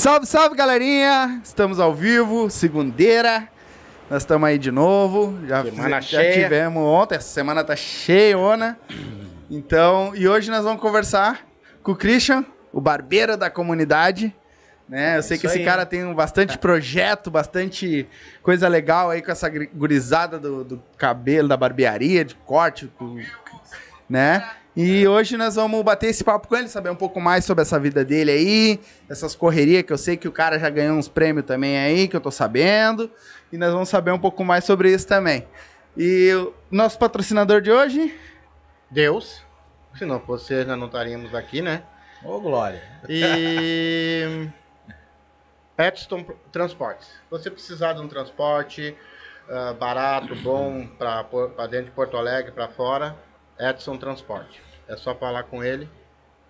Salve, salve, galerinha! Estamos ao vivo, segundeira. Nós estamos aí de novo. Já, Semana já cheia. tivemos ontem, essa semana tá cheiona. Então, e hoje nós vamos conversar com o Christian, o barbeiro da comunidade. Né? Eu sei que esse aí. cara tem um bastante projeto, bastante coisa legal aí com essa gurizada do, do cabelo, da barbearia, de corte, com- né? E hoje nós vamos bater esse papo com ele, saber um pouco mais sobre essa vida dele aí, essas correrias que eu sei que o cara já ganhou uns prêmios também aí, que eu tô sabendo. E nós vamos saber um pouco mais sobre isso também. E o nosso patrocinador de hoje, Deus. Se não fosse ele, nós não estaríamos aqui, né? Ô, Glória. E. Edson Transportes. Você precisar de um transporte ah, barato, bom, para dentro de Porto Alegre, para fora, Edson Transporte. É só falar com ele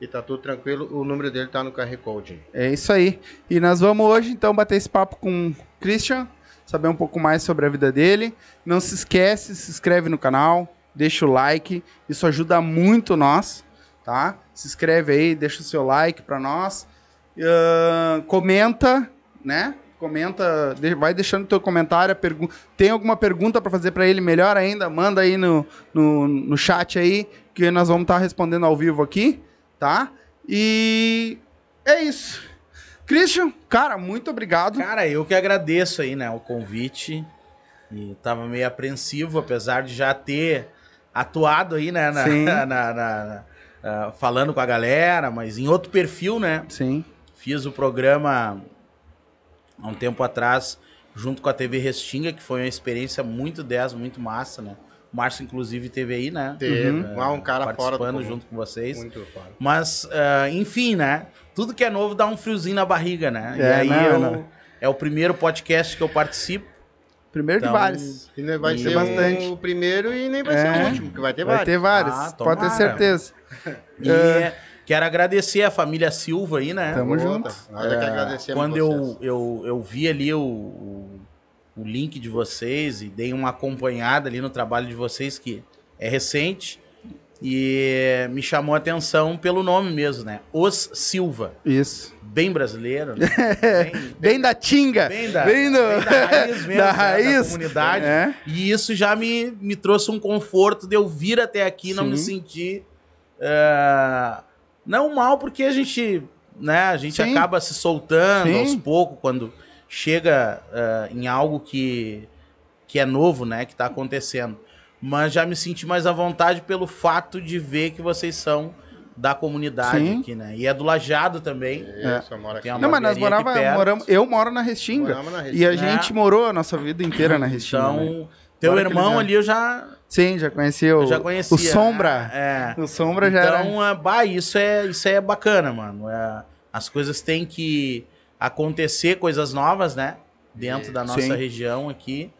e tá tudo tranquilo. O número dele tá no QR Code. é isso aí. E nós vamos hoje então bater esse papo com o Christian, saber um pouco mais sobre a vida dele. Não se esquece, se inscreve no canal, deixa o like, isso ajuda muito nós, tá? Se inscreve aí, deixa o seu like pra nós. Ahn, comenta, né? Comenta, vai deixando teu comentário. Tem alguma pergunta pra fazer pra ele? Melhor ainda, manda aí no, no, no chat aí, que nós vamos estar respondendo ao vivo aqui, tá? E é isso. Christian, cara, muito obrigado. Cara, eu que agradeço aí, né, o convite. E tava meio apreensivo, apesar de já ter atuado aí, né, na, na- na- na- ah, falando com a galera, mas em outro perfil, né? Sim, Fiz o programa há um tempo atrás, junto com a TV Restinga, que foi uma experiência muito 10, muito massa, né? O Márcio, inclusive, teve aí, né? Teve Uhum. lá um cara fora do Participando junto com vocês. Muito fora. Mas, ah, enfim, né? Tudo que é novo dá um friozinho na barriga, né? e É, aí não, eu, não. é o primeiro podcast que eu participo. primeiro Então, de vários. E nem vai E ser bastante. o primeiro e nem vai É. ser o último, que vai ter Vai vários. ter vários, Ah, pode ter certeza. E É. quero agradecer a família Silva aí, né? Tamo Outra, junto. Nada que É, agradecer Quando eu, eu, eu vi ali o, o, o link de vocês e dei uma acompanhada ali no trabalho de vocês, que é recente, e me chamou a atenção pelo nome mesmo, né? Os Silva. Isso. Bem brasileiro, né? Bem, Bem da tinga. bem da, Bem do- bem da raiz mesmo, da né? raiz. comunidade. É. E isso já me, me trouxe um conforto de eu vir até aqui e não me sentir. é, não mal, porque a gente, né, a gente Sim. acaba se soltando Sim. aos poucos quando chega é, em algo que, que é novo, né, que tá acontecendo. Mas já me senti mais à vontade pelo fato de ver que vocês são da comunidade Sim. aqui, né? E é do Lajado também. Isso, eu moro aqui. Não, mas nós morava, moramos, eu moro na Restinga. Na E a Restinga. gente morou a nossa vida inteira na Restinga. né? Então, teu Agora que irmão ali eu já, Sim, já conhecia o, eu já conhecia. o Sombra. É. O Sombra já era... Então, é, bah, isso é, isso é bacana, mano. É, as coisas têm que acontecer, coisas novas, né? Dentro da nossa Sim. região aqui.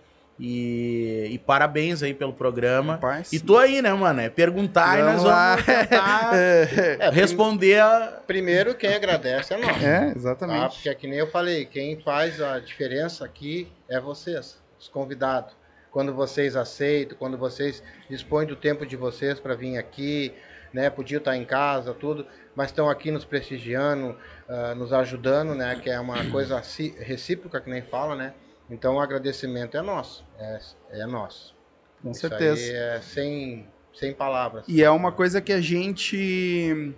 E, e parabéns aí pelo programa. Rapaz. E tô aí, né, mano? É perguntar e nós Vamos tentar É, É, responder a... Primeiro, quem agradece é nós. é, Tá? exatamente. Porque é que nem eu falei, quem faz a diferença aqui é vocês, os convidados. Quando vocês aceitam, quando vocês dispõem do tempo de vocês para vir aqui, né? Podia estar em casa, tudo, mas estão aqui nos prestigiando, ah, nos ajudando, né? Que é uma coisa recíproca que nem fala, né? Então o agradecimento é nosso, é, é nosso. Com Isso certeza. é sem, sem palavras. E é uma coisa que a gente.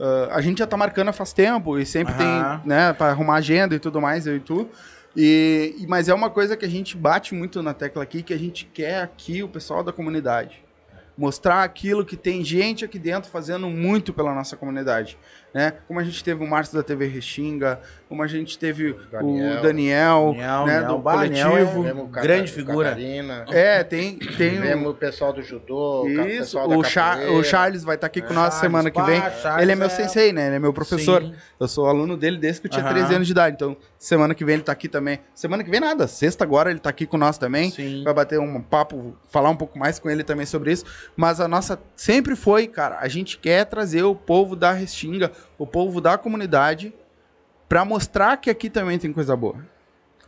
ah, a gente já tá marcando faz tempo e sempre Aham. tem, né, pra arrumar agenda e tudo mais, eu e tu. E, mas é uma coisa que a gente bate muito na tecla aqui, que a gente quer aqui o pessoal da comunidade. Mostrar aquilo que tem gente aqui dentro fazendo muito pela nossa comunidade. Né? Como a gente teve o Márcio da TV Restinga, como a gente teve Daniel. o Daniel, Daniel, né, Daniel. do coletivo. O Cata- grande o figura. Catarina, É, tem, tem o- o pessoal do judô, o Isso, pessoal da o, Cha- capoeira. o Charles vai estar aqui com É, nós Charles, semana que vem. Charles Ele é meu é- sensei, né? Ele é meu professor. Sim. Eu sou aluno dele desde que eu tinha Aham. 13 anos de idade. Então, semana que vem ele tá aqui também. Semana que vem nada, sexta agora ele tá aqui com nós também. Sim. Vai bater um papo, falar um pouco mais com ele também sobre isso. Mas a nossa sempre foi, cara, a gente quer trazer o povo da Restinga, o povo da comunidade, pra mostrar que aqui também tem coisa boa.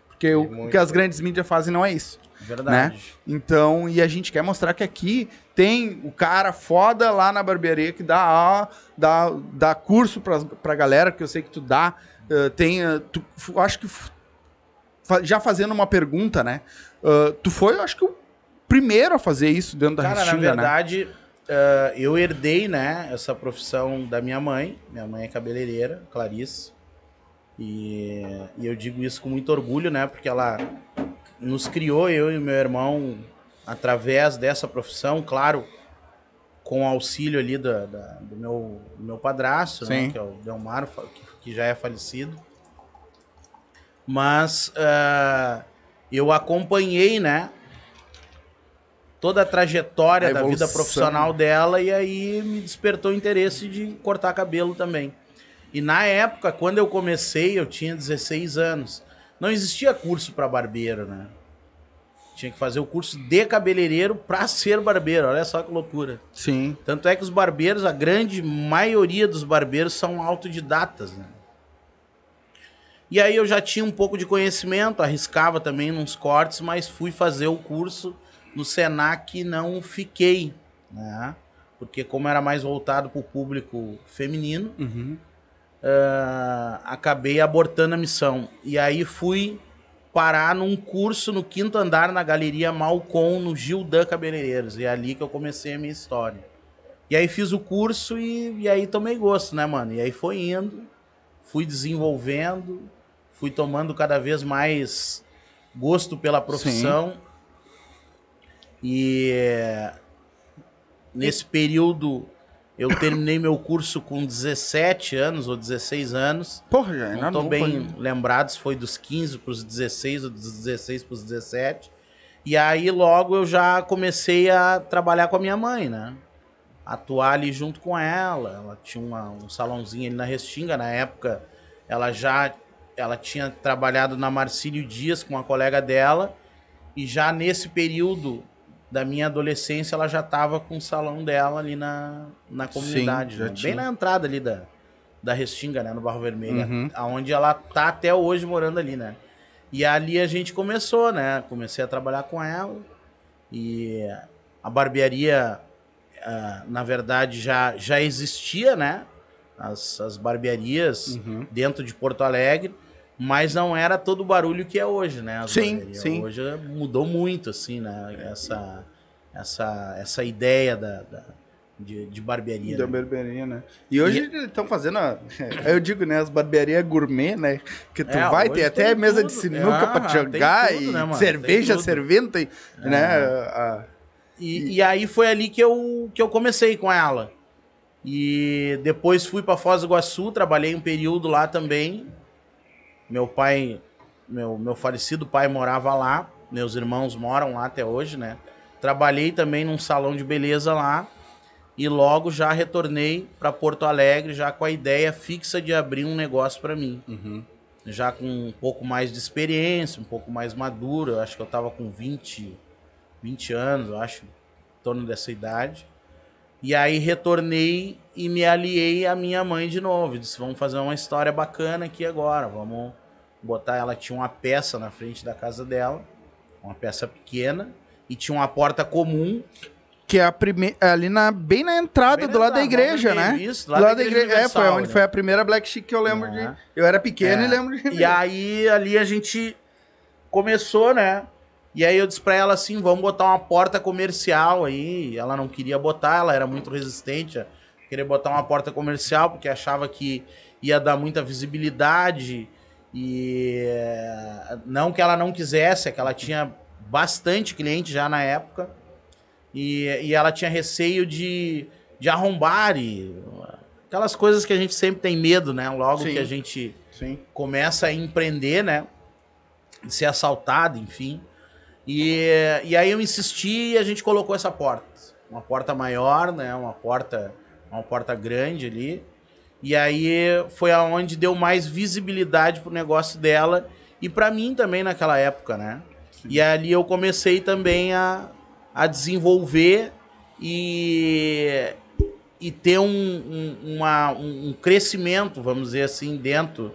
Porque porque o, o que as grandes mídias fazem não é isso. Verdade. Então, e a gente quer mostrar que aqui tem o cara foda lá na barbearia que dá, dá, dá curso pra, pra galera, que eu sei que tu dá. eh, tem, eh, tu, acho que já fazendo uma pergunta, né? eh, tu foi, acho que o primeiro a fazer isso dentro da Cara, na Restinga, né? Eh, eu herdei, né, essa profissão da minha mãe. Minha mãe é cabeleireira, Clarice. E, e eu digo isso com muito orgulho, né, porque ela nos criou, eu e meu irmão, através dessa profissão, claro, com o auxílio ali da, da- do, meu, do meu padrasto, né, que é o Delmar, que, que já é falecido. Mas eh, eu acompanhei, né, toda a trajetória A da vida profissional dela e aí me despertou o interesse de cortar cabelo também. E na época, quando eu comecei, eu tinha 16 anos. Não existia curso para barbeiro, né? Tinha que fazer o curso de cabeleireiro para ser barbeiro. Olha só que loucura. Sim. Tanto é que os barbeiros, a grande maioria dos barbeiros são autodidatas, né? E aí eu já tinha um pouco de conhecimento, arriscava também nos cortes, mas fui fazer o curso no Senac não fiquei, né? Porque como era mais voltado para o público feminino, Uhum. ah, acabei abortando a missão. E aí fui parar num curso no quinto andar na Galeria Malcom, no Gildan Cabeleireiros. E é ali que eu comecei a minha história. E aí fiz o curso e, e aí tomei gosto, né, mano? E aí foi indo, fui desenvolvendo, fui tomando cada vez mais gosto pela profissão. E nesse período eu terminei meu curso com 17 anos ou 16 anos. Porra, já Não novo bem ainda. lembrado se foi dos 15 para os 16 ou dos 16 para os 17. E aí logo eu já comecei a trabalhar com a minha mãe, né? Atuar ali junto com ela. Ela tinha uma- um salãozinho ali na Restinga. Na época ela já ela tinha trabalhado na Marcílio Dias com uma colega dela. E já nesse período da minha adolescência ela já estava com o salão dela ali na, na comunidade. já né? Bem na entrada ali da, da Restinga, né? No Barro Vermelho. Uhum. Aonde ela tá até hoje morando ali, né? E ali a gente começou, né? Comecei a trabalhar com ela. E a barbearia, ah, na verdade, já, já existia, né? As, as barbearias Uhum. dentro de Porto Alegre, mas não era todo o barulho que é hoje, né? As Sim, sim. Hoje mudou muito, assim, né? Essa, essa, essa ideia da, da- de, de barbearia. Da né? barbearia, né? E hoje eles estão fazendo, a, eu digo, né, as barbearias gourmet, né? Que tu É, vai ter até mesa de sinuca Ah, pra te tem jogar tudo, e né, cerveja tudo. servindo, tem, né? É. a- E, e aí foi ali que eu, que eu comecei com ela. E depois fui para Foz do Iguaçu, trabalhei um período lá também. Meu pai, meu, meu falecido pai morava lá, meus irmãos moram lá até hoje, né? Trabalhei também num salão de beleza lá e logo já retornei para Porto Alegre já com a ideia fixa de abrir um negócio para mim Uhum. já com um pouco mais de experiência, um pouco mais maduro. Eu acho que eu tava com 20, 20 anos, eu acho, em torno dessa idade. E aí retornei e me aliei à minha mãe de novo. Disse, vamos fazer uma história bacana aqui agora. Vamos botar. Ela tinha uma peça na frente da casa dela, uma peça pequena, e tinha uma porta comum. Que é a primeira. Ali na, bem na entrada, Bem do lado da igreja, né? Isso, Do lá lado da igreja. É, foi onde né? foi a primeira Black Chic que eu lembro É. de. Eu era pequeno É. e lembro de. E aí, ali a gente começou, né? E aí eu disse pra ela assim, vamos botar uma porta comercial aí. Ela não queria botar, ela era muito resistente a querer botar uma porta comercial, porque achava que ia dar muita visibilidade. E eh, não que ela não quisesse, é que ela tinha bastante cliente já na época. E, e ela tinha receio de, de arrombar e aquelas coisas que a gente sempre tem medo, né? Logo Sim. que a gente Sim. começa a empreender, né? De ser assaltado, enfim. E, e aí eu insisti e a gente colocou essa porta. Uma porta maior, né? Uma porta, uma porta grande ali. E aí foi aonde deu mais visibilidade pro negócio dela e para mim também naquela época, né? E ali eu comecei também a, a desenvolver e, e ter um, um, uma- um- um crescimento, vamos dizer assim, dentro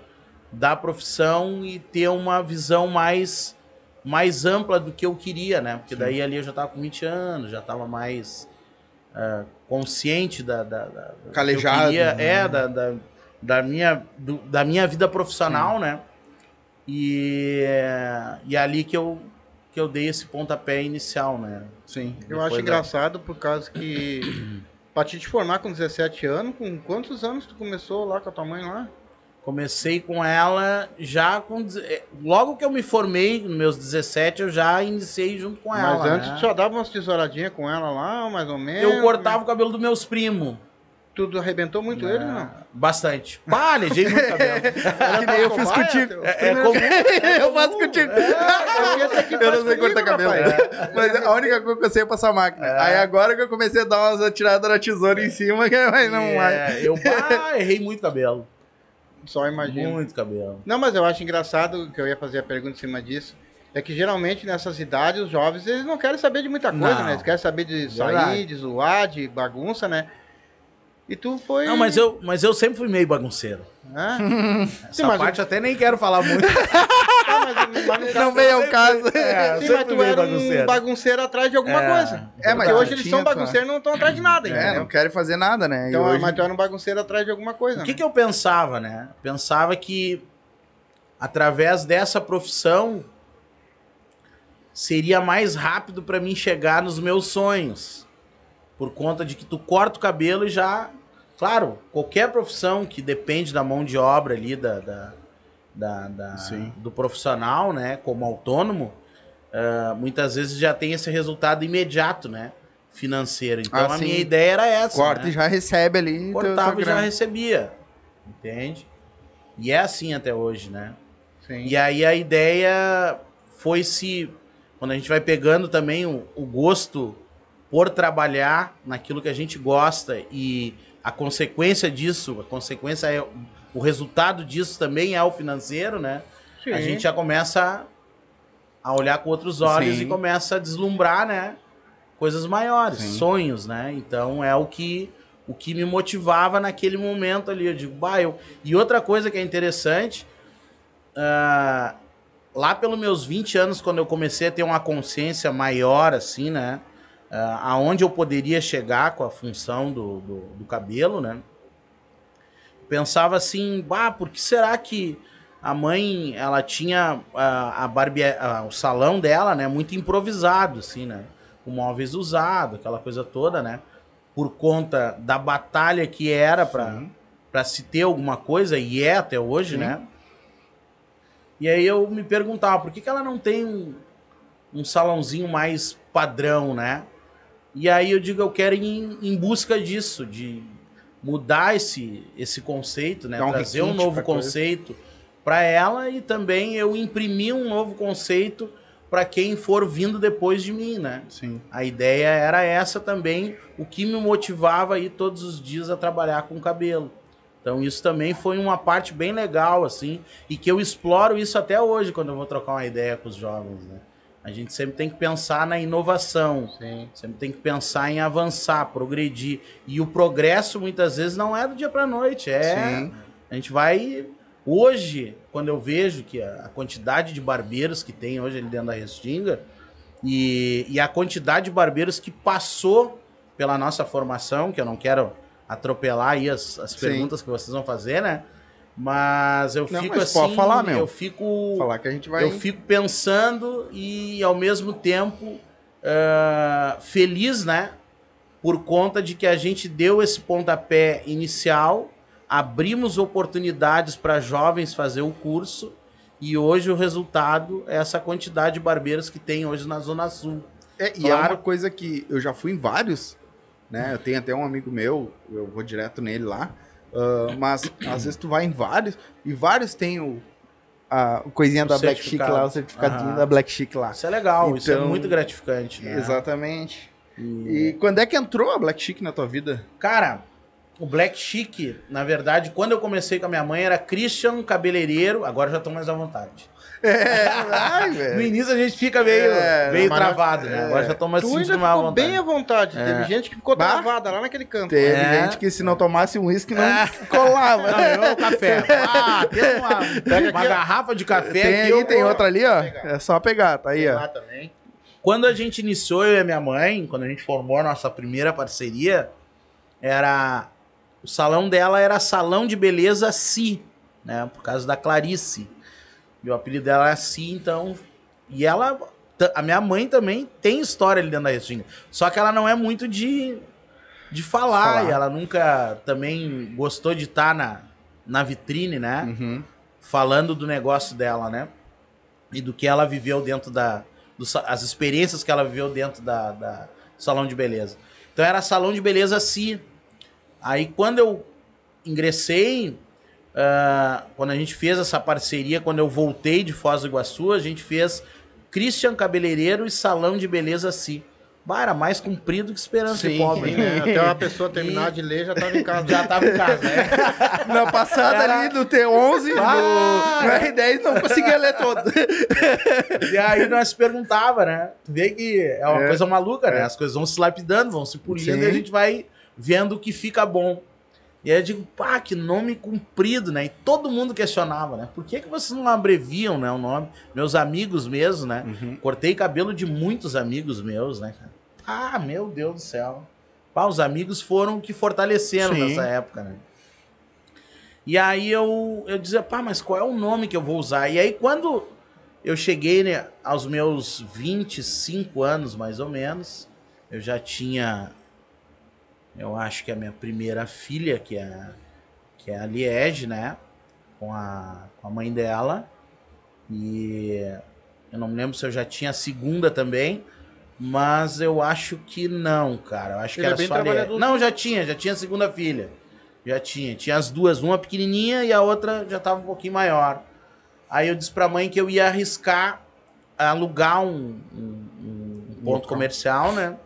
da profissão e ter uma visão mais mais ampla do que eu queria, né? Porque Sim. daí ali eu já tava com 20 anos, já tava mais ah, consciente da, da, da- eu Calejado, queria, né? é, da, da, da minha, do- da minha vida profissional, né? E, e é ali que eu, que eu dei esse pontapé inicial, né? Sim. Eu Depois acho da- engraçado por causa que pra te formar com 17 anos, com quantos anos tu começou lá com a tua mãe lá? Comecei com ela já com. eh, Logo que eu me formei, nos meus 17, eu já iniciei junto com ela. Mas antes né? só dava umas tesouradinhas com ela lá, mais ou menos. Eu cortava o cabelo dos meus primos. Tudo arrebentou muito ele, não? Bastante. Pá, alejei muito cabelo. Que nem eu fiz contigo. É, é comum. eu faço contigo. Eu não sei cortar cabelo. Mas a única coisa que eu sei é passar máquina. É. Aí agora que eu comecei a dar umas atiradas na tesoura em cima, que não vai. É, eu pá, errei muito cabelo. Só imagino. Muito cabelo. Não, mas eu acho engraçado que eu ia fazer a pergunta em cima disso. É que geralmente nessas idades os jovens eles não querem saber de muita coisa, Não. né? Eles querem saber de sair, Verdade. de zoar, de bagunça, né? E tu foi. Não, mas eu, mas eu sempre fui meio bagunceiro. Hã? Essa Sim, parte eu até nem quero falar muito. Mas, mas Não veio ao caso. É, Sim, mas tu era bagunceiro. um bagunceiro atrás de alguma É. coisa. É, mas Porque hoje eles são bagunceiros e não estão atrás de nada, É, não querem fazer nada, né? Então, hoje... mas tu era um bagunceiro atrás de alguma coisa, O né? que, que eu pensava, né? Pensava que através dessa profissão seria mais rápido para mim chegar nos meus sonhos. Por conta de que tu corta o cabelo e já. Claro, qualquer profissão que depende da mão de obra ali, da, da, da- da- do profissional, né? Como autônomo, ah, muitas vezes já tem esse resultado imediato, né? Financeiro. Então Ah, a sim. minha ideia era essa. Corta né? e já recebe ali. cortava e já recebia. Entende? E é assim até hoje, né? Sim. E aí a ideia foi se. Quando a gente vai pegando também o, o gosto por trabalhar naquilo que a gente gosta e a consequência disso, a consequência é. O resultado disso também é o financeiro, né? Sim. A gente já começa a olhar com outros olhos Sim. e começa a deslumbrar, né? Coisas maiores, Sim. sonhos, né? Então é o que o que me motivava naquele momento ali. Eu digo, bah, eu... E outra coisa que é interessante, ah, lá pelos meus 20 anos, quando eu comecei a ter uma consciência maior, assim, né? ah, aonde eu poderia chegar com a função do, do, do cabelo, né? Pensava assim, bah, por que será que a mãe, ela tinha a barbe... ah, o salão dela, né? Muito improvisado, assim, né? Com móveis usados, aquela coisa toda, né? Por conta da batalha que era para para se ter alguma coisa, e é até hoje, Sim. né? E aí eu me perguntava, por que, que ela não tem um, um salãozinho mais padrão, né? E aí eu digo, eu quero ir em, em busca disso, de mudar esse, esse conceito, né? Dar um Trazer um novo conceito para ela e também eu imprimir um novo conceito para quem for vindo depois de mim, né? Sim. A ideia era essa também, o que me motivava a ir todos os dias a trabalhar com cabelo. Então isso também foi uma parte bem legal, assim, e que eu exploro isso até hoje quando eu vou trocar uma ideia com os jovens, né? A gente sempre tem que pensar na inovação, Sim. sempre tem que pensar em avançar, progredir. E o progresso muitas vezes não é do dia para noite, é Sim. a gente vai. Hoje, quando eu vejo que a quantidade de barbeiros que tem hoje ali dentro da Restinga e, e a quantidade de barbeiros que passou pela nossa formação, que eu não quero atropelar aí as, as Sim. perguntas que vocês vão fazer, né? Mas eu Não, fico mas assim. falar, meu. Eu fico. Falar que a gente vai. Eu fico pensando e ao mesmo tempo ah, feliz, né? Por conta de que a gente deu esse pontapé inicial, abrimos oportunidades para jovens fazer o curso e hoje o resultado é essa quantidade de barbeiros que tem hoje na Zona Sul. É, e é Claro. uma coisa que eu já fui em vários, né? Eu tenho até um amigo meu, eu vou direto nele lá. Ah, mas às vezes tu vai em vários e vários tem o a coisinha O da Black Chic lá, o certificadinho Aham. da Black Chic lá. Isso é legal, isso é Então, muito gratificante, né? Exatamente. E- E quando é que entrou a Black Chic na tua vida? Cara, o Black Chic, na verdade, quando eu comecei com a minha mãe, era Christian Cabeleireiro. Agora já tô mais à vontade. É, ai, No velho. início a gente fica meio, É, meio travado, né? é. Agora já sentindo mais à ficou vontade. bem à vontade. É. Teve gente que ficou Bah. travada lá naquele campo. Teve É. gente que se não tomasse um uísque não É. colava. Não, eu o café. Ah, tem uma, Pega uma garrafa de café tem aqui. aí, tem outra ali, ó. É só pegar, tá aí, Tem ó. lá também. Quando a gente iniciou, eu e a minha mãe, quando a gente formou a nossa primeira parceria, era. O salão dela era Salão de Beleza Si, né? Por causa da Clarice. E o apelido dela é Si, então. E ela. A minha mãe também tem história ali dentro da Restinga. Só que ela não é muito de, de falar, Falar. E ela nunca também gostou de estar na, na vitrine, né? Uhum. falando do negócio dela, né? E do que ela viveu dentro da. do as experiências que ela viveu dentro da, da- do salão de beleza. Então era salão de beleza Si. Aí quando eu ingressei, ah, quando a gente fez essa parceria, quando eu voltei de Foz do Iguaçu, a gente fez Christian Cabeleireiro e Salão de Beleza Si. Bah, era mais comprido que Esperança de Sim. Pobre. Sim, né? né? Até uma pessoa terminar de ler já tava em casa. Já tava em casa, né? Na passada Era- ali do T11, Ah! no R10, não conseguia ler todo. E aí nós perguntava, né? Tu vê que é uma É. coisa maluca, né? É. As coisas vão se lapidando, vão se polindo Sim. e a gente vai vendo o que fica bom. E aí eu digo, pá, que nome comprido, né? E todo mundo questionava, né? Por que, que vocês não abreviam, né, o nome? Meus amigos mesmo, né? Uhum. Cortei cabelo de muitos amigos meus, né, cara? Ah, meu Deus do céu. Pá, os amigos foram o que fortaleceram Sim. nessa época, né? E aí eu, eu dizia, pá, mas qual é o nome que eu vou usar? E aí quando eu cheguei né, aos meus 25 anos, mais ou menos, eu já tinha, eu acho que a minha primeira filha, que é, que é a Liege, né? Com a, com a mãe dela. E eu não me lembro se eu já tinha a segunda também. Mas eu acho que não, cara. Eu acho Ele que é era bem só a Liege. Não, já tinha, já tinha a segunda filha. Já tinha. Tinha as duas, uma pequenininha e a outra já tava um pouquinho maior. Aí eu disse pra mãe que eu ia arriscar alugar um, um- um ponto Local. comercial, né?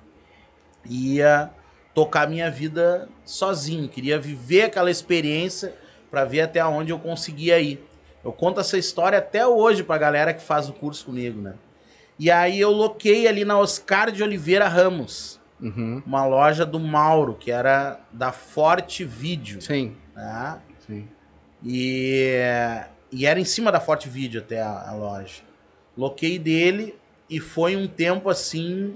Ia tocar minha vida sozinho. Queria viver aquela experiência pra ver até onde eu conseguia ir. Eu conto essa história até hoje pra galera que faz o curso comigo, né? E aí eu loquei ali na Oscar de Oliveira Ramos, Uhum. uma loja do Mauro, que era da Forte Vídeo, Sim, né? sim. E, e era em cima da Forte Vídeo até a, a loja. Loquei dele e foi um tempo assim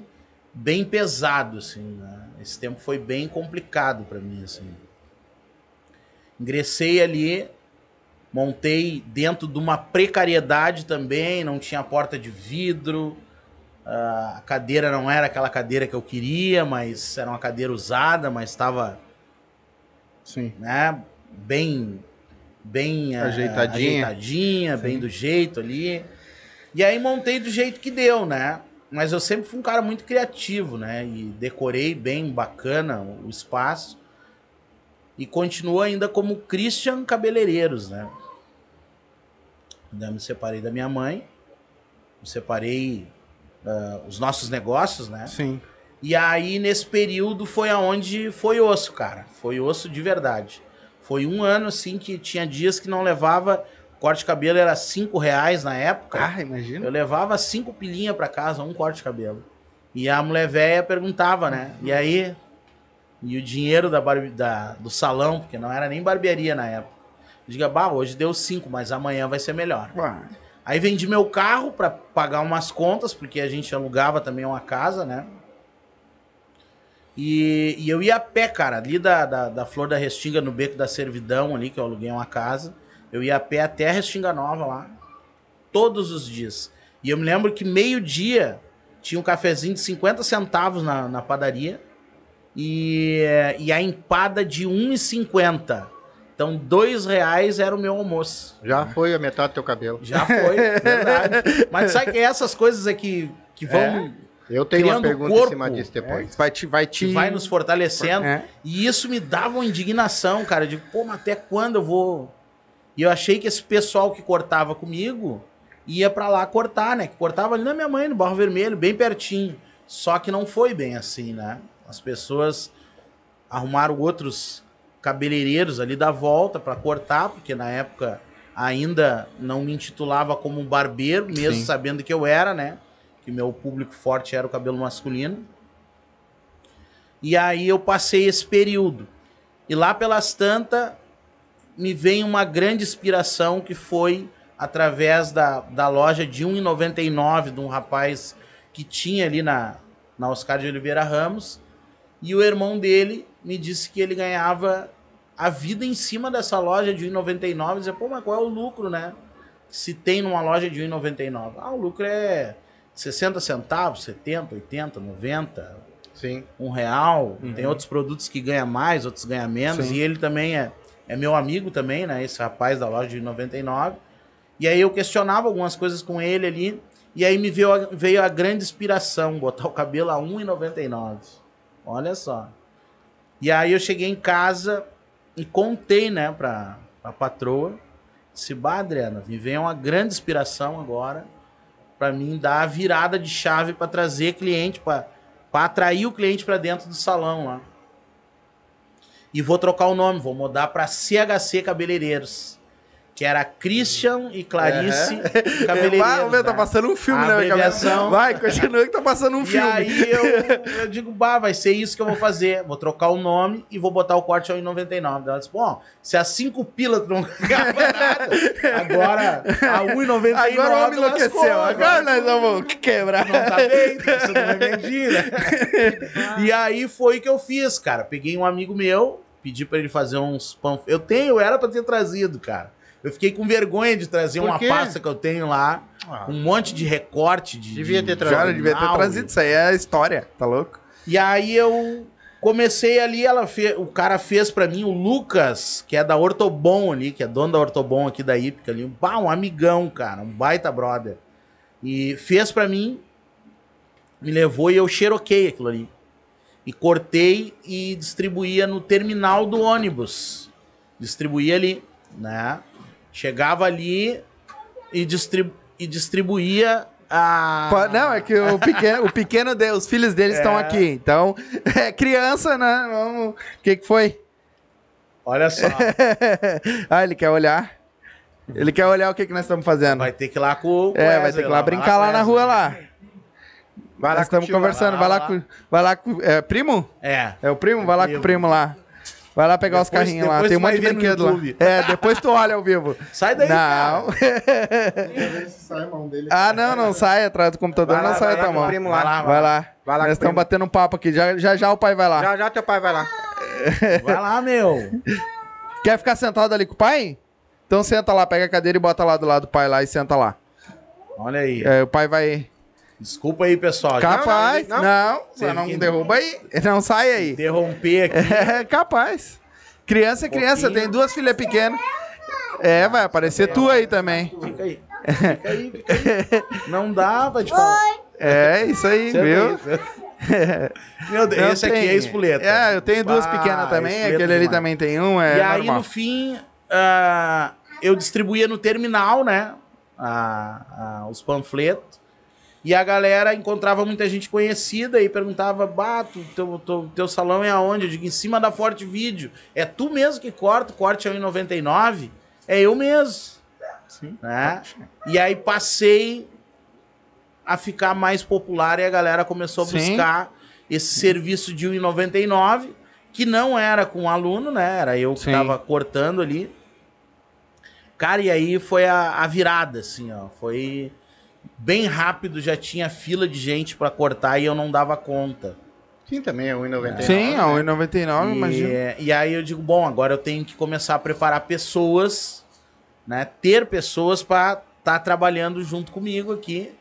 bem pesado, assim, né? Esse tempo foi bem complicado para mim, assim. Ingressei ali, montei dentro de uma precariedade também, não tinha porta de vidro, ah, a cadeira não era aquela cadeira que eu queria, mas era uma cadeira usada, mas estava Sim. né, bem bem ah, Ajeitadinha. ajeitadinha, bem do jeito ali. E aí montei do jeito que deu, né? Mas eu sempre fui um cara muito criativo, né? E decorei bem bacana o espaço. E continuo ainda como Christian Cabeleireiros, né? Ainda me separei da minha mãe, me separei ah, os nossos negócios, né? Sim. E aí, nesse período, foi aonde foi osso, cara. Foi osso de verdade. Foi um ano, assim, que tinha dias que não levava. Corte de cabelo era cinco reais na época. Ah, imagina. Eu levava cinco pilinha pra casa, um corte de cabelo. E a mulher velha perguntava, né? E aí? E o dinheiro da, barbe- da- do salão, porque não era nem barbearia na época. Diga, bah, hoje deu cinco, mas amanhã vai ser melhor. Ué, Aí vendi meu carro pra pagar umas contas, porque a gente alugava também uma casa, né? E, e eu ia a pé, cara, ali da, da, da Flor da Restinga, no Beco da Servidão, ali, que eu aluguei uma casa. Eu ia a pé até a Restinga Nova lá, todos os dias. E eu me lembro que meio-dia tinha um cafezinho de 50 centavos na, na padaria e, e a empada de 1,50. Então, dois reais era o meu almoço. Já foi a metade do teu cabelo. Já foi, verdade. Mas sabe que essas coisas é que, vão Eu tenho uma pergunta corpo. em cima disso depois. vai te. Vai te... vai nos fortalecendo. É. E isso me dava uma indignação, cara. Eu digo, pô, mas até quando eu vou. E eu achei que esse pessoal que cortava comigo ia pra lá cortar, né? Que cortava ali na minha mãe, no Barro Vermelho, bem pertinho. Só que não foi bem assim, né? As pessoas arrumaram outros cabeleireiros ali da volta para cortar, porque na época ainda não me intitulava como um barbeiro, mesmo Sim. sabendo que eu era, né? Que meu público forte era o cabelo masculino. E aí eu passei esse período. E lá pelas tantas, me vem uma grande inspiração que foi através da, da loja de R$ 1,99 de um rapaz que tinha ali na, na Oscar de Oliveira Ramos. E o irmão dele me disse que ele ganhava a vida em cima dessa loja de R$ 1,99. Eu dizia, pô, mas qual é o lucro, né? Se tem numa loja de R$ 1,99. Ah, o lucro é 60 centavos, 70, 80, 90, Sim. um real. Tem outros produtos que ganha mais, outros ganha menos. Sim. E ele também é, é meu amigo também, né? Esse rapaz da loja de 99. E aí eu questionava algumas coisas com ele ali. E aí me veio a, veio a grande inspiração, botar o cabelo a R$ 1,99. Olha só. E aí eu cheguei em casa e contei, né, pra, pra patroa. Disse, bah, Adriana, me veio uma grande inspiração agora para mim dar a virada de chave para trazer cliente, para atrair o cliente para dentro do salão lá. E vou trocar o nome, vou mudar para CHC Cabeleireiros. Que era Christian e Clarice Cabeleireiros. Vai, meu, tá passando um filme, A né? minha cabeça? Vai, continua que tá passando um E filme. aí eu, eu digo, bah, vai ser isso que eu vou fazer. Vou trocar o nome e vou botar o corte ao 99. Ela disse, bom, se a 5 pila tu não ganhava nada, agora a 1,99 Agora o homem lascou, enlouqueceu. Agora nós vamos quebrar. não tá bem, você não vai mentir, né? E aí foi que eu fiz, cara. Peguei um amigo meu, pedi pra ele fazer uns panfletos. Eu tenho, era pra ter trazido, cara. Eu fiquei com vergonha de trazer uma pasta que eu tenho lá, Ah, um monte de recorte de. Devia de ter trazido. Cara, devia ter trazido. Isso aí é história, tá louco? e aí eu comecei ali, ela fe... o cara fez pra mim, o Lucas, que é da Ortobon ali, que é dono da Ortobon aqui da Ípica ali, um, bah, um amigão, cara, um baita brother. E fez pra mim, me levou e eu xeroquei aquilo ali. E cortei e distribuía no terminal do ônibus. Distribuía ali, né? Chegava ali e, distribu... e distribuía a... Pa- Não, é que o pequeno, o pequeno de, os filhos deles estão É. aqui. Então, é criança, né? Vamos. O que, que foi? Olha só, ah, ele quer olhar. Ele quer olhar o que, que nós estamos fazendo. vai ter que ir lá com o é, vai Wesley ter que ir lá brincar com lá o na rua lá. Vai lá Nós estamos conversando. Vai vai lá, lá. com. Vai lá com. É primo? É. É o primo? Vai lá com o Primo. primo lá. Vai lá pegar os Depois- carrinhos lá. Tem um monte de brinquedo lá. É, depois tu olha ao vivo. Sai daí, cara. Não. sai a mão dele. ah, não, não sai atrás do computador, Vai não lá, sai vai a lá tua com o mão. primo Vai lá. lá, Vai lá. Vai lá Nós com o estamos batendo um papo aqui. Já, já já o pai vai lá. Já, já teu pai vai lá. Vai lá, meu. Quer ficar sentado ali com o pai? Então senta lá, pega a cadeira e bota lá do lado do pai lá e senta lá. Olha aí. É, o pai vai. Desculpa aí, pessoal. Capaz. não, Não, não. você não, Você- derruba aí. Não sai aí. Interromper aqui. É capaz. Criança é criança, tem duas filhas pequenas. É, vai aparecer tu aí também. Fica aí. Fica aí, fica aí. Não dá pra te falar. É, isso aí, Senta viu? senta. Meu Deus, Eu esse aqui é tenho. espoleta. É, eu tenho duas Ah, pequenas também. Aquele ali demais. também tem um, é e aí, normal. no fim, ah, eu distribuía no terminal, né? a- a- os panfletos. E a galera encontrava muita gente conhecida e perguntava: Bato, teu, teu, teu salão é aonde? Eu digo: em cima da Forte Vídeo. É tu mesmo que corta, o corte é 1,99? É eu mesmo. Sim. Né? E aí passei a ficar mais popular e a galera começou a Sim. buscar esse serviço de 1,99, que não era com o aluno, né? Era eu que Sim. tava cortando ali. Cara, e aí foi a, a virada, assim, ó. Foi bem rápido, já tinha fila de gente pra cortar e eu não dava conta. Sim, também é 1,99. Sim, né? a 1,99, imagina. E, e aí eu digo, bom, agora eu tenho que começar a preparar pessoas, né? Ter pessoas pra estar trabalhando junto comigo aqui,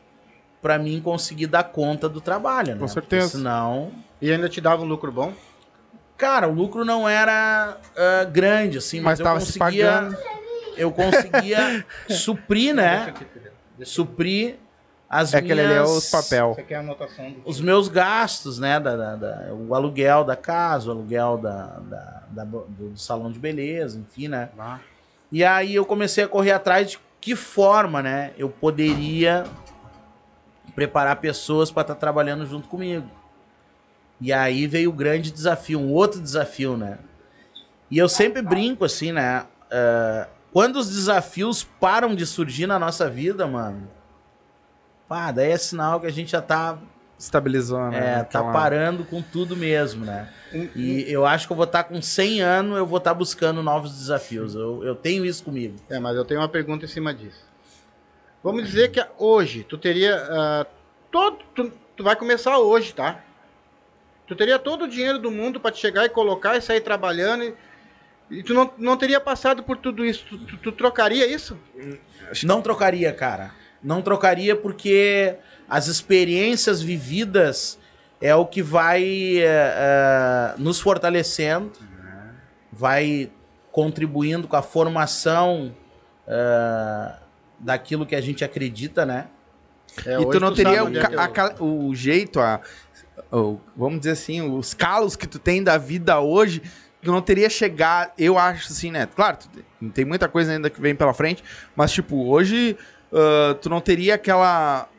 pra mim conseguir dar conta do trabalho, né? Com certeza. Porque senão, E ainda te dava um lucro bom? cara, o lucro não era ah, grande assim, Mas mas, eu conseguia, pagando. eu conseguia suprir, né? Suprir as É ali é minhas os papel. Você quer a anotação do... os meus gastos, né? Da, da- da- o aluguel da casa, o aluguel da, da- da- do, do salão de beleza, enfim, né? Ah, E aí eu comecei a correr atrás de que forma, né? Eu poderia preparar pessoas para estar trabalhando junto comigo. E aí veio o grande desafio, um outro desafio, né? E eu sempre brinco assim, né? Uh, quando os desafios param de surgir na nossa vida, mano, pá, daí é sinal que a gente já tá estabilizou, né? É, tá Aquela- parando com tudo mesmo, né? E eu acho que eu vou estar com 100 anos, eu vou estar buscando novos desafios. Eu, eu tenho isso comigo. É, mas eu tenho uma pergunta em cima disso. Vamos dizer que hoje tu teria ah, todo, tu, tu vai começar hoje, tá? Tu teria todo o dinheiro do mundo para te chegar e colocar e sair trabalhando e, e tu não, não teria passado por tudo isso. Tu, tu- tu trocaria isso? Não trocaria, cara. Não trocaria porque as experiências vividas é o que vai é, nos fortalecendo, vai contribuindo com a formação é, daquilo que a gente acredita, né? É, e tu não sabe teria o, que ca- eu- a o jeito, a, o- vamos dizer assim, os calos que tu tem da vida hoje, tu não teria chegar, eu acho assim, né? Claro, tem- muita coisa ainda que vem pela frente, mas tipo, hoje ah, tu não teria aquela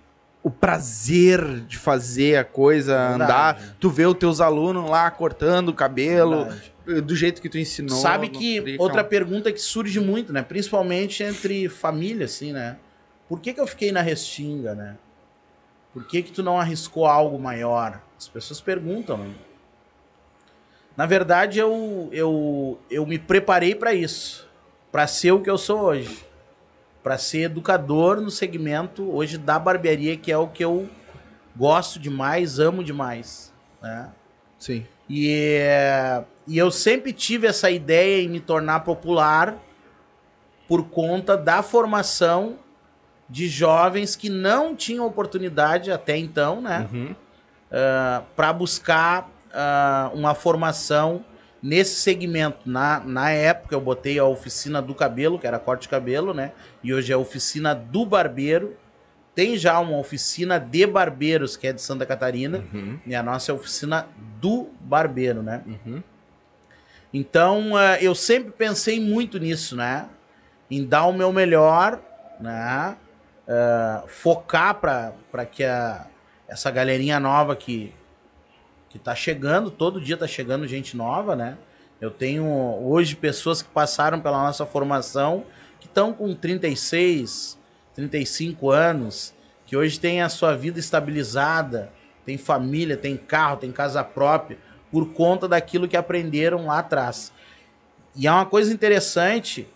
o prazer de fazer a coisa Verdade. andar, tu vê os teus alunos lá cortando o cabelo Verdade. do jeito que tu ensinou. Sabe que outra aquela- pergunta que surge muito, né? Principalmente entre família, assim, né? Por que, que eu fiquei na Restinga, né? Por que, que tu não arriscou algo maior? As pessoas perguntam, né? Na verdade, eu, eu, eu me preparei para isso. para ser o que eu sou hoje. para ser educador no segmento hoje da barbearia, que é o que eu gosto demais, amo demais. Né? Sim. E, e eu sempre tive essa ideia em me tornar popular por conta da formação de jovens que não tinham oportunidade até então, né? Uhum. para buscar ah, uma formação nesse segmento. Na, na época eu botei a oficina do cabelo, que era corte de cabelo, né? E hoje é a oficina do barbeiro. Tem já uma oficina de barbeiros, que é de Santa Catarina. Uhum. E a nossa é a oficina do barbeiro, né? Uhum. Então, eh, eu sempre pensei muito nisso, né? Em dar o meu melhor, né? Eh, focar para que a, essa galerinha nova que, que tá chegando, todo dia tá chegando gente nova, né? Eu tenho hoje pessoas que passaram pela nossa formação que estão com 36, 35 anos, que hoje têm a sua vida estabilizada, tem família, tem carro, tem casa própria, por conta daquilo que aprenderam lá atrás. E é uma coisa interessante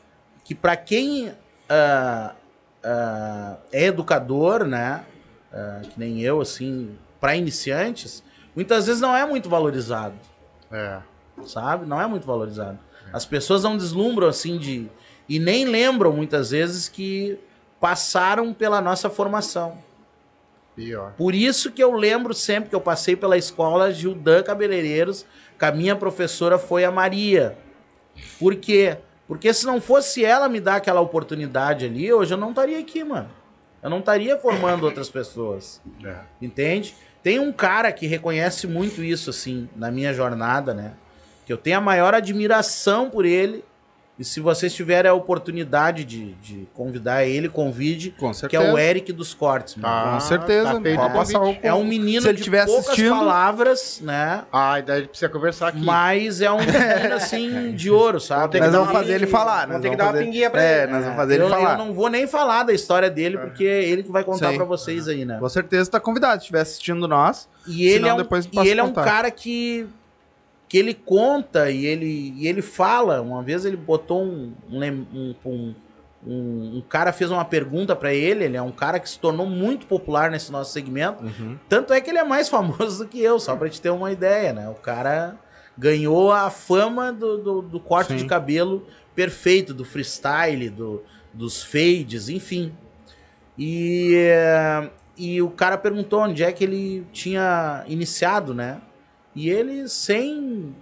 que para quem ah, ah, é educador, né, ah, que nem eu, assim, para iniciantes, muitas vezes não é muito valorizado É. sabe? Não é muito valorizado. As pessoas não deslumbram assim de. E nem lembram muitas vezes que passaram pela nossa formação. Pior. Por isso que eu lembro sempre que eu passei pela escola Gildan Cabeleireiros, que a minha professora foi a Maria. Por quê? Porque se não fosse ela me dar aquela oportunidade ali, hoje eu não estaria aqui, mano. Eu não estaria formando outras pessoas. É. Entende? Tem um cara que reconhece muito isso, assim, na minha jornada, né? Que eu tenho a maior admiração por ele. E se vocês tiverem a oportunidade de, de convidar ele, convide, Com que certeza. é o Eric dos Cortes, mano. Tá. Com certeza. tá passar o convite. É um menino Se ele de tiver poucas assistindo- palavras, né? Ah, daí a gente precisa conversar aqui. Mas é um menino, assim, de ouro, sabe? que Nós vamos fazer ele falar. Vamos ter que dar uma pinguinha pra É, ele. nós vamos fazer ele falar. eu não vou nem falar da história dele, porque é ele que vai contar Sim. pra vocês aí, né? Com certeza tá convidado. Se estiver assistindo nós. E ele, é um, depois e ele é um cara que, que ele conta e ele, e ele fala. Uma vez ele botou um. Um, um, um, um- cara fez uma pergunta pra ele. Ele é um cara que se tornou muito popular nesse nosso segmento. Tanto é que ele é mais famoso do que eu, só pra te ter uma ideia, né? O cara ganhou a fama do, do, do corte Sim. de cabelo perfeito, do freestyle, do, dos fades, enfim. E, eh, e o cara perguntou onde é que ele tinha iniciado, né? E ele, sem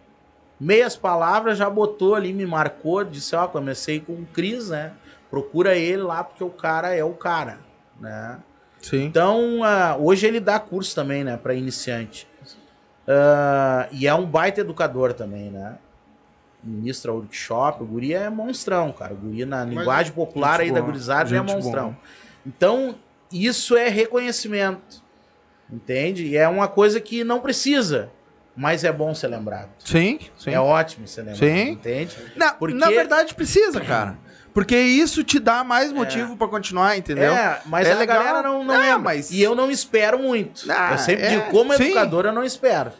meias palavras, já botou ali, me marcou, disse, ó, comecei com o Cris, né? Procura ele lá, porque o cara é o cara, né? Sim. Então, ah, hoje ele dá curso também, né, para iniciante. Ah, e é um baita educador também, né? Ministra workshop, o guri é monstrão, cara. O guri na linguagem popular aí da boa, gurizada é monstrão. boa. Então, isso é reconhecimento. Entende? E é uma coisa que não precisa. Mas é bom ser lembrado. Sim, sim. É ótimo ser lembrado, Sim. entende? Na, Porque- na verdade, precisa, cara. Porque isso te dá mais motivo pra continuar, entendeu? É, mas É a legal. galera não, não É, mas- E eu não espero muito. Ah, eu sempre é, digo, como sim. educador, eu não espero.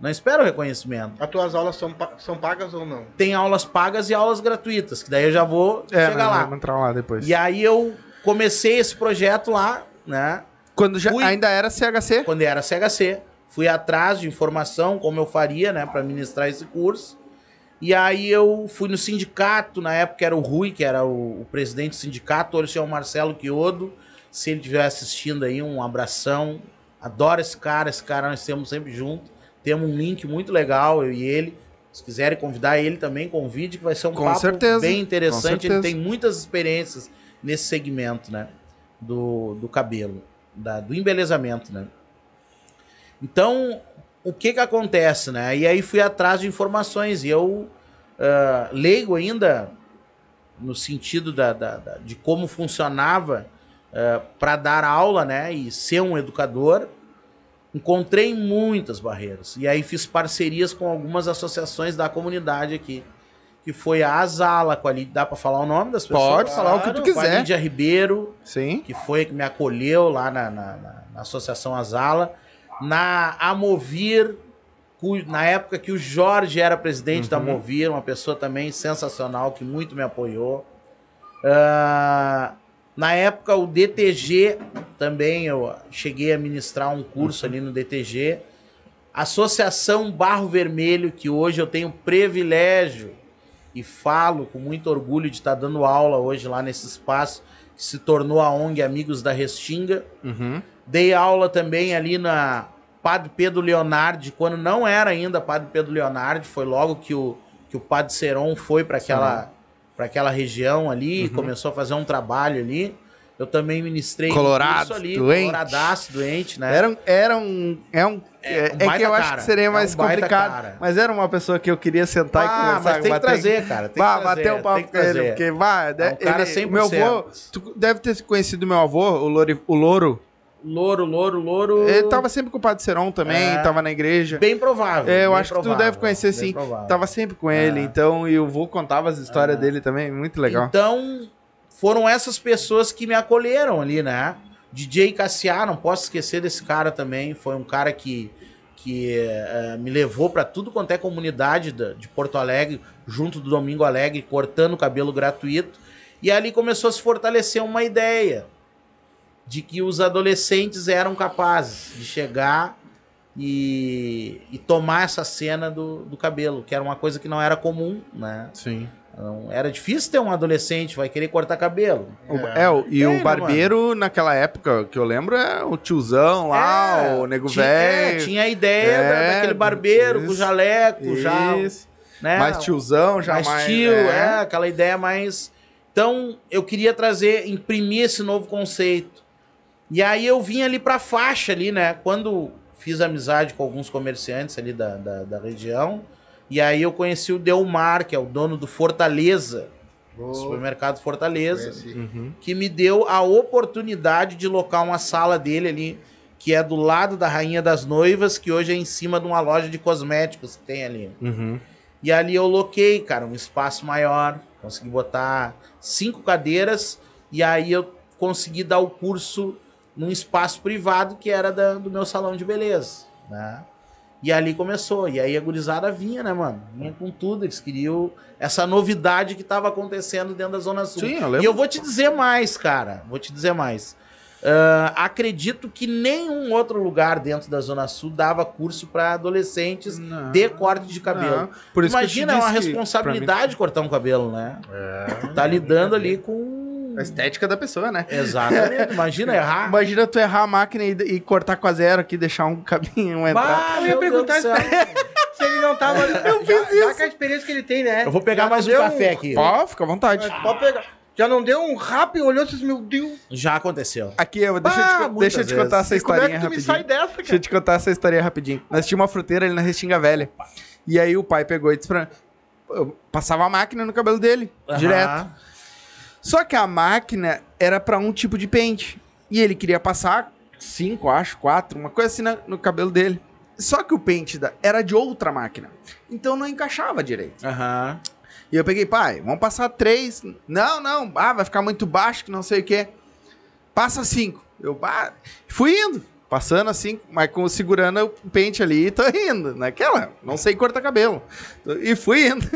Não espero reconhecimento. As tuas aulas são, são pagas ou não? Tem aulas pagas e aulas gratuitas, que daí eu já vou É, chegar lá. vamos entrar lá depois. E aí eu comecei esse projeto lá, né? Quando já Fui- ainda era CHC? Quando era CHC. Fui atrás de informação, como eu faria, né, para ministrar esse curso. E aí eu fui no sindicato, na época era o Rui, que era o, o presidente do sindicato, hoje é o Marcelo Quiodo. Se ele estiver assistindo aí, um abração. Adoro esse cara, esse cara nós temos sempre junto. Temos um link muito legal, eu e ele. Se quiserem convidar ele também, convide, que vai ser um Com papo certeza, bem interessante. Ele tem muitas experiências nesse segmento, né? Do, do cabelo, da, do embelezamento, né? Então, o que que acontece, né? E aí fui atrás de informações e eu, ah, leigo ainda, no sentido da, da- da- de como funcionava para dar aula, né? E ser um educador, encontrei muitas barreiras. E aí fiz parcerias com algumas associações da comunidade aqui. Que foi a Azala, com a Lídia, dá para falar o nome das pessoas? Pode falar o que tu Com a quiser. Lídia Ribeiro, Sim. que foi que me acolheu lá na, na, na- na Associação Azala, na Amovir, na época que o Jorge era presidente da Uhum. Amovir, uma pessoa também sensacional, que muito me apoiou. Ah, na época, o DTG também, eu cheguei a ministrar um curso ali no DTG. Associação Barro Vermelho, que hoje eu tenho privilégio e falo com muito orgulho de estar dando aula hoje lá nesse espaço, que se tornou a ONG Amigos da Restinga. Uhum. Dei aula também ali na Padre Pedro Leonardi, quando não era ainda Padre Pedro Leonardi, foi logo que o, que o Padre Seron foi para aquela, pra aquela região ali, Uhum. começou a fazer um trabalho ali. Eu também ministrei um Colorado, ali, doente. coloradaço, doente, né? Era, um- era um. É, um, é, um é que eu acho cara. que seria É mais um baita complicado. cara. Mas era uma pessoa que eu queria sentar e ah, conversar. mas tem que trazer, cara. Tem Vá, que trazer, bater um papo com ele, porque vai, É um cara ele, 100%. meu avô, tu deve ter conhecido meu avô, o Louro, o Louro. Louro, louro, louro. Ele tava sempre com o Padre Seron também, É. tava na igreja. Bem provável. É, eu acho que tu provável, deve conhecer sim. provável. Tava sempre com É. ele, então, e o vô contava as histórias É. dele também, muito legal. Então, foram essas pessoas que me acolheram ali, né? DJ Cassiá, não posso esquecer desse cara também. Foi um cara que, que eh, me levou para tudo quanto é comunidade da- de Porto Alegre, junto do Domingo Alegre, cortando cabelo gratuito. E ali começou a se fortalecer uma ideia de que os adolescentes eram capazes de chegar e, e tomar essa cena do, do cabelo, que era uma coisa que não era comum, né? Sim. Não, era difícil ter um adolescente, vai querer cortar cabelo. É, o- e Tem, o né, barbeiro, naquela época, que eu lembro, é o tiozão lá, É, o nego tinha, é, velho. tinha a ideia É, da- daquele barbeiro com isso, jaleco, já. Isso. Né, Mais tiozão, já mais mais. tio, é. é, aquela ideia mais. Então, eu queria trazer, imprimir esse novo conceito. E aí eu vim ali pra faixa ali, né? Quando fiz amizade com alguns comerciantes ali da, da, da região. E aí eu conheci o Delmar, que é o dono do Fortaleza, Vou- supermercado Fortaleza. Uhum. que me deu a oportunidade de locar uma sala dele ali, que é do lado da Rainha das Noivas, que hoje é em cima de uma loja de cosméticos que tem ali. Uhum. E ali eu loquei, cara, um espaço maior, consegui botar cinco cadeiras, e aí eu consegui dar o curso num espaço privado que era da- do meu salão de beleza, né? E ali começou. E aí a gurizada vinha, né, mano? Vinha com tudo. Eles queriam essa novidade que estava acontecendo dentro da Zona Sul. Sim, eu E lembro. eu vou te dizer mais, cara. Vou te dizer mais. Ah, acredito que nenhum outro lugar dentro da Zona Sul dava curso para adolescentes Não, de corte de cabelo. não. Por isso Imagina, é uma responsabilidade cortar um cabelo, né? Tá lidando ali com. A estética da pessoa, né? Exatamente. Imagina errar. Imagina tu errar a máquina e, e cortar com a zero aqui, deixar um caminho entrar. Bah, Eu ia perguntar céu. se ele não tava. Eu já, já com a experiência que ele tem, né? Eu vou pegar Já mais um café aqui. Pô, fica à vontade. Pode pegar. Já não deu um rap e olhou e disse, meu Deus. Já aconteceu. Aqui, eu, deixa, eu Ah, te, deixa eu te contar essa como é historinha que tu me rapidinho. sai dessa, Deixa eu te contar essa historinha rapidinho. Nós tínhamos uma fruteira ali na Restinga Velha. E aí o pai pegou e disse pra... eu passava a máquina no cabelo dele, Aham. direto. Só que a máquina era pra um tipo de pente. E ele queria passar cinco, acho, quatro, uma coisa assim na- no cabelo dele. Só que o pente da- era de outra máquina. Então não encaixava direito. Aham. E eu peguei, pai, vamos passar três. Não, não, ah, vai ficar muito baixo, que não sei o quê. Passa cinco. Eu ah, fui indo, passando assim, mas com segurando o pente ali e tô indo. Naquela, não sei cortar cabelo. E fui indo.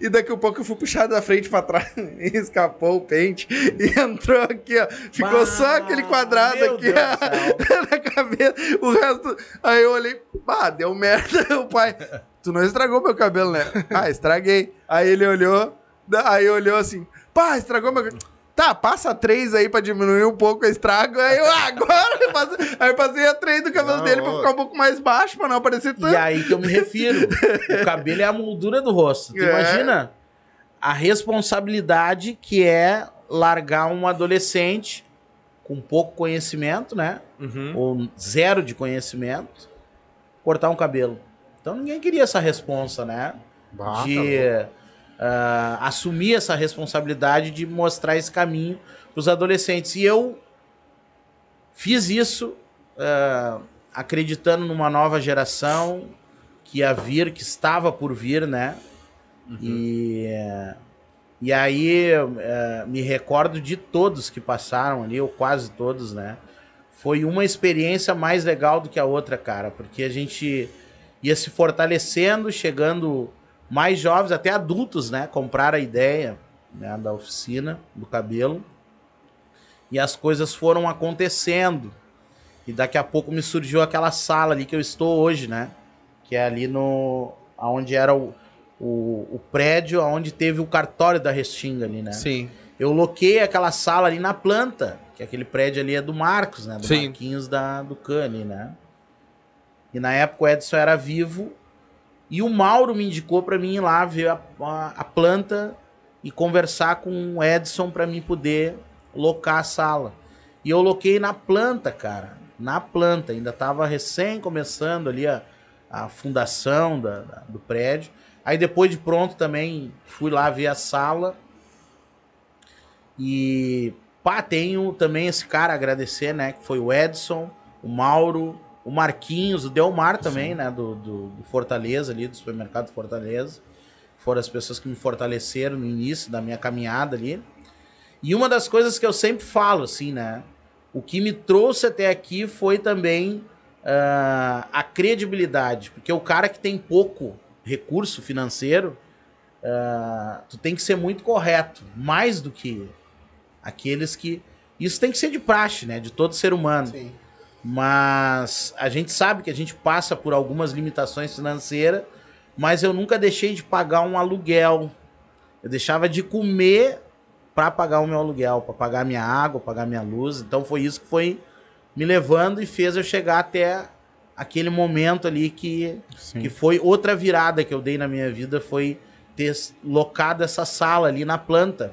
E daqui a pouco eu fui puxado da frente pra trás. E escapou o pente. E entrou aqui, ó. Ficou Bah, só aquele quadrado aqui, ó, na cabeça. O resto. Aí eu olhei, bah, deu merda. O pai. Tu não estragou meu cabelo, né? Ah, estraguei. Aí ele olhou, aí olhou assim, pá, estragou meu cabelo. Tá, passa três aí pra diminuir um pouco o estrago. Aí eu, ah, agora eu passei, aí eu passei a três do cabelo Não, dele pra ficar um pouco mais baixo, pra não aparecer tanto. E aí que eu me refiro. O cabelo é a moldura do rosto. Tu É. imagina a responsabilidade que é largar um adolescente com pouco conhecimento, né? Uhum. Ou zero de conhecimento, cortar um cabelo. Então ninguém queria essa responsa, né? Bah, de tá ah, assumir essa responsabilidade de mostrar esse caminho para os adolescentes. E eu fiz isso ah, acreditando numa nova geração que ia vir, que estava por vir, né? E, eh, e aí eh, me recordo de todos que passaram ali, ou quase todos, né? Foi uma experiência mais legal do que a outra, cara, porque a gente ia se fortalecendo, chegando mais jovens, até adultos, né? Compraram a ideia né, da oficina, do cabelo. E as coisas foram acontecendo. E daqui a pouco me surgiu aquela sala ali que eu estou hoje, né? Que é ali no. onde era o, o, o prédio onde teve o cartório da Restinga ali, né? Sim. Eu loquei aquela sala ali na planta, que aquele prédio ali é do Marcos, né? Do Sim. Marquinhos da, do Cane, né? E na época o Edson era vivo e o Mauro me indicou para mim ir lá ver a, a, a planta e conversar com o Edson para mim poder locar a sala. E eu loquei na planta, cara. Na planta. Ainda tava recém começando ali a, a fundação da- da- do prédio. Aí depois de pronto também fui lá ver a sala. E pá, tenho também esse cara a agradecer, né? Que foi o Edson, o Mauro, o Marquinhos, o Delmar também, né? Do, do, do Fortaleza ali, do supermercado Fortaleza. Foram as pessoas que me fortaleceram no início da minha caminhada ali. E uma das coisas que eu sempre falo, assim, né? O que me trouxe até aqui foi também ah, a credibilidade. Porque o cara que tem pouco recurso financeiro, ah, tu tem que ser muito correto. Mais do que aqueles que. Isso tem que ser de praxe, né? De todo ser humano. Sim. Mas a gente sabe que a gente passa por algumas limitações financeiras, mas eu nunca deixei de pagar um aluguel. Eu deixava de comer para pagar o meu aluguel, para pagar minha água, pagar minha luz. Então foi isso que foi me levando e fez eu chegar até aquele momento ali que, que foi outra virada que eu dei na minha vida, foi ter locado essa sala ali na planta.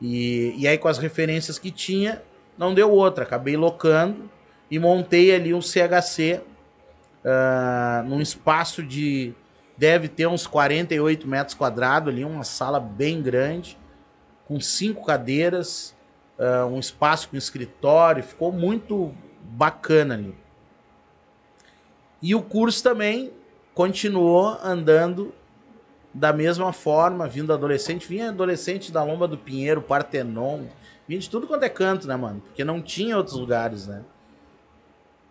E, e aí com as referências que tinha, não deu outra. Acabei locando e montei ali um CHC ah, num espaço de. Deve ter uns 48 metros quadrados ali, uma sala bem grande, com cinco cadeiras, ah, um espaço com escritório, ficou muito bacana ali. E o curso também continuou andando da mesma forma, vindo adolescente, vinha adolescente da Lomba do Pinheiro, Partenon, vinha de tudo quanto é canto, né, mano? Porque não tinha outros lugares, né?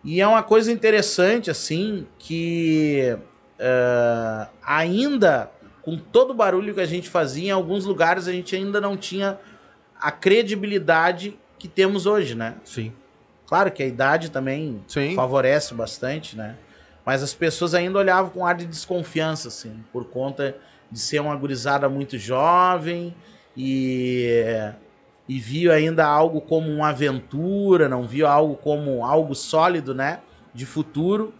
E é uma coisa interessante, assim, que eh, ainda, com todo o barulho que a gente fazia, em alguns lugares a gente ainda não tinha a credibilidade que temos hoje, né? Sim. Claro que a idade também Sim. favorece bastante, né? Mas as pessoas ainda olhavam com ar de desconfiança, assim, por conta de ser uma gurizada muito jovem e, e viu ainda algo como uma aventura, não viu algo como algo sólido, né? De futuro.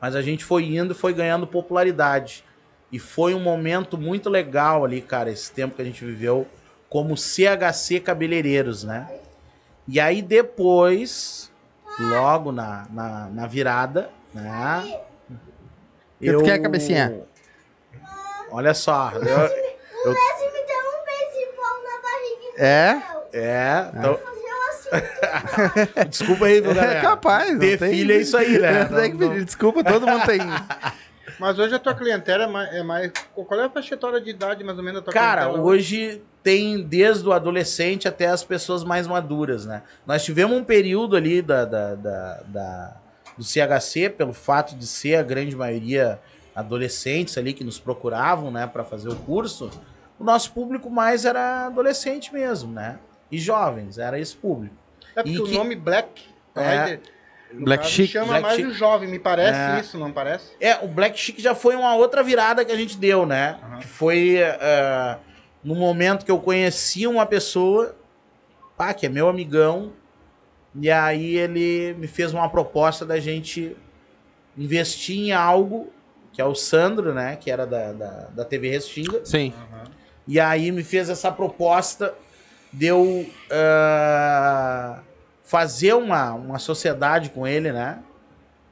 Mas a gente foi indo, foi ganhando popularidade. E foi um momento muito legal ali, cara, esse tempo que a gente viveu como CHC Cabeleireiros, né? E aí depois, logo na, na, na virada, né? E tu quer, cabecinha? Olha só, eu, O Messi me deu um beijinho na barriga. É? é, então, Fazer assim. Desculpa aí, viu, galera. É capaz. não Ter tem- filho é isso aí, né? Tem que pedir desculpa, todo mundo tem. Mas hoje a tua clientela é mais, é mais- Qual é a faixa etária de idade, mais ou menos, da tua Cara, clientela? hoje tem desde o adolescente até as pessoas mais maduras, né? Nós tivemos um período ali da, da, da- da- do CHC, pelo fato de ser a grande maioria adolescentes ali que nos procuravam, né, para fazer o curso. O nosso público mais era adolescente mesmo, né? E jovens, era esse público. É porque e o que- nome Black... É. de- no Black caso, Chic, chama Black mais Chic. o jovem, me parece É. isso, não parece? É, o Black Chic já foi uma outra virada que a gente deu, né? Aham. Que foi eh, no momento que eu conheci uma pessoa, pá, que é meu amigão, e aí ele me fez uma proposta da gente investir em algo, que é o Sandro, né? Que era da, da, da TV Restinga. Sim. E aí me fez essa proposta de eu ah, fazer uma, uma sociedade com ele, né?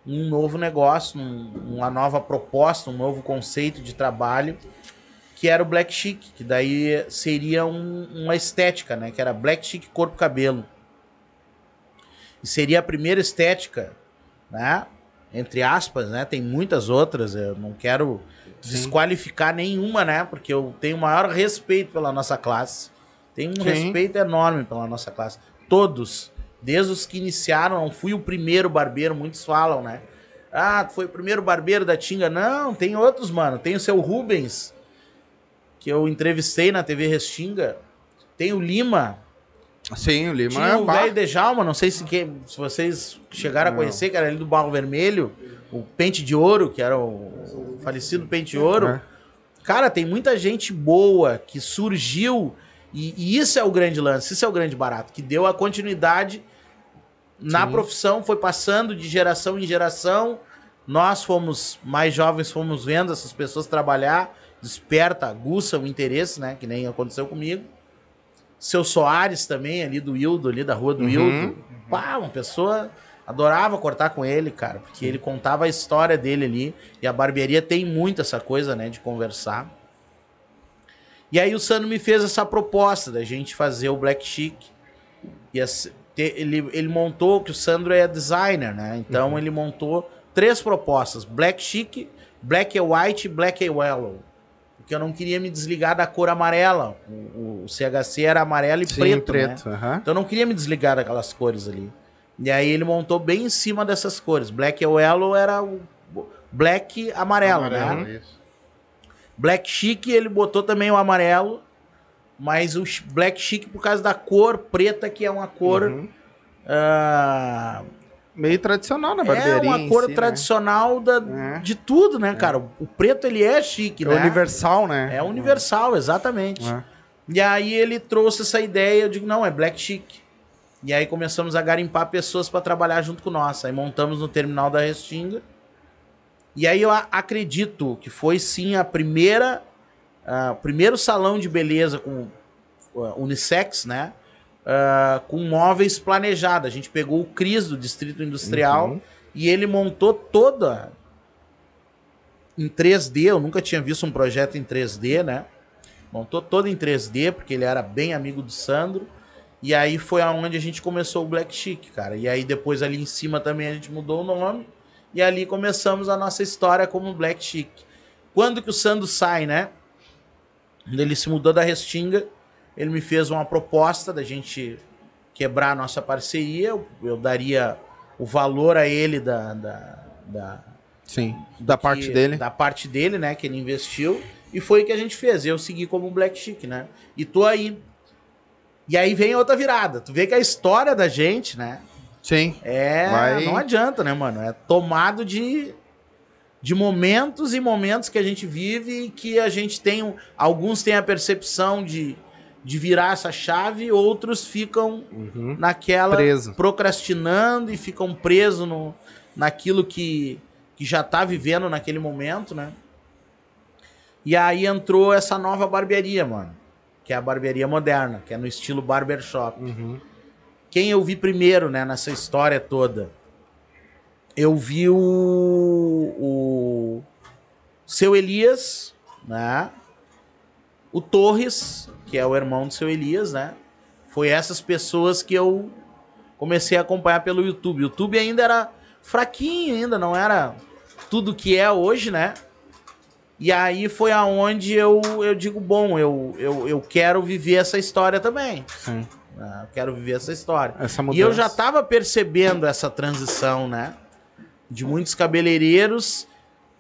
Um novo negócio, um- uma nova proposta, um novo conceito de trabalho, que era o Black Chic, que daí seria um- uma estética, né? Que era Black Chic Corpo Cabelo. E seria a primeira estética, né? Entre aspas, né? Tem muitas outras, eu não quero desqualificar nenhuma, né? Porque eu tenho o maior respeito pela nossa classe. Tenho um Sim. respeito enorme pela nossa classe. Todos. Desde os que iniciaram, não fui o primeiro barbeiro, muitos falam, né? Ah, foi o primeiro barbeiro da Tinga. Não, tem outros, mano. Tem o seu Rubens, que eu entrevistei na TV Restinga. Tem o Lima, Sim, o Lima tinha é o velho Dejalma, não sei se, que- se vocês chegaram Não. a conhecer, que era ali do Barro Vermelho, o Pente de Ouro, que era o falecido Pente Ouro. É. Cara, tem muita gente boa que surgiu, e, e isso é o grande lance, isso é o grande barato, que deu a continuidade na Sim. profissão, foi passando de geração em geração. Nós fomos, mais jovens, fomos vendo essas pessoas trabalhar, desperta, aguça o interesse, né? Que nem aconteceu comigo. Seu Soares também, ali do Hildo, ali da rua do Uhum. Hildo. Pá, uma pessoa adorava cortar com ele, cara, porque ele contava a história dele ali. E a barbearia tem muito essa coisa, né, de conversar. E aí o Sandro me fez essa proposta da gente fazer o Black Chic. E ele, ele montou, que o Sandro é designer, né? Então ele montou três propostas: Black Chic, Black and White e Black and Yellow. Porque eu não queria me desligar da cor amarela. O, o CHC era amarelo e Sim, preto, né? preto. aham. Então eu não queria me desligar daquelas cores ali. E aí ele montou bem em cima dessas cores. Black and Yellow era o black amarelo, né? Amarelo, isso. Black Chic ele botou também o amarelo, mas o Black Chic por causa da cor preta, que é uma cor. Uhum. ah, Meio tradicional na é barbearia. uma em cor si, né? tradicional da, É. de tudo, né, cara? O preto ele é chique, É né? universal, né? É universal, exatamente. É. E aí ele trouxe essa ideia, eu digo, não, é Black Chic. E aí começamos a garimpar pessoas para trabalhar junto com nós. Aí montamos no terminal da Restinga. E aí eu acredito que foi sim a primeira, o primeiro salão de beleza com ah, unissex, né? Ah, com móveis planejados. A gente pegou o Cris do Distrito Industrial Uhum. e ele montou toda em 3D. Eu nunca tinha visto um projeto em 3D, né? Montou todo em 3D, porque ele era bem amigo do Sandro. E aí foi aonde a gente começou o Black Chic, cara. E aí depois ali em cima também a gente mudou o nome. E ali começamos a nossa história como Black Chic. Quando que o Sandro sai, né? Quando ele se mudou da Restinga, ele me fez uma proposta da gente quebrar a nossa parceria. Eu, eu daria o valor a ele da, da, da, Sim. Da parte que- dele. Da parte dele, né? Que ele investiu. E foi o que a gente fez. Eu segui como Black Chic, né? E tô aí. E aí vem outra virada. Tu vê que a história da gente, né? Sim. É. Vai- Não adianta, né, mano? É tomado de. De momentos e momentos que a gente vive e que a gente tem. Alguns têm a percepção de, de virar essa chave, outros ficam Uhum. naquela Preso. procrastinando e ficam presos no, naquilo que, que já tá vivendo naquele momento, né? E aí entrou essa nova barbearia, mano. Que é a barbearia moderna, que é no estilo barbershop. Uhum. Quem eu vi primeiro, né, nessa história toda? Eu vi o, o seu Elias, né? O Torres, que é o irmão do seu Elias, né? Foi essas pessoas que eu comecei a acompanhar pelo YouTube. O YouTube ainda era fraquinho, ainda não era tudo que é hoje, né? E aí foi aonde eu, eu digo, bom, eu, eu, eu quero viver essa história também. Sim. né? Eu quero viver essa história. Essa E eu já tava percebendo essa transição, né? De muitos cabeleireiros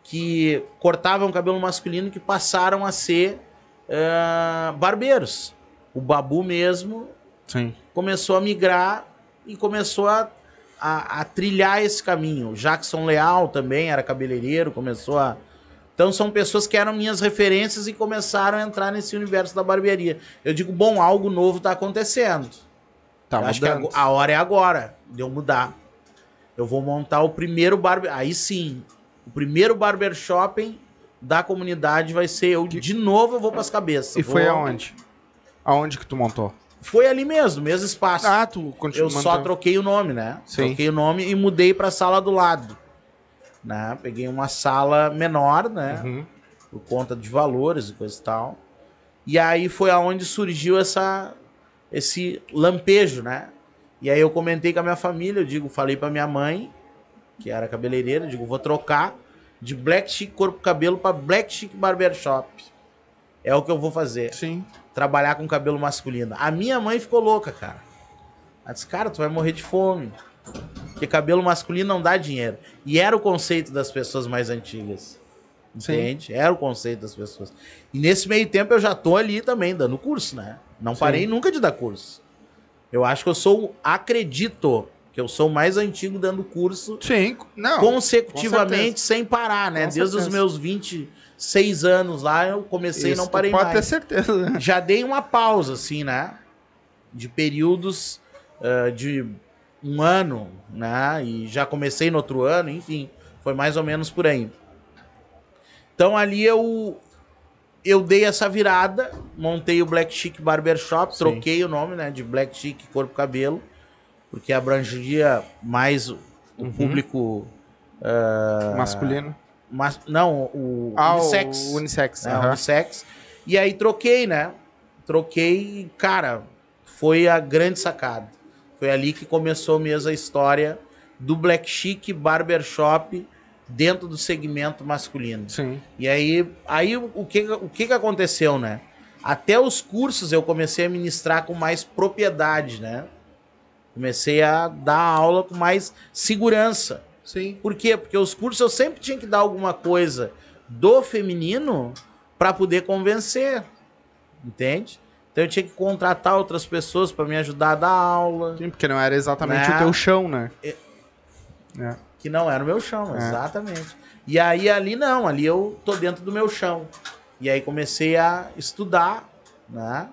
que cortavam cabelo masculino que passaram a ser eh, barbeiros. O Babu mesmo Sim. começou a migrar e começou a, a, a trilhar esse caminho. O Jackson Leal também era cabeleireiro, começou a. Então são pessoas que eram minhas referências e começaram a entrar nesse universo da barbearia. Eu digo, bom, algo novo está acontecendo. Tá acho que a, a hora é agora de eu mudar. Eu vou montar o primeiro barber. Aí sim, o primeiro barber shopping da comunidade vai ser eu. De novo eu vou para as cabeças. E Vou- foi aonde? Aonde que tu montou? Foi ali mesmo, mesmo espaço. Ah, tu continua eu só troquei o nome, né? Sim. Troquei o nome e mudei para a sala do lado. Né? Peguei uma sala menor, né? Uhum. por conta de valores e coisa e tal. E aí foi aonde surgiu essa esse lampejo, né? E aí eu comentei com a minha família, eu digo, falei pra minha mãe, que era cabeleireira, digo, vou trocar de Black Chic Corpo Cabelo para Black Chic Barbershop. É o que eu vou fazer, Sim. trabalhar com cabelo masculino. A minha mãe ficou louca, cara. Ela disse, cara, tu vai morrer de fome. Porque cabelo masculino não dá dinheiro. E era o conceito das pessoas mais antigas. Sim. Entende? Era o conceito das pessoas. E nesse meio tempo eu já tô ali também dando curso, né? Não Sim. parei nunca de dar curso. Eu acho que eu sou, acredito, que eu sou o mais antigo dando curso Sim. Não. consecutivamente sem parar, né? Com Desde os certeza. meus 26 anos lá eu comecei e Isso não tu parei pode mais ter certeza. né? já dei uma pausa, assim, né? De períodos ah, de um ano, né? E já comecei no outro ano, enfim. Foi mais ou menos por aí. Então ali eu eu dei essa virada, montei o Black Chic Barbershop, Sim. troquei o nome, né, de Black Chic Corpo Cabelo, porque abrangia mais o Uhum. público ah, Masculino. mas não, o Ah, unissex. o unissex. né, aham. unissex. E aí troquei, né? Troquei cara, foi a grande sacada. Foi ali que começou mesmo a história do Black Chic Barbershop dentro do segmento masculino. Sim. E aí, aí o, que, o que que aconteceu, né? Até os cursos eu comecei a ministrar com mais propriedade, né? Comecei a dar aula com mais segurança. Sim. Por quê? Porque os cursos eu sempre tinha que dar alguma coisa do feminino para poder convencer. Entende? Então eu tinha que contratar outras pessoas para me ajudar a dar aula, Sim, porque não era exatamente Né? o teu chão, né? É. É. que não era o meu chão, É. exatamente. E aí ali não, ali eu tô dentro do meu chão. E aí comecei a estudar, né?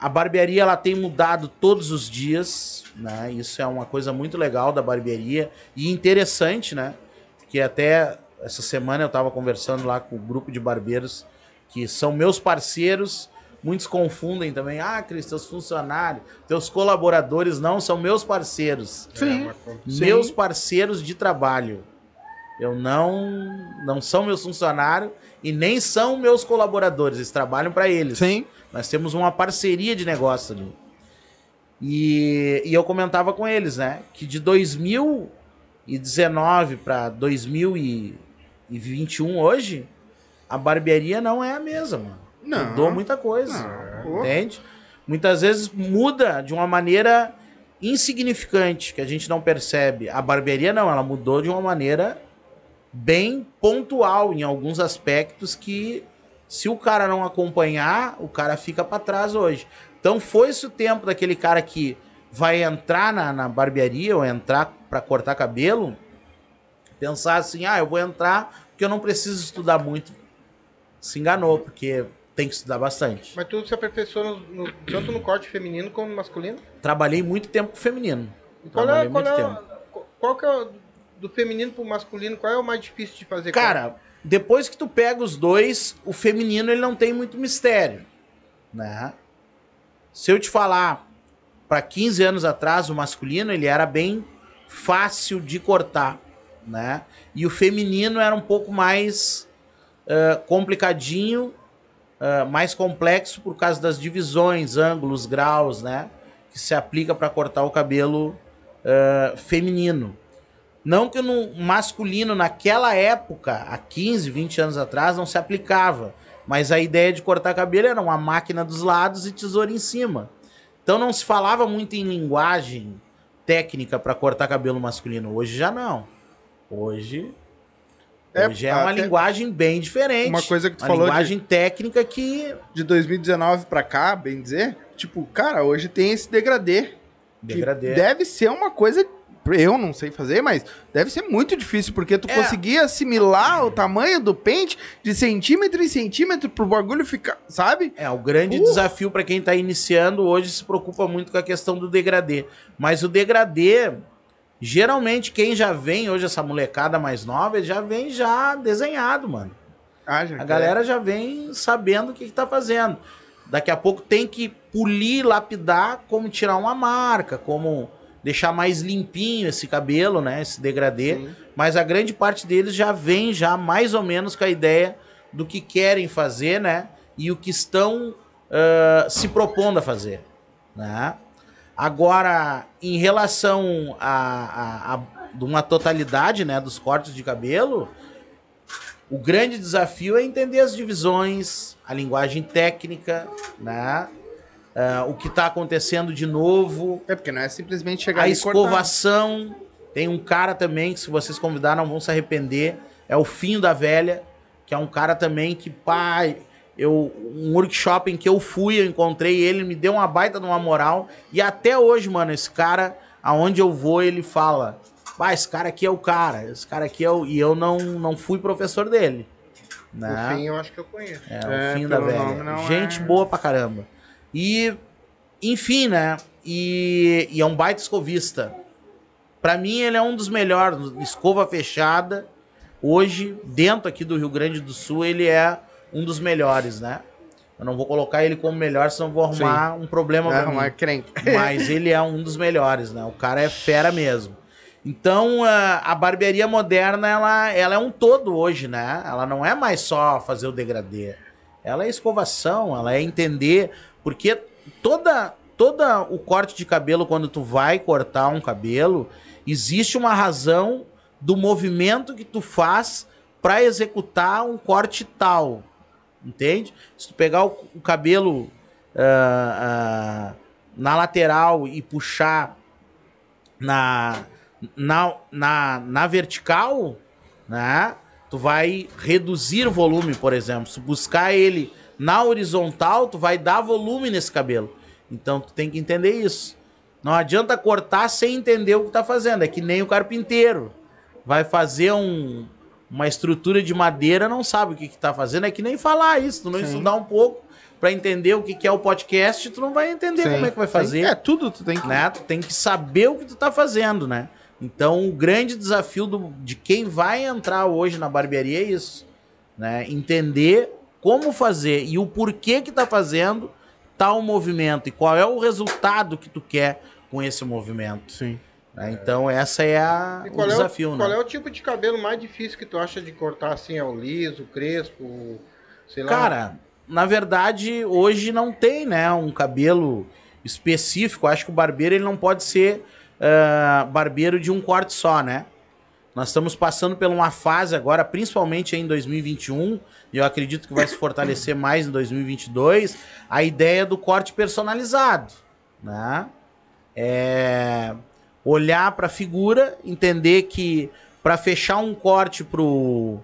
A barbearia ela tem mudado todos os dias, né? Isso é uma coisa muito legal da barbearia e interessante, né? Porque até essa semana eu estava conversando lá com o grupo de barbeiros que são meus parceiros. Muitos confundem também. Ah, Cris, teus funcionários, teus colaboradores não são meus parceiros Sim. Sim. meus parceiros de trabalho. Eu não não são meus funcionários e nem são meus colaboradores, eles trabalham para eles. Sim. Nós temos uma parceria de negócio ali. E, e eu comentava com eles, né, que de 2019 para 2021 hoje, a barbearia não é a mesma, mano. Não. Mudou muita coisa. Não. Entende? Muitas vezes muda de uma maneira insignificante, que a gente não percebe. A barbearia não, ela mudou de uma maneira bem pontual em alguns aspectos que se o cara não acompanhar, o cara fica para trás hoje. Então foi-se o tempo daquele cara que vai entrar na, na barbearia ou entrar para cortar cabelo, pensar assim, ah, eu vou entrar porque eu não preciso estudar muito. Se enganou, porque tem que estudar bastante. Mas tu se aperfeiçoou no- no- tanto no corte feminino como no masculino? Trabalhei muito tempo com feminino. E Qual é, Trabalhei qual, muito é, tempo. qual que é o- do feminino pro masculino? Qual é o mais difícil de fazer? Cara, depois que tu pega os dois, o feminino ele não tem muito mistério, né? Se eu te falar para 15 anos atrás, o masculino ele era bem fácil de cortar, né? E o feminino era um pouco mais ah, complicadinho, ah, mais complexo por causa das divisões, ângulos, graus, né? que se aplica para cortar o cabelo uh, feminino. Não que no masculino, naquela época, há 15, 20 anos atrás, não se aplicava. Mas a ideia de cortar cabelo era uma máquina dos lados e tesoura em cima. Então não se falava muito em linguagem técnica para cortar cabelo masculino. Hoje já não. Hoje É, Hoje é uma até- linguagem bem diferente. Uma coisa que tu uma falou de- linguagem técnica que. De 2019 pra cá, bem dizer, tipo, cara, hoje tem esse degradê. que Degradê. Deve ser uma coisa. Eu não sei fazer, mas deve ser muito difícil, porque tu É. conseguir assimilar o tamanho do pente de centímetro em centímetro pro bagulho ficar. Sabe? É, o grande Uh! desafio para quem está iniciando hoje se preocupa muito com a questão do degradê. Mas o degradê, geralmente quem já vem hoje, essa molecada mais nova, ele já vem já desenhado, mano. Ah, já A quer. galera já vem sabendo o que, que tá fazendo. Daqui a pouco tem que polir, lapidar, como tirar uma marca, como deixar mais limpinho esse cabelo, né? Esse degradê. Sim. Mas a grande parte deles já vem já mais ou menos com a ideia do que querem fazer, né? E o que estão ah, se propondo a fazer, né? Agora, em relação a, a, a uma totalidade, né, dos cortes de cabelo, o grande desafio é entender as divisões, a linguagem técnica, né? Ah, o que está acontecendo de novo, É porque não é simplesmente chegar a e cortar. escovação. Tem um cara também que, se vocês convidar, não vão se arrepender. É o Finho da Velha, que é um cara também que, pai, eu, um workshop em que eu fui, eu encontrei ele, me deu uma baita de uma moral. E até hoje, mano, esse cara, aonde eu vou, ele fala: Pá, esse cara aqui é o cara, esse cara aqui é o. E eu não, não fui professor dele. Né? No fim, eu acho que eu conheço. É, É, o fim da velha. Gente é- boa pra caramba. E, enfim, né? E, e é um baita escovista. Pra mim, ele é um dos melhores. Escova fechada. Hoje, dentro aqui do Rio Grande do Sul, ele é um dos melhores, né? Eu não vou colocar ele como melhor, senão vou arrumar um problema É, pra crenca. mas ele é um dos melhores, né? O cara é fera mesmo. Então, a, a barbearia moderna, ela, ela é um todo hoje, né? Ela não é mais só fazer o degradê. Ela é escovação, ela é entender, porque toda toda o corte de cabelo quando tu vai cortar um cabelo, existe uma razão do movimento que tu faz para executar um corte tal. Entende? Se tu pegar o, o cabelo ah, ah, na lateral e puxar na, na, na, na vertical, né? Tu vai reduzir volume, por exemplo. Se buscar ele na horizontal, tu vai dar volume nesse cabelo. Então tu tem que entender isso. Não adianta cortar sem entender o que tá fazendo. É que nem o carpinteiro. Vai fazer um, uma estrutura de madeira, não sabe o que, que tá fazendo. É que nem falar isso. Tu não Sim. estudar um pouco para entender o que, que é o podcast, tu não vai entender Sim, como é que vai fazer É, tudo tu tem que. né? Tu tem que saber o que tu tá fazendo, né? Então, o grande desafio do- de quem vai entrar hoje na barbearia é isso, né? Entender como fazer e o porquê que tá fazendo tal movimento e qual é o resultado que tu quer com esse movimento. Sim. Né? Então, essa é a, E o qual, é o, desafio, qual né? é o tipo de cabelo mais difícil que tu acha de cortar assim? É o liso, crespo, sei lá? Cara, na verdade, hoje não tem, né, um cabelo específico. Acho que o barbeiro ele não pode ser ah, barbeiro de um corte só, né? Nós estamos passando por uma fase agora, principalmente em 2021, e eu acredito que vai se fortalecer mais em 2022, a ideia do corte personalizado, né? É olhar para a figura, entender que para fechar um corte pro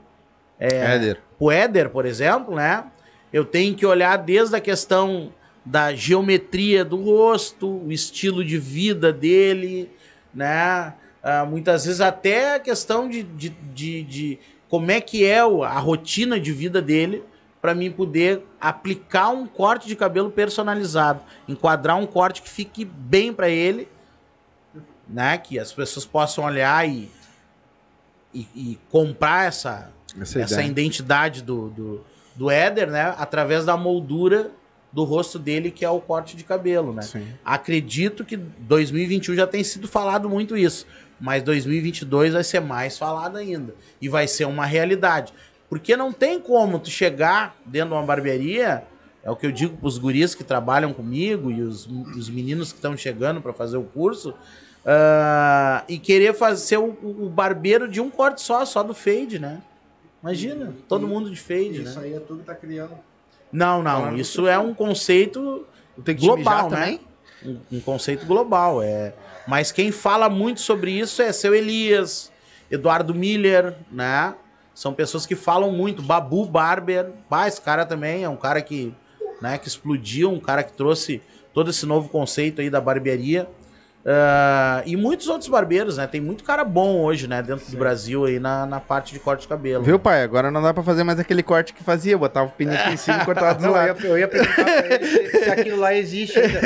Éder. o Éder, por exemplo, né? Eu tenho que olhar desde a questão da geometria do rosto, o estilo de vida dele, né? Ah, muitas vezes até a questão de, de, de, de como é que é a rotina de vida dele para mim poder aplicar um corte de cabelo personalizado, enquadrar um corte que fique bem para ele, né? Que as pessoas possam olhar e, e, e comprar essa, Essa, essa identidade do, do, do Éder, né? Através da moldura do rosto dele, que é o corte de cabelo, né? Sim. Acredito que 2021 já tem sido falado muito isso, mas 2022 vai ser mais falado ainda e vai ser uma realidade. Porque não tem como tu chegar dentro de uma barbearia É o que eu digo pros guris que trabalham comigo e os, os meninos que estão chegando para fazer o curso. Ah, e querer fazer o, o barbeiro de um corte só, só do fade, né? Imagina, todo mundo de fade, Isso né? aí é tudo que tá criando. Não, não, isso é um conceito global, né? também? Um, um conceito global. É. Mas quem fala muito sobre isso é seu Elias, Eduardo Miller, né? São pessoas que falam muito. Babu Barber, bah, esse cara também é um cara que, né, que explodiu, um cara que trouxe todo esse novo conceito aí da barbearia. Ah, e muitos outros barbeiros, né? Tem muito cara bom hoje, né? Dentro do Brasil aí na, na parte de corte de cabelo. Viu, pai? Agora não dá pra fazer mais aquele corte que fazia. Botava o pinico em cima e cortava do Não, eu, lado. ia, eu ia perguntar pra ele se, aquilo lá existe ainda.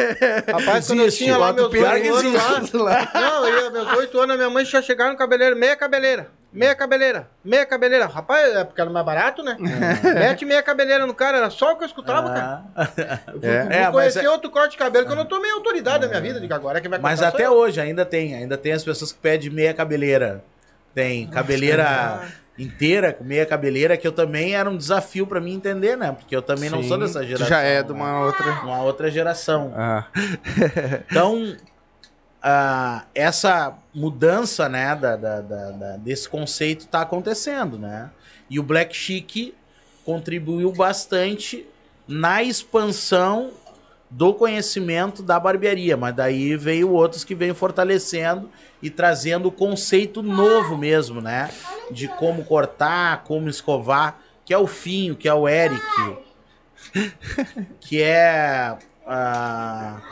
Rapaz, quando eu Existe, tinha lá meus oito anos existe. lá... Não, eu ia, meus oito anos, a minha mãe já chegava no cabeleireiro, meia cabeleira, meia cabeleira, meia cabeleira. Rapaz, é porque era mais barato, né? Mete meia cabeleira no cara, era só o que eu escutava, cara. Ah, Eu É. fui, É, fui mas conhecer é- outro corte de cabelo que eu não tomei autoridade na minha vida, de que agora quem vai Mas até eu. hoje ainda tem, ainda tem as pessoas que pedem meia cabeleira. Tem cabeleira inteira, com meia cabeleira, que eu também era um desafio pra mim entender, né? Porque eu também não Sim, sou dessa tu geração. já é de né? uma outra. Uma outra geração. Ah. Então, ah, essa mudança, né, da, da- da- desse conceito tá acontecendo, né? E o Black Chic contribuiu bastante na expansão do conhecimento da barbearia, mas daí veio outros que veio fortalecendo e trazendo o conceito novo mesmo, né? De como cortar, como escovar, que é o Finho, que é o Eric, que é ah,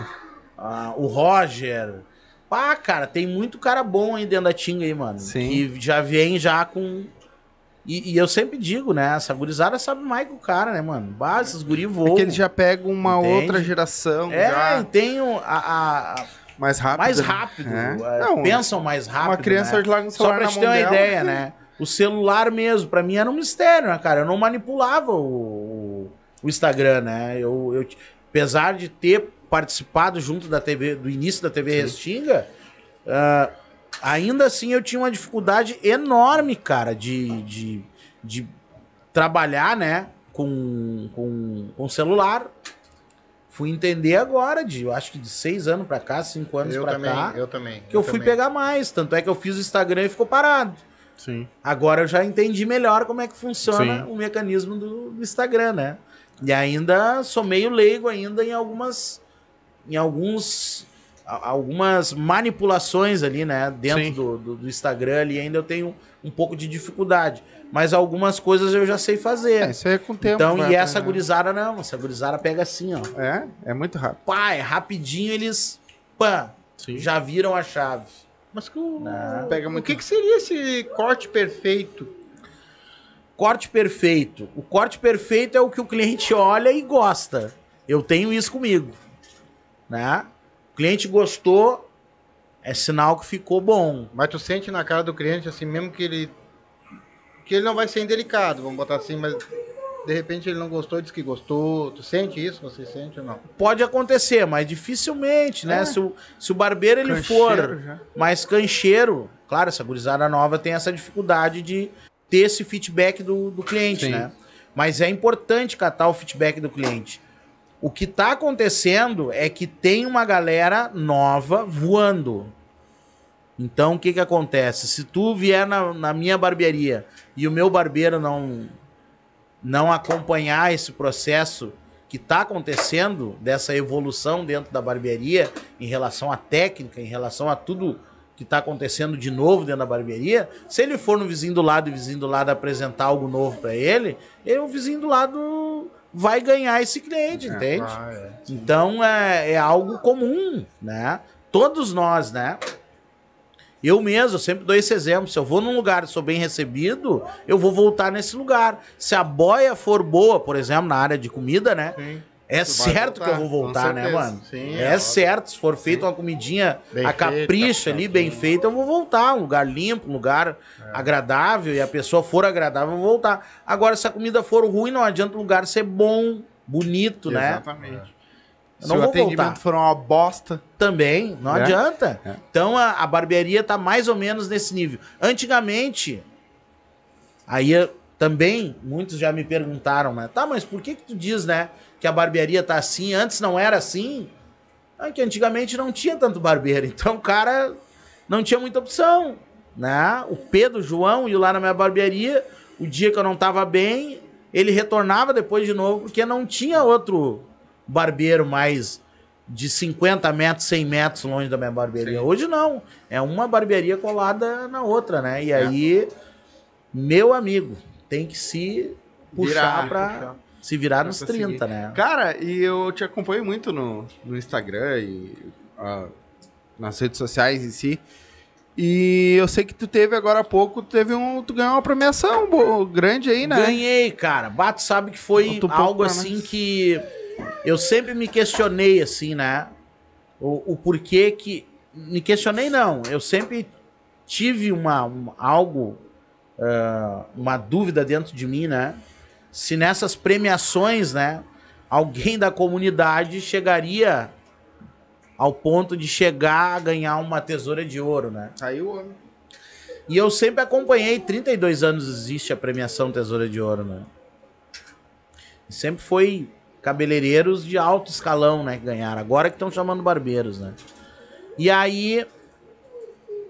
ah, o Roger. Pá, cara, tem muito cara bom aí dentro da Tinga aí, mano. Sim. Que já vem já com. E, e eu sempre digo, né? Essa gurizada sabe mais que o cara, né, mano? Bah, esses guri voam. É que eles já pegam uma Entende? outra geração. É, já tem a, a- a- mais rápido. mais né? rápido. É. é, Não, pensam mais rápido. Uma criança né? hoje larga o Só celular pra te ter uma dela. ideia, né? O celular mesmo, pra mim era um mistério, né, cara? Eu não manipulava o, o- o Instagram, né? Eu, eu, apesar de ter participado junto da TV, do início da TV Restinga, ah, ainda assim eu tinha uma dificuldade enorme, cara, de, de, de trabalhar, né, com, com, com celular. Fui entender agora, de, eu acho que de seis anos pra cá, cinco anos Eu pra também, cá, eu também. que eu, fui também. pegar mais. Tanto é que eu fiz o Instagram e ficou parado. Sim. Agora eu já entendi melhor como é que funciona Sim. o mecanismo do, do Instagram, né? E ainda sou meio leigo ainda em algumas em alguns algumas manipulações ali, né, dentro Sim. do, do, do Instagram ali ainda eu tenho um pouco de dificuldade, mas algumas coisas eu já sei fazer. É, isso aí é com o tempo. então, e essa gurizada não, essa gurizada pega assim, ó. É, é muito rápido. Pá, é rapidinho eles pá, já viram a chave. Mas que o, Não. Pega o muito- que, que seria esse corte perfeito? Corte perfeito. O corte perfeito é o que o cliente olha e gosta. Eu tenho isso comigo. Né? O cliente gostou, é sinal que ficou bom. Mas tu sente na cara do cliente, assim, mesmo que ele. Que ele não vai ser indelicado, vamos botar assim, mas de repente ele não gostou, diz que gostou. Tu sente isso? Você sente ou não? Pode acontecer, mas dificilmente, né? É. Se, o, se o barbeiro ele Cancheiro for já. mais cancheiro, claro, essa gurizada nova tem essa dificuldade de ter esse feedback do, do cliente, Sim. né? Mas é importante catar o feedback do cliente. O que tá acontecendo é que tem uma galera nova voando. Então, o que que acontece? Se tu vier na, na minha barbearia e o meu barbeiro não não acompanhar esse processo que está acontecendo dessa evolução dentro da barbearia em relação à técnica, em relação a tudo que está acontecendo de novo dentro da barbearia, se ele for no vizinho do lado e o vizinho do lado apresentar algo novo para ele, ele, o vizinho do lado vai ganhar esse cliente, entende? Ah, é. Então é, é algo comum, né? Todos nós, né? Eu mesmo, eu sempre dou esse exemplo. Se eu vou num lugar e sou bem recebido, eu vou voltar nesse lugar. Se a boia for boa, por exemplo, na área de comida, né? Sim. É certo voltar, que eu vou voltar, né, mano? Sim, é é certo. Se for feita uma comidinha Bem a feita, capricho ali, bem feita, eu vou voltar. Um lugar limpo, um lugar agradável, e a pessoa for agradável, eu vou voltar. Agora, se a comida for ruim, não adianta o lugar ser bom, bonito, né? Exatamente. Eu Se não o vou atendimento voltar. for uma bosta, Também, não É? adianta. É. Então a, a barbearia tá mais ou menos nesse nível. Antigamente, aí também, muitos já me perguntaram, né? Tá, mas por que que tu diz, né, que a barbearia tá assim? Antes não era assim? É que antigamente não tinha tanto barbeiro, então o cara não tinha muita opção, né? O Pedro, o João ia lá na minha barbearia, o dia que eu não tava bem, ele retornava depois de novo, porque não tinha outro barbeiro mais de 50 metros, 100 metros longe da minha barbearia. Sim. Hoje não, é uma barbearia colada na outra, né? E É. aí, meu amigo, tem que se puxar pra puxar. se virar nos conseguir. 30, né? Cara, e eu te acompanho muito no, no Instagram e ah, nas redes sociais em si. E eu sei que tu teve agora há pouco, tu teve um, tu ganhou uma premiação grande aí, né? Ganhei, cara. Bato sabe que foi algo assim nós. que eu sempre me questionei, assim, né? O, o porquê que. Me questionei, não. Eu sempre tive uma, um- algo, ah, uma dúvida dentro de mim, né? Se nessas premiações, né? Alguém da comunidade chegaria ao ponto de chegar a ganhar uma tesoura de ouro, né? Aí o homem. E eu sempre acompanhei, 32 anos existe a premiação Tesoura de Ouro, né? E sempre foi cabeleireiros de alto escalão, né, que ganharam. Agora que estão chamando barbeiros, né? E aí,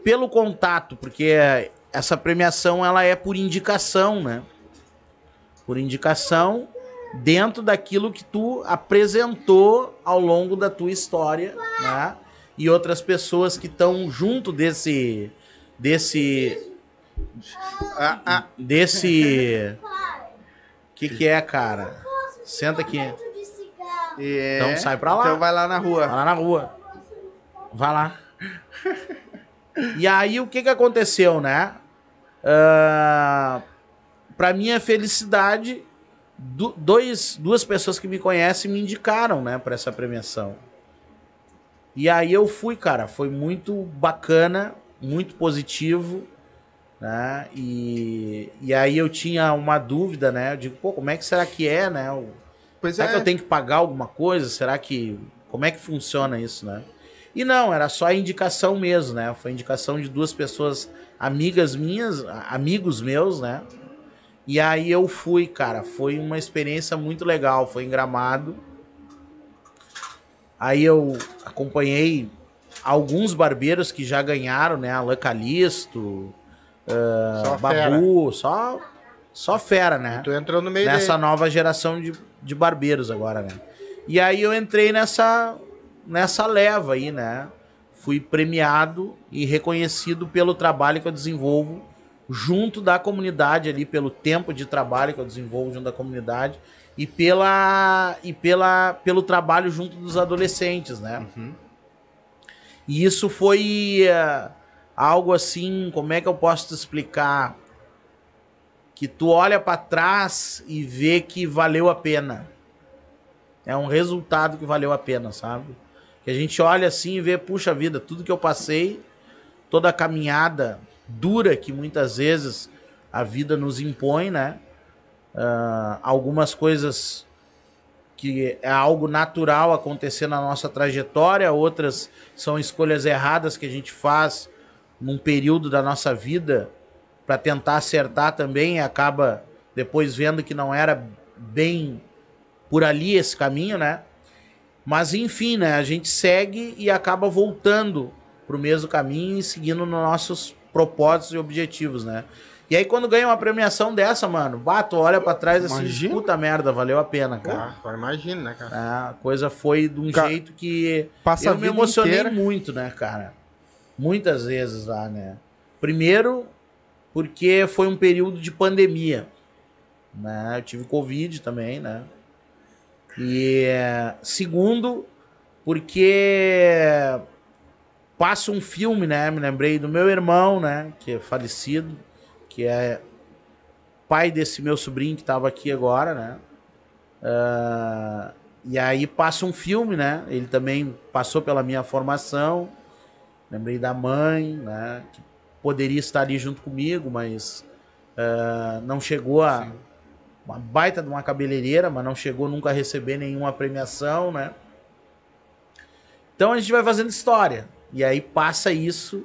pelo contato, porque essa premiação ela é por indicação, né? Por indicação dentro daquilo que tu apresentou ao longo da tua história, né? E outras pessoas que estão junto desse desse Ah, ah, desse que que é, cara? Senta aqui. é. Então sai pra lá. Então vai lá na Vai rua. lá na rua. Vai lá. E aí o que que aconteceu, né? Ah, pra minha felicidade, du- dois, duas pessoas que me conhecem me indicaram, né, pra essa premiação. E aí eu fui, cara, foi muito bacana, muito positivo, né? E, e aí eu tinha uma dúvida, né? Eu digo, pô, como é que será que é, né? O, Pois Será é. que eu tenho que pagar alguma coisa? Será que. Como é que funciona isso, né? E não, era só a indicação mesmo, né? Foi indicação de duas pessoas amigas minhas, amigos meus, né? E aí eu fui, cara. Foi uma experiência muito legal. Foi em Gramado. Aí eu acompanhei alguns barbeiros que já ganharam, né? Alain Calisto, Só Ah, Babu, só, só fera, né? Tu entrou no meio nessa dele. nova geração de, de barbeiros agora, né? E aí eu entrei nessa, nessa leva aí, né? Fui premiado e reconhecido pelo trabalho que eu desenvolvo junto da comunidade ali, pelo tempo de trabalho que eu desenvolvo junto da comunidade e pela e pela pelo trabalho junto dos adolescentes, né? Uhum. E isso foi eh, algo assim, como é que eu posso te explicar? Que tu olha pra trás e vê que valeu a pena. É um resultado que valeu a pena, sabe? Que a gente olha assim e vê, puxa vida, tudo que eu passei, toda a caminhada dura que muitas vezes a vida nos impõe, né? Ah, algumas coisas que é algo natural acontecer na nossa trajetória, outras são escolhas erradas que a gente faz num período da nossa vida para tentar acertar também e acaba depois vendo que não era bem por ali esse caminho, né? Mas enfim, né? A gente segue e acaba voltando pro mesmo caminho e seguindo nos nossos propósitos e objetivos, né? E aí quando ganha uma premiação dessa, mano, bato, olha para trás assim, Imagina. puta merda, valeu a pena, cara. Ah, só imagina, né, cara? É, a coisa foi de um Ca- jeito que Passa eu a me emocionei inteira. muito, né, cara? Muitas vezes lá, né? Primeiro, porque foi um período de pandemia, né? Eu tive Covid também, né? E é, segundo, porque passa um filme, né? Me lembrei do meu irmão, né? Que é falecido, que é pai desse meu sobrinho que estava aqui agora, né? Ah, e aí passa um filme, né? Ele também passou pela minha formação. Lembrei da mãe, né? Que poderia estar ali junto comigo, mas ah, não chegou a uma baita de uma cabeleireira, mas não chegou nunca a receber nenhuma premiação, né? Então a gente vai fazendo história. E aí passa isso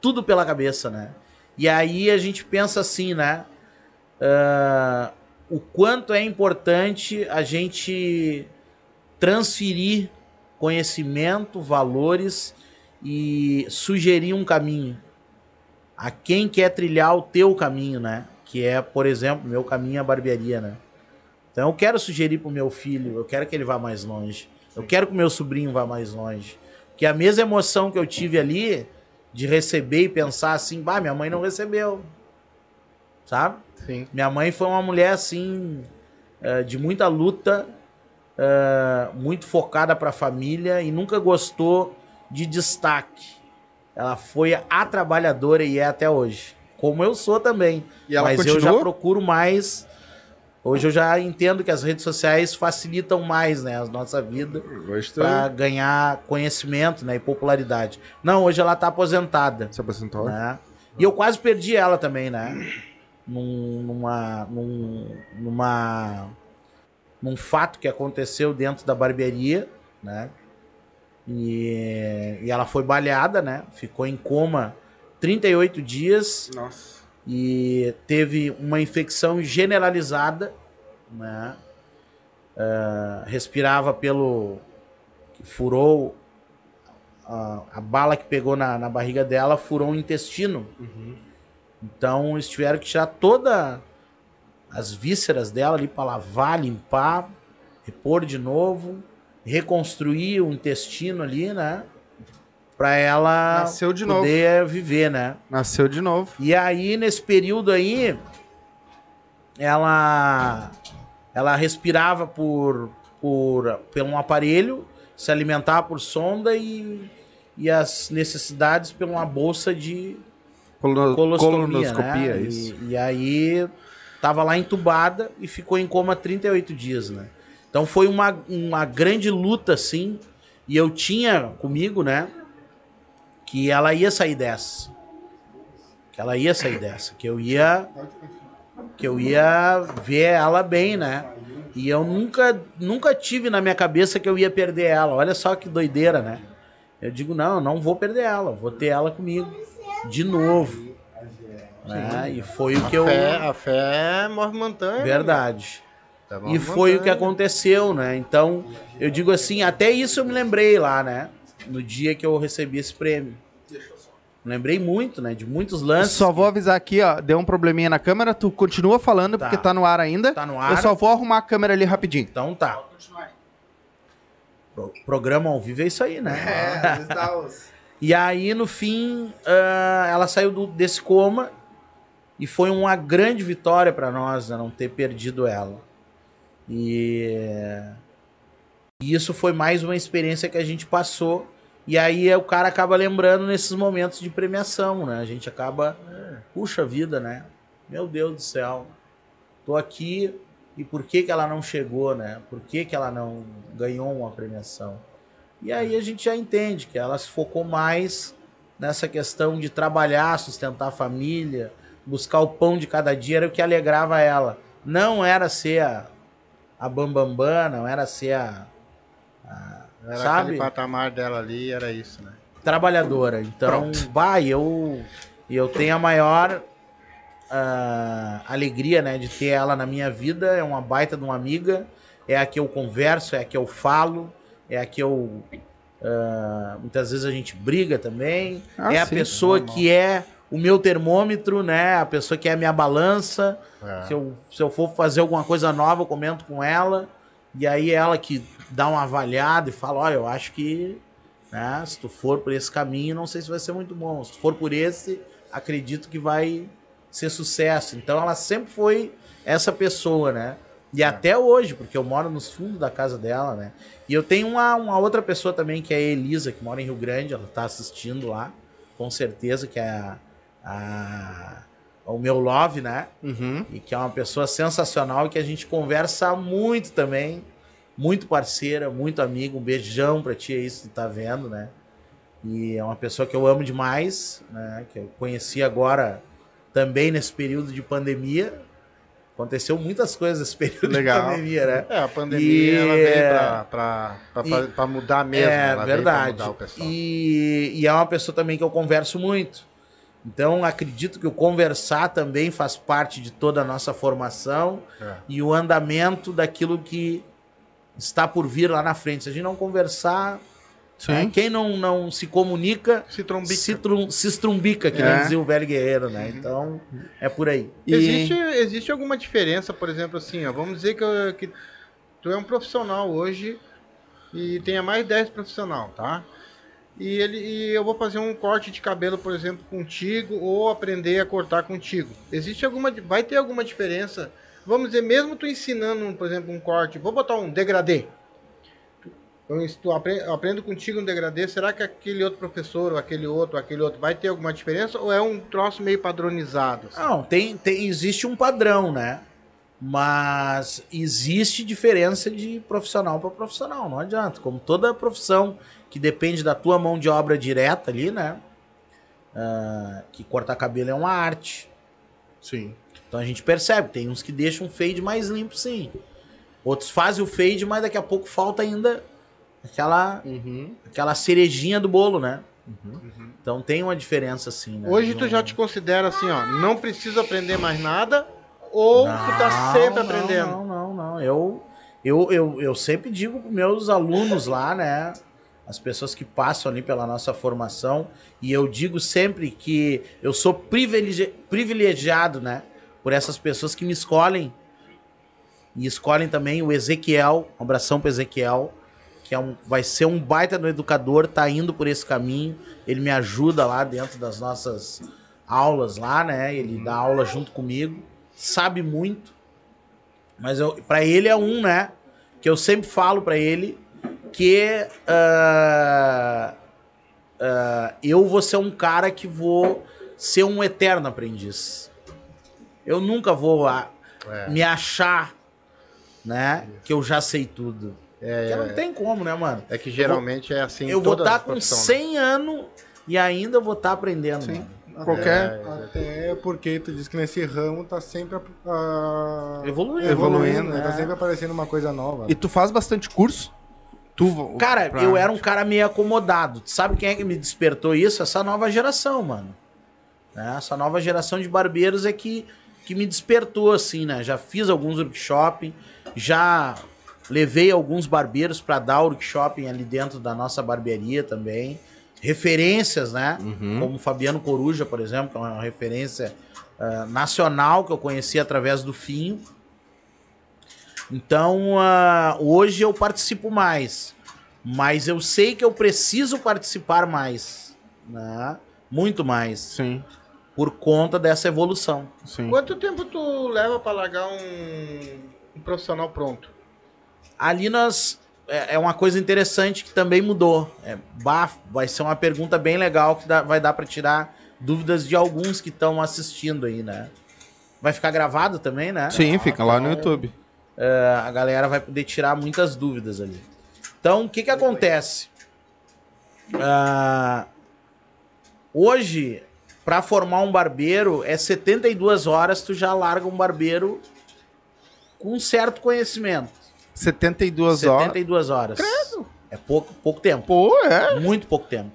tudo pela cabeça, né? E aí a gente pensa assim, né? uh, o quanto é importante a gente transferir conhecimento, valores e sugerir um caminho a quem quer trilhar o teu caminho, né? Que é, por exemplo, meu caminho é a barbearia, né? Então eu quero sugerir pro meu filho, eu quero que ele vá mais longe. Eu quero que o meu sobrinho vá mais longe. Que a mesma emoção que eu tive ali de receber e pensar assim, bah, minha mãe não recebeu. Sabe? Sim. Minha mãe foi uma mulher assim eh, de muita luta, eh, muito focada para a família e nunca gostou de destaque. Ela foi a trabalhadora e é até hoje. Como eu sou também. Mas eu já procuro mais. Hoje eu já entendo que as redes sociais facilitam mais, né, a nossa vida para ganhar conhecimento, né, e popularidade. Não, hoje ela tá aposentada, Se aposentou? né? E eu quase perdi ela também, né? Num, numa, num, numa, num fato que aconteceu dentro da barbearia, né? E, e ela foi baleada, né? Ficou em coma 38 dias Nossa. e teve uma infecção generalizada, né? Ah, respirava pelo. furou a, a bala que pegou na, na barriga dela, furou o intestino. Então eles tiveram que tirar toda as vísceras dela ali para lavar, limpar, repor de novo, reconstruir o intestino ali, né? Pra ela Nasceu de novo. poder viver, né? Nasceu de novo. E aí, nesse período aí, ela, ela respirava por, por, por um aparelho, se alimentava por sonda e, e as necessidades por uma bolsa de Colo- colostomia, colonoscopia, né? isso. E, e aí, tava lá entubada e ficou em coma 38 dias, né? Então foi uma, uma grande luta, assim, e eu tinha comigo, né, que ela ia sair dessa. Que ela ia sair dessa, que eu ia que eu ia ver ela bem, né? E eu nunca nunca tive na minha cabeça que eu ia perder ela. Olha só que doideira, né? Eu digo, não, eu não vou perder ela, vou ter ela comigo de novo. Né? E foi o que eu Fé, a fé move montanha. verdade. Tá E foi o que aconteceu, né? Então, eu digo assim, até isso eu me lembrei lá, né? No dia que eu recebi esse prêmio. Lembrei muito, né? De muitos lances. Só vou avisar aqui, ó. Deu um probleminha na câmera. Tu continua falando Tá. porque tá no ar ainda. Tá no ar. Eu só vou arrumar a câmera ali rapidinho. Então tá. Pro- programa ao vivo é isso aí, né? E aí, no fim, ah, ela saiu do- desse coma e foi uma grande vitória para nós né, não ter perdido ela. E... e isso foi mais uma experiência que a gente passou. E aí o cara acaba lembrando nesses momentos de premiação, né? A gente acaba, puxa vida, né? Meu Deus do céu, tô aqui e por que que ela não chegou, né? Por que que ela não ganhou uma premiação? E aí a gente já entende que ela se focou mais nessa questão de trabalhar, sustentar a família, buscar o pão de cada dia, era o que alegrava ela. Não era ser a, a bambambam, não era ser a- Era sabe? aquele patamar dela ali, era isso, né? trabalhadora. Então, vai, eu, eu tenho a maior ah, alegria, né, de ter ela na minha vida. É uma baita de uma amiga. É a que eu converso, é a que eu falo, é a que eu. ah, muitas vezes a gente briga também. Ah, é a sim, pessoa normal. que é o meu termômetro, né? A pessoa que é a minha balança. É. Se eu, se eu for fazer alguma coisa nova, eu comento com ela. E aí ela que dá uma avaliada e fala, olha, eu acho que né, se tu for por esse caminho, não sei se vai ser muito bom. Se tu for por esse, acredito que vai ser sucesso. Então ela sempre foi essa pessoa, né? E até hoje, porque eu moro nos fundos da casa dela, né? E eu tenho uma, uma outra pessoa também, que é a Elisa, que mora em Rio Grande, ela tá assistindo lá, com certeza, que é a, a- o meu love, né? Uhum. e que é uma pessoa sensacional e que a gente conversa muito também, muito parceira, muito amigo. Um beijão pra ti aí, se tu tá vendo, né? E é uma pessoa que eu amo demais, né? Que eu conheci agora também nesse período de pandemia. Aconteceu muitas coisas nesse período Legal. de pandemia, né? É, a pandemia E- ela veio pra, pra, pra, fa- pra mudar mesmo. é verdade. Mudar. E, e é uma pessoa também que eu converso muito. Então, acredito que o conversar também faz parte de toda a nossa formação É. e o andamento daquilo que está por vir lá na frente. Se a gente não conversar, né, quem não, não se comunica Se trombica. se, trum- se estrumbica, que É. nem dizia o velho guerreiro, né? Então, é por aí. E- Existe, existe alguma diferença, por exemplo, assim, ó, vamos dizer que, eu- que tu é um profissional hoje e tenha mais 10 profissional, tá? E, ele, e eu vou fazer um corte de cabelo, por exemplo, contigo ou aprender a cortar contigo. Existe alguma, vai ter alguma diferença? Vamos dizer, mesmo tu ensinando, por exemplo, um corte, vou botar um degradê. Eu estou eu aprendo contigo um degradê, será que aquele outro professor, ou aquele outro, ou aquele outro, vai ter alguma diferença? Ou é um troço meio padronizado? assim? Não, tem, tem, existe um padrão, né? Mas existe diferença de profissional para profissional, não adianta. Como toda profissão que depende da tua mão de obra direta ali, né? Ah, que cortar cabelo é uma arte. Sim. Então a gente percebe, tem uns que deixam o fade mais limpo, sim. Outros fazem o fade, mas daqui a pouco falta ainda aquela, Uhum. aquela cerejinha do bolo, né? Então tem uma diferença, sim. Né? Hoje tu Não- já te considera assim, ó, não preciso aprender mais nada, ou tu tá sempre Não, aprendendo? Não, não, não. Eu, eu, eu, eu sempre digo para meus alunos lá, né? As pessoas que passam ali pela nossa formação, e eu digo sempre que eu sou privilegi- privilegiado, né? Por essas pessoas que me escolhem. E escolhem também o Ezequiel, um abração para Ezequiel, que é um, vai ser um baita no educador, tá indo por esse caminho. Ele me ajuda lá dentro das nossas aulas lá, né? Ele dá aula junto comigo, sabe muito. Mas para ele é um, né? Que eu sempre falo para ele que ah, ah, eu vou ser um cara que vou ser um eterno aprendiz. Eu nunca vou ah, É. me achar, né? Que eu já sei tudo. É, Porque não tem como, né, mano? é que geralmente é assim. eu vou todas estar as com profissões, 100 anos e ainda vou estar aprendendo. Sim. mano. Qualquer. Até porque tu diz que nesse ramo tá sempre ah, Evoluindo. evoluindo, né? né? Tá sempre aparecendo uma coisa nova. E tu faz bastante curso? Tu, Cara, pra- eu era um cara meio acomodado. Sabe quem é que me despertou isso? Essa nova geração, mano. Né? Essa nova geração de barbeiros é que, que me despertou, assim, né? Já fiz alguns workshops, já levei alguns barbeiros para dar workshop ali dentro da nossa barbearia também. Referências, né? Uhum. Como Fabiano Coruja, por exemplo, que é uma referência ah, nacional que eu conheci através do Finho. Então, ah, hoje eu participo mais, mas eu sei que eu preciso participar mais, né? Muito mais, Sim, por conta dessa evolução. sim. Quanto tempo tu leva pra largar um, um profissional pronto? Ali nós é, é uma coisa interessante que também mudou. É, bah, vai ser uma pergunta bem legal que dá- vai dar para tirar dúvidas de alguns que estão assistindo aí, né? Vai ficar gravado também, né? Sim, fica lá no então- YouTube. É, a galera vai poder tirar muitas dúvidas ali. Então, o que que acontece? Ah, hoje, para formar um barbeiro, é 72 horas tu já larga um barbeiro com um certo conhecimento. 72 horas. 72 horas. É pouco, pouco tempo. Pô, é. Muito pouco tempo.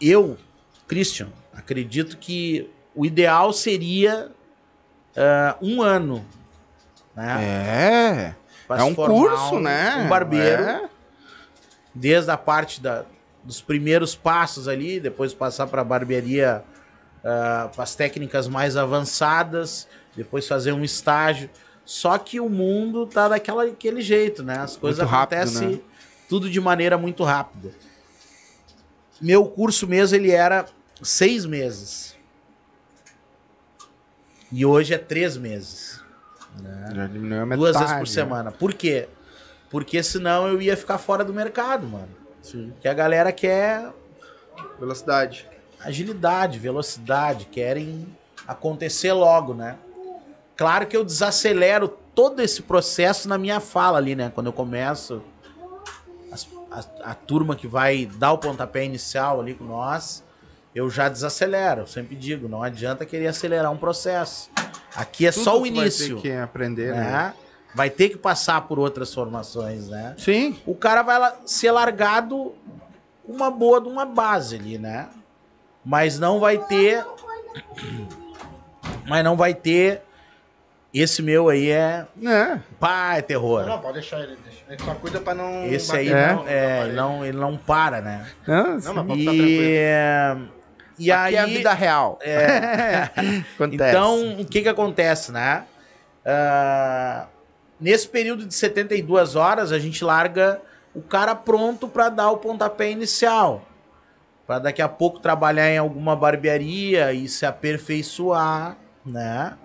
Eu, Christian, acredito que o ideal seria ah, um ano. Né? É. Pra É um curso, um- né? Um barbeiro, É. desde a parte da, dos primeiros passos ali, depois passar para a barbearia, para as técnicas mais avançadas, depois fazer um estágio. Só que o mundo tá daquela, daquele jeito, né? As coisas Muito rápido, acontecem né? tudo de maneira muito rápida. Meu curso mesmo, ele era seis meses. E hoje é três meses. Já diminuiu a metade. Duas vezes por né? semana. Por quê? Porque senão eu ia ficar fora do mercado, mano. Sim. Que a galera quer Velocidade. agilidade, velocidade, querem acontecer logo, né? Claro que eu desacelero todo esse processo na minha fala ali, né? Quando eu começo, as- a, a turma que vai dar o pontapé inicial ali com nós, eu já desacelero. Eu sempre digo, não adianta querer acelerar um processo. Aqui é Tudo só o início, Vai ter que aprender, né? né? Vai ter que passar por outras formações, né? Sim. o cara vai ser largado com uma boa de uma base ali, né? Mas não vai ter. Mas não vai ter. Esse meu aí é. É. Pá, é terror. Não, não, pode deixar ele. Deixa. Ele só cuida pra não. Esse bater aí É? não, é, ele não, ele não para, né? Não, Não, mas pode ficar tranquilo. E, Aqui aí. é a vida real. é. Então, o que que acontece, né? Ah, nesse período de 72 horas, a gente larga o cara pronto para dar o pontapé inicial. Para daqui a pouco trabalhar em alguma barbearia e se aperfeiçoar, né?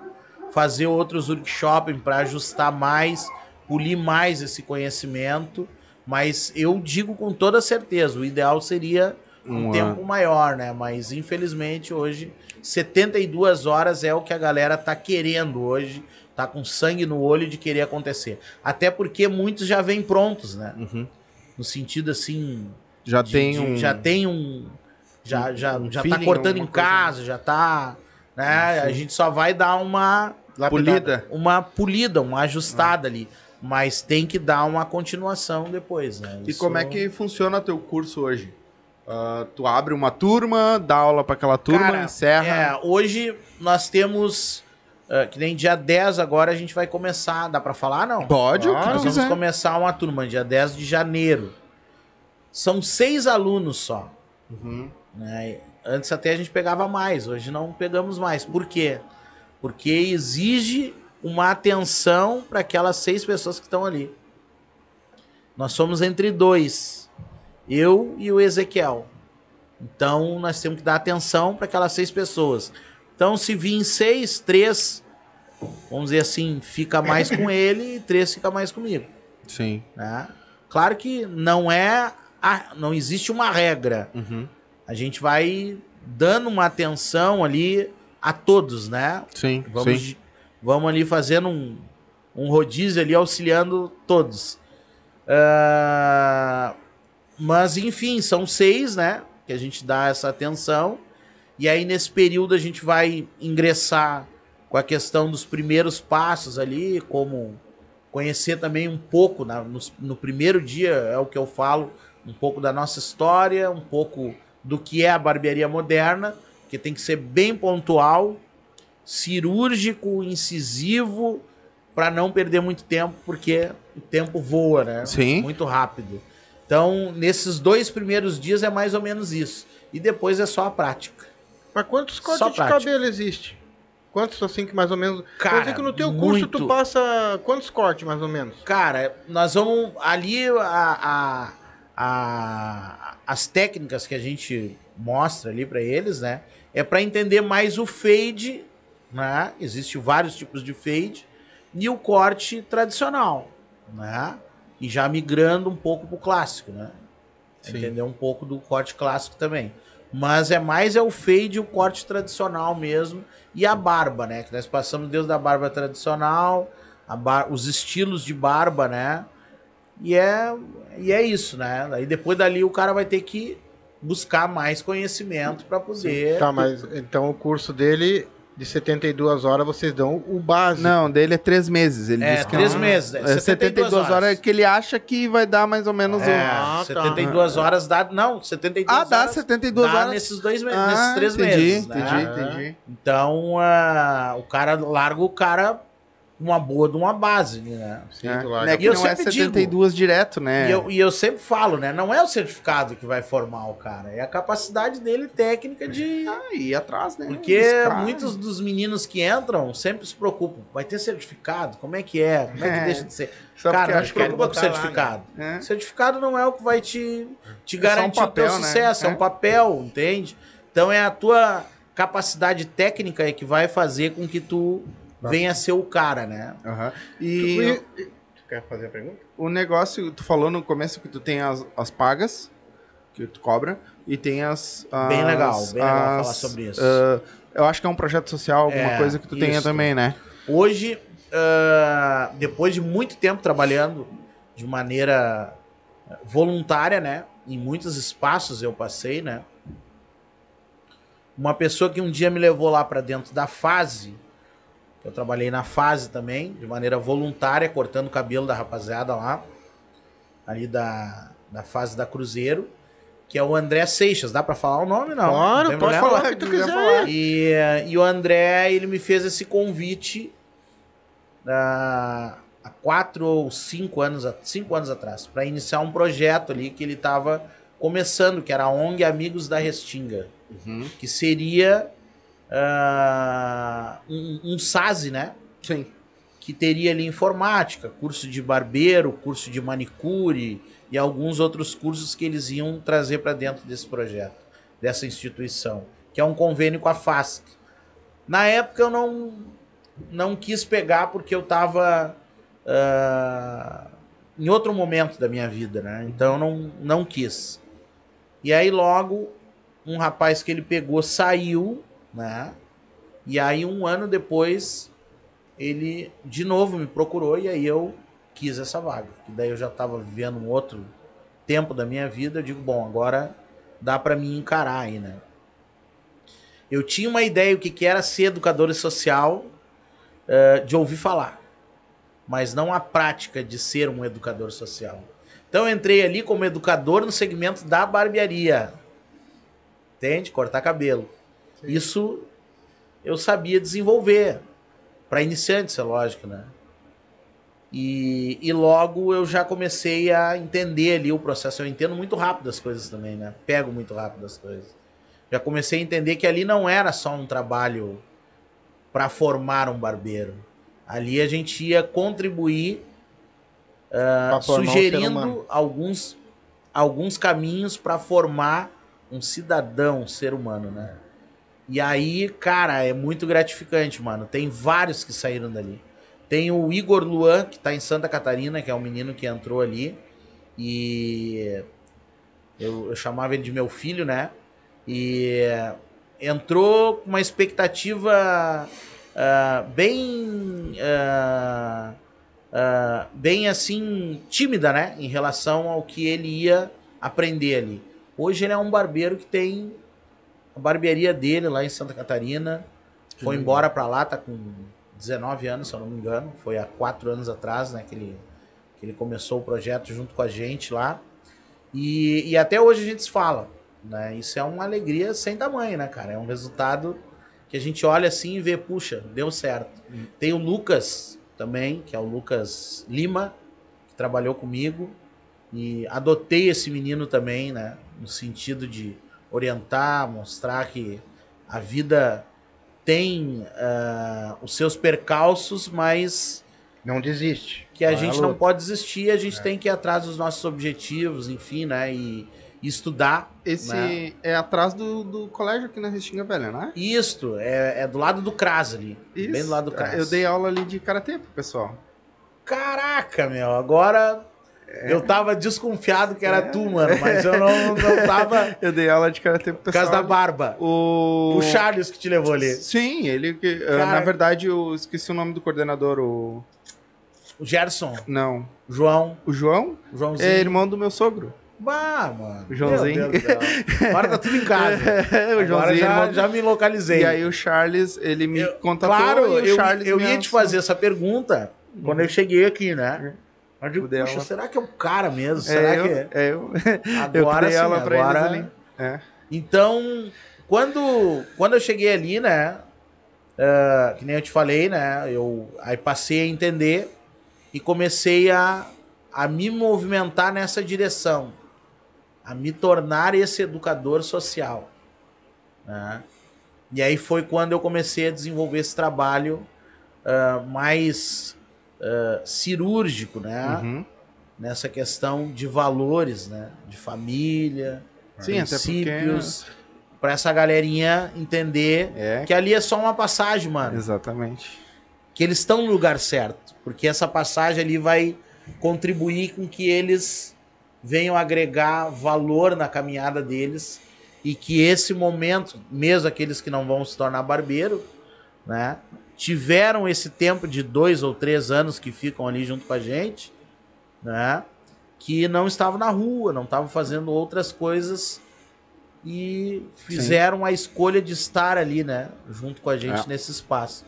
Fazer outros workshops para ajustar mais, polir mais esse conhecimento. Mas eu digo com toda certeza, o ideal seria um tempo maior, né? Mas infelizmente hoje 72 horas é o que a galera tá querendo hoje, tá com sangue no olho de querer acontecer. Até porque muitos já vêm prontos, né? Uhum. No sentido assim, Já de- tem de- um. já tem um já já um já feeling, tá cortando em coisa, casa, já tá, né? A gente só vai dar uma polida. uma polida, uma ajustada ali, mas tem que dar uma continuação depois, né? E Isso- como é que funciona teu curso hoje? Ah, tu abre uma turma, dá aula pra aquela turma, Cara, encerra. É, hoje nós temos. ah, que nem dia 10 agora a gente vai começar. Dá pra falar, não? Pode, tu Nós vamos quiser. começar uma turma dia 10 de janeiro. São seis alunos só. Uhum. né? Antes até a gente pegava mais, hoje não pegamos mais. Por quê? Porque exige uma atenção para aquelas seis pessoas que estão ali. Nós somos entre dois, eu e o Ezequiel. Então nós temos que dar atenção para aquelas seis pessoas. Então se vir seis, três, vamos dizer assim, fica mais com ele e três fica mais comigo. Sim. né? Claro que não é, a- não existe uma regra Uhum. a gente vai dando uma atenção ali a todos, né? Sim, Vamos, sim. vamos ali fazendo um, um rodízio ali, auxiliando todos. Ah, mas, enfim, são seis, né? Que a gente dá essa atenção. E aí, nesse período, a gente vai ingressar com a questão dos primeiros passos ali, como conhecer também um pouco, na- no, no primeiro dia, é o que eu falo, um pouco da nossa história, um pouco do que é a barbearia moderna, que tem que ser bem pontual, cirúrgico, incisivo, para não perder muito tempo, porque o tempo voa, né? Sim. Muito rápido. Então, nesses dois primeiros dias é mais ou menos isso. E depois é só a prática. Mas quantos cortes de cabelo existe? Quantos assim que mais ou menos. Cara, Quer dizer que no teu curso muito. tu passa quantos cortes mais ou menos? Cara, nós vamos ali a, a- a- as técnicas que a gente mostra ali para eles, né? É para entender mais o fade, né? Existem vários tipos de fade e o corte tradicional, né? E já migrando um pouco pro clássico, né? Sim. Entender um pouco do corte clássico também. Mas é mais é o fade e o corte tradicional mesmo e a barba, né? Que nós passamos desde a barba tradicional, bar- os estilos de barba, né? E é, e é isso, né? Aí depois dali o cara vai ter que buscar mais conhecimento para poder. Tá, mas então o curso dele de 72 horas vocês dão o básico. Não, dele é três meses. Ele É, diz que três não- meses, é, É 72, horas. que ele acha que vai dar mais ou menos É, o. Ah, tá. 72 horas dá. Não, 72 Ah, dá horas. 72 dá horas. nesses dois meses, Ah, nesses três entendi, meses. né? entendi, entendi. Então, ah, o cara larga o cara uma boa de uma base, né? Sim, É. tu Não larga. é que E eu não é sempre digo- 72 direto, né? E, eu, e eu sempre falo, né? Não é o certificado que vai formar o cara, é a capacidade dele técnica de. Ah, ir atrás, né? Porque muitos dos meninos que entram sempre se preocupam. Vai ter certificado? Como é que é? Como é que É. deixa de ser? Só cara, não acho te que ele preocupa com o botar lá, certificado. É. Certificado não é o que vai te, te É só um garantir papel, o teu né? sucesso, é. É. um papel, entende? Então é a tua capacidade técnica que vai fazer com que tu venha a ser o cara, né? Aham. E Tu, tu quer fazer a pergunta? o negócio, tu falou no começo que tu tem as, as pagas, que tu cobra, e tem as. Bem as- legal, bem legal as, falar sobre isso. ah, eu acho que é um projeto social, alguma É, coisa que tu tenha isso. também, né? Hoje, ah, depois de muito tempo trabalhando de maneira voluntária, né? Em muitos espaços eu passei, né? Uma pessoa que um dia me levou lá para dentro da fase, eu trabalhei na fase também, de maneira voluntária, cortando o cabelo da rapaziada lá, ali da, da fase da Cruzeiro. que é o André Seixas. Dá pra falar o nome, não? Claro, Não pode falar o que tu quiser. E, e o André, ele me fez esse convite ah, há quatro ou cinco anos, cinco anos atrás, para iniciar um projeto ali que ele estava começando, que era a ONG Amigos da Restinga, que seria ah, um, um SASE, né? Sim. que teria ali informática, curso de barbeiro, curso de manicure e alguns outros cursos que eles iam trazer para dentro desse projeto, dessa instituição, que é um convênio com a FASC. Na época eu não, não quis pegar porque eu estava em outro momento da minha vida, né? Então eu não, não quis. E aí logo um rapaz que ele pegou saiu, né? E aí um ano depois ele de novo me procurou e aí eu quis essa vaga. E daí eu já estava vivendo um outro tempo da minha vida, eu digo, bom, agora dá para mim encarar aí, né? Eu tinha uma ideia o que, que era ser educador social eh, de ouvir falar, mas não a prática de ser um educador social. Então eu entrei ali como educador no segmento da barbearia. Entende? Cortar cabelo. Isso eu sabia desenvolver. Para iniciantes, é lógico, né? E, e logo eu já comecei a entender ali o processo. Eu entendo muito rápido as coisas também, né? Pego muito rápido as coisas. Já comecei a entender que ali não era só um trabalho para formar um barbeiro. Ali a gente ia contribuir ser sugerindo alguns, alguns caminhos para formar um cidadão, um ser humano, né? E aí, cara, é muito gratificante, mano. Tem vários que saíram dali. Tem o Igor Luan, que tá em Santa Catarina, que é um menino que entrou ali. E eu, eu chamava ele de meu filho, né? E entrou com uma expectativa ah, bem. ah, ah, bem assim, tímida, né? Em relação ao que ele ia aprender ali. Hoje ele é um barbeiro que tem a barbearia dele lá em Santa Catarina. Foi embora pra lá, tá com 19 anos, se eu não me engano. Foi há quatro anos atrás, né? Que ele, que ele começou o projeto junto com a gente lá. E, e até hoje a gente se fala. Né? Isso é uma alegria sem tamanho, né, cara? É um resultado que a gente olha assim e vê, puxa, deu certo. Tem o Lucas também, que é o Lucas Lima, que trabalhou comigo. E adotei esse menino também, né? No sentido de orientar, mostrar que a vida tem ah, os seus percalços, mas Não desiste. que a Vai à gente não pode desistir, a gente tem que ir atrás dos nossos objetivos, enfim, né? E, e estudar. Esse né? é atrás do, do colégio aqui na Restinga Velha, né? Isto é, é do lado do CRAS ali. Bem do lado do CRAS. Eu dei aula ali de karatê pro pessoal. Caraca, meu, agora É. eu tava desconfiado que era tu, mano, mas eu não, não tava Eu dei aula de karatê pro por pessoal. causa da barba. O... O Charles que te levou ali. Sim, ele eh, Cara- Na verdade, eu esqueci o nome do coordenador. O. O Gerson, Não. João, O João o Joãozinho. é irmão do meu sogro. Bah, mano. O Joãozinho. Agora tá tudo em casa. É, o Agora Joãozinho. já, irmão- já me localizei. E aí o Charles, ele me Eu- contatou Claro, o eu, Charles eu ia te fazer essa pergunta quando eu cheguei aqui, né? Eu digo, Dei puxa, aula. será que é o cara mesmo? Será É eu, que é? é eu. eu Agora dei sim, pra agora... É. Então, quando, quando eu cheguei ali, né? ah, que nem eu te falei, né? Eu aí passei a entender e comecei a, a me movimentar nessa direção, a me tornar esse educador social. né? E aí foi quando eu comecei a desenvolver esse trabalho ah, mais cirúrgico, né? Uhum. Nessa questão de valores, né? De família, Sim, porque. princípios, pra essa galerinha entender É, que ali é só uma passagem, mano. exatamente. Que eles estão no lugar certo. Porque essa passagem ali vai contribuir com que eles venham agregar valor na caminhada deles e que esse momento, mesmo aqueles que não vão se tornar barbeiro, né, tiveram esse tempo de dois ou três anos que ficam ali junto com a gente, né, que não estavam na rua, não estavam fazendo outras coisas e fizeram a escolha de estar ali, né, junto com a gente É. nesse espaço.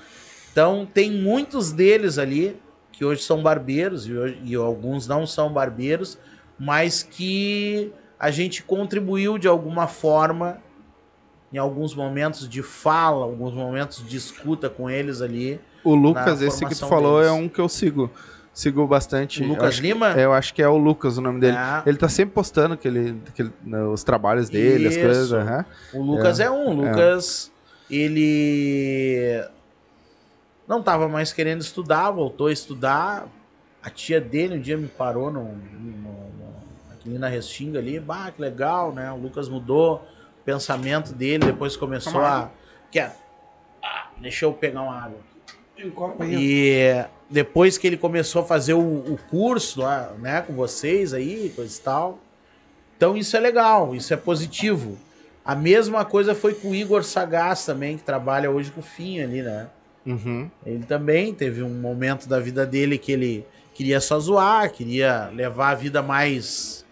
Então tem muitos deles ali que hoje são barbeiros e, hoje- e alguns não são barbeiros, mas que a gente contribuiu de alguma forma em alguns momentos de fala, alguns momentos de escuta com eles ali. O Lucas, esse que tu falou, deles. é um que eu sigo. Sigo bastante. O Eu Lucas que- Lima? é, eu acho que é o Lucas o nome dele. É. Ele tá sempre postando que ele, que ele- né, os trabalhos dele, as Isso. coisas. aham. O Lucas é, um. O Lucas, ele não tava mais querendo estudar, voltou a estudar. A tia dele um dia me parou no, no- no- aqui na Restinga ali. Bah, que legal, né? O Lucas mudou pensamento dele, depois começou a. Quer? Ah, deixa eu pegar uma água. E depois que ele começou a fazer o, o curso lá, né, com vocês aí, coisa e tal. Então isso é legal, isso é positivo. A mesma coisa foi com o Igor Sagaz também, que trabalha hoje com o Finho ali, né? Uhum. Ele também teve um momento da vida dele que ele queria só zoar, queria levar a vida mais.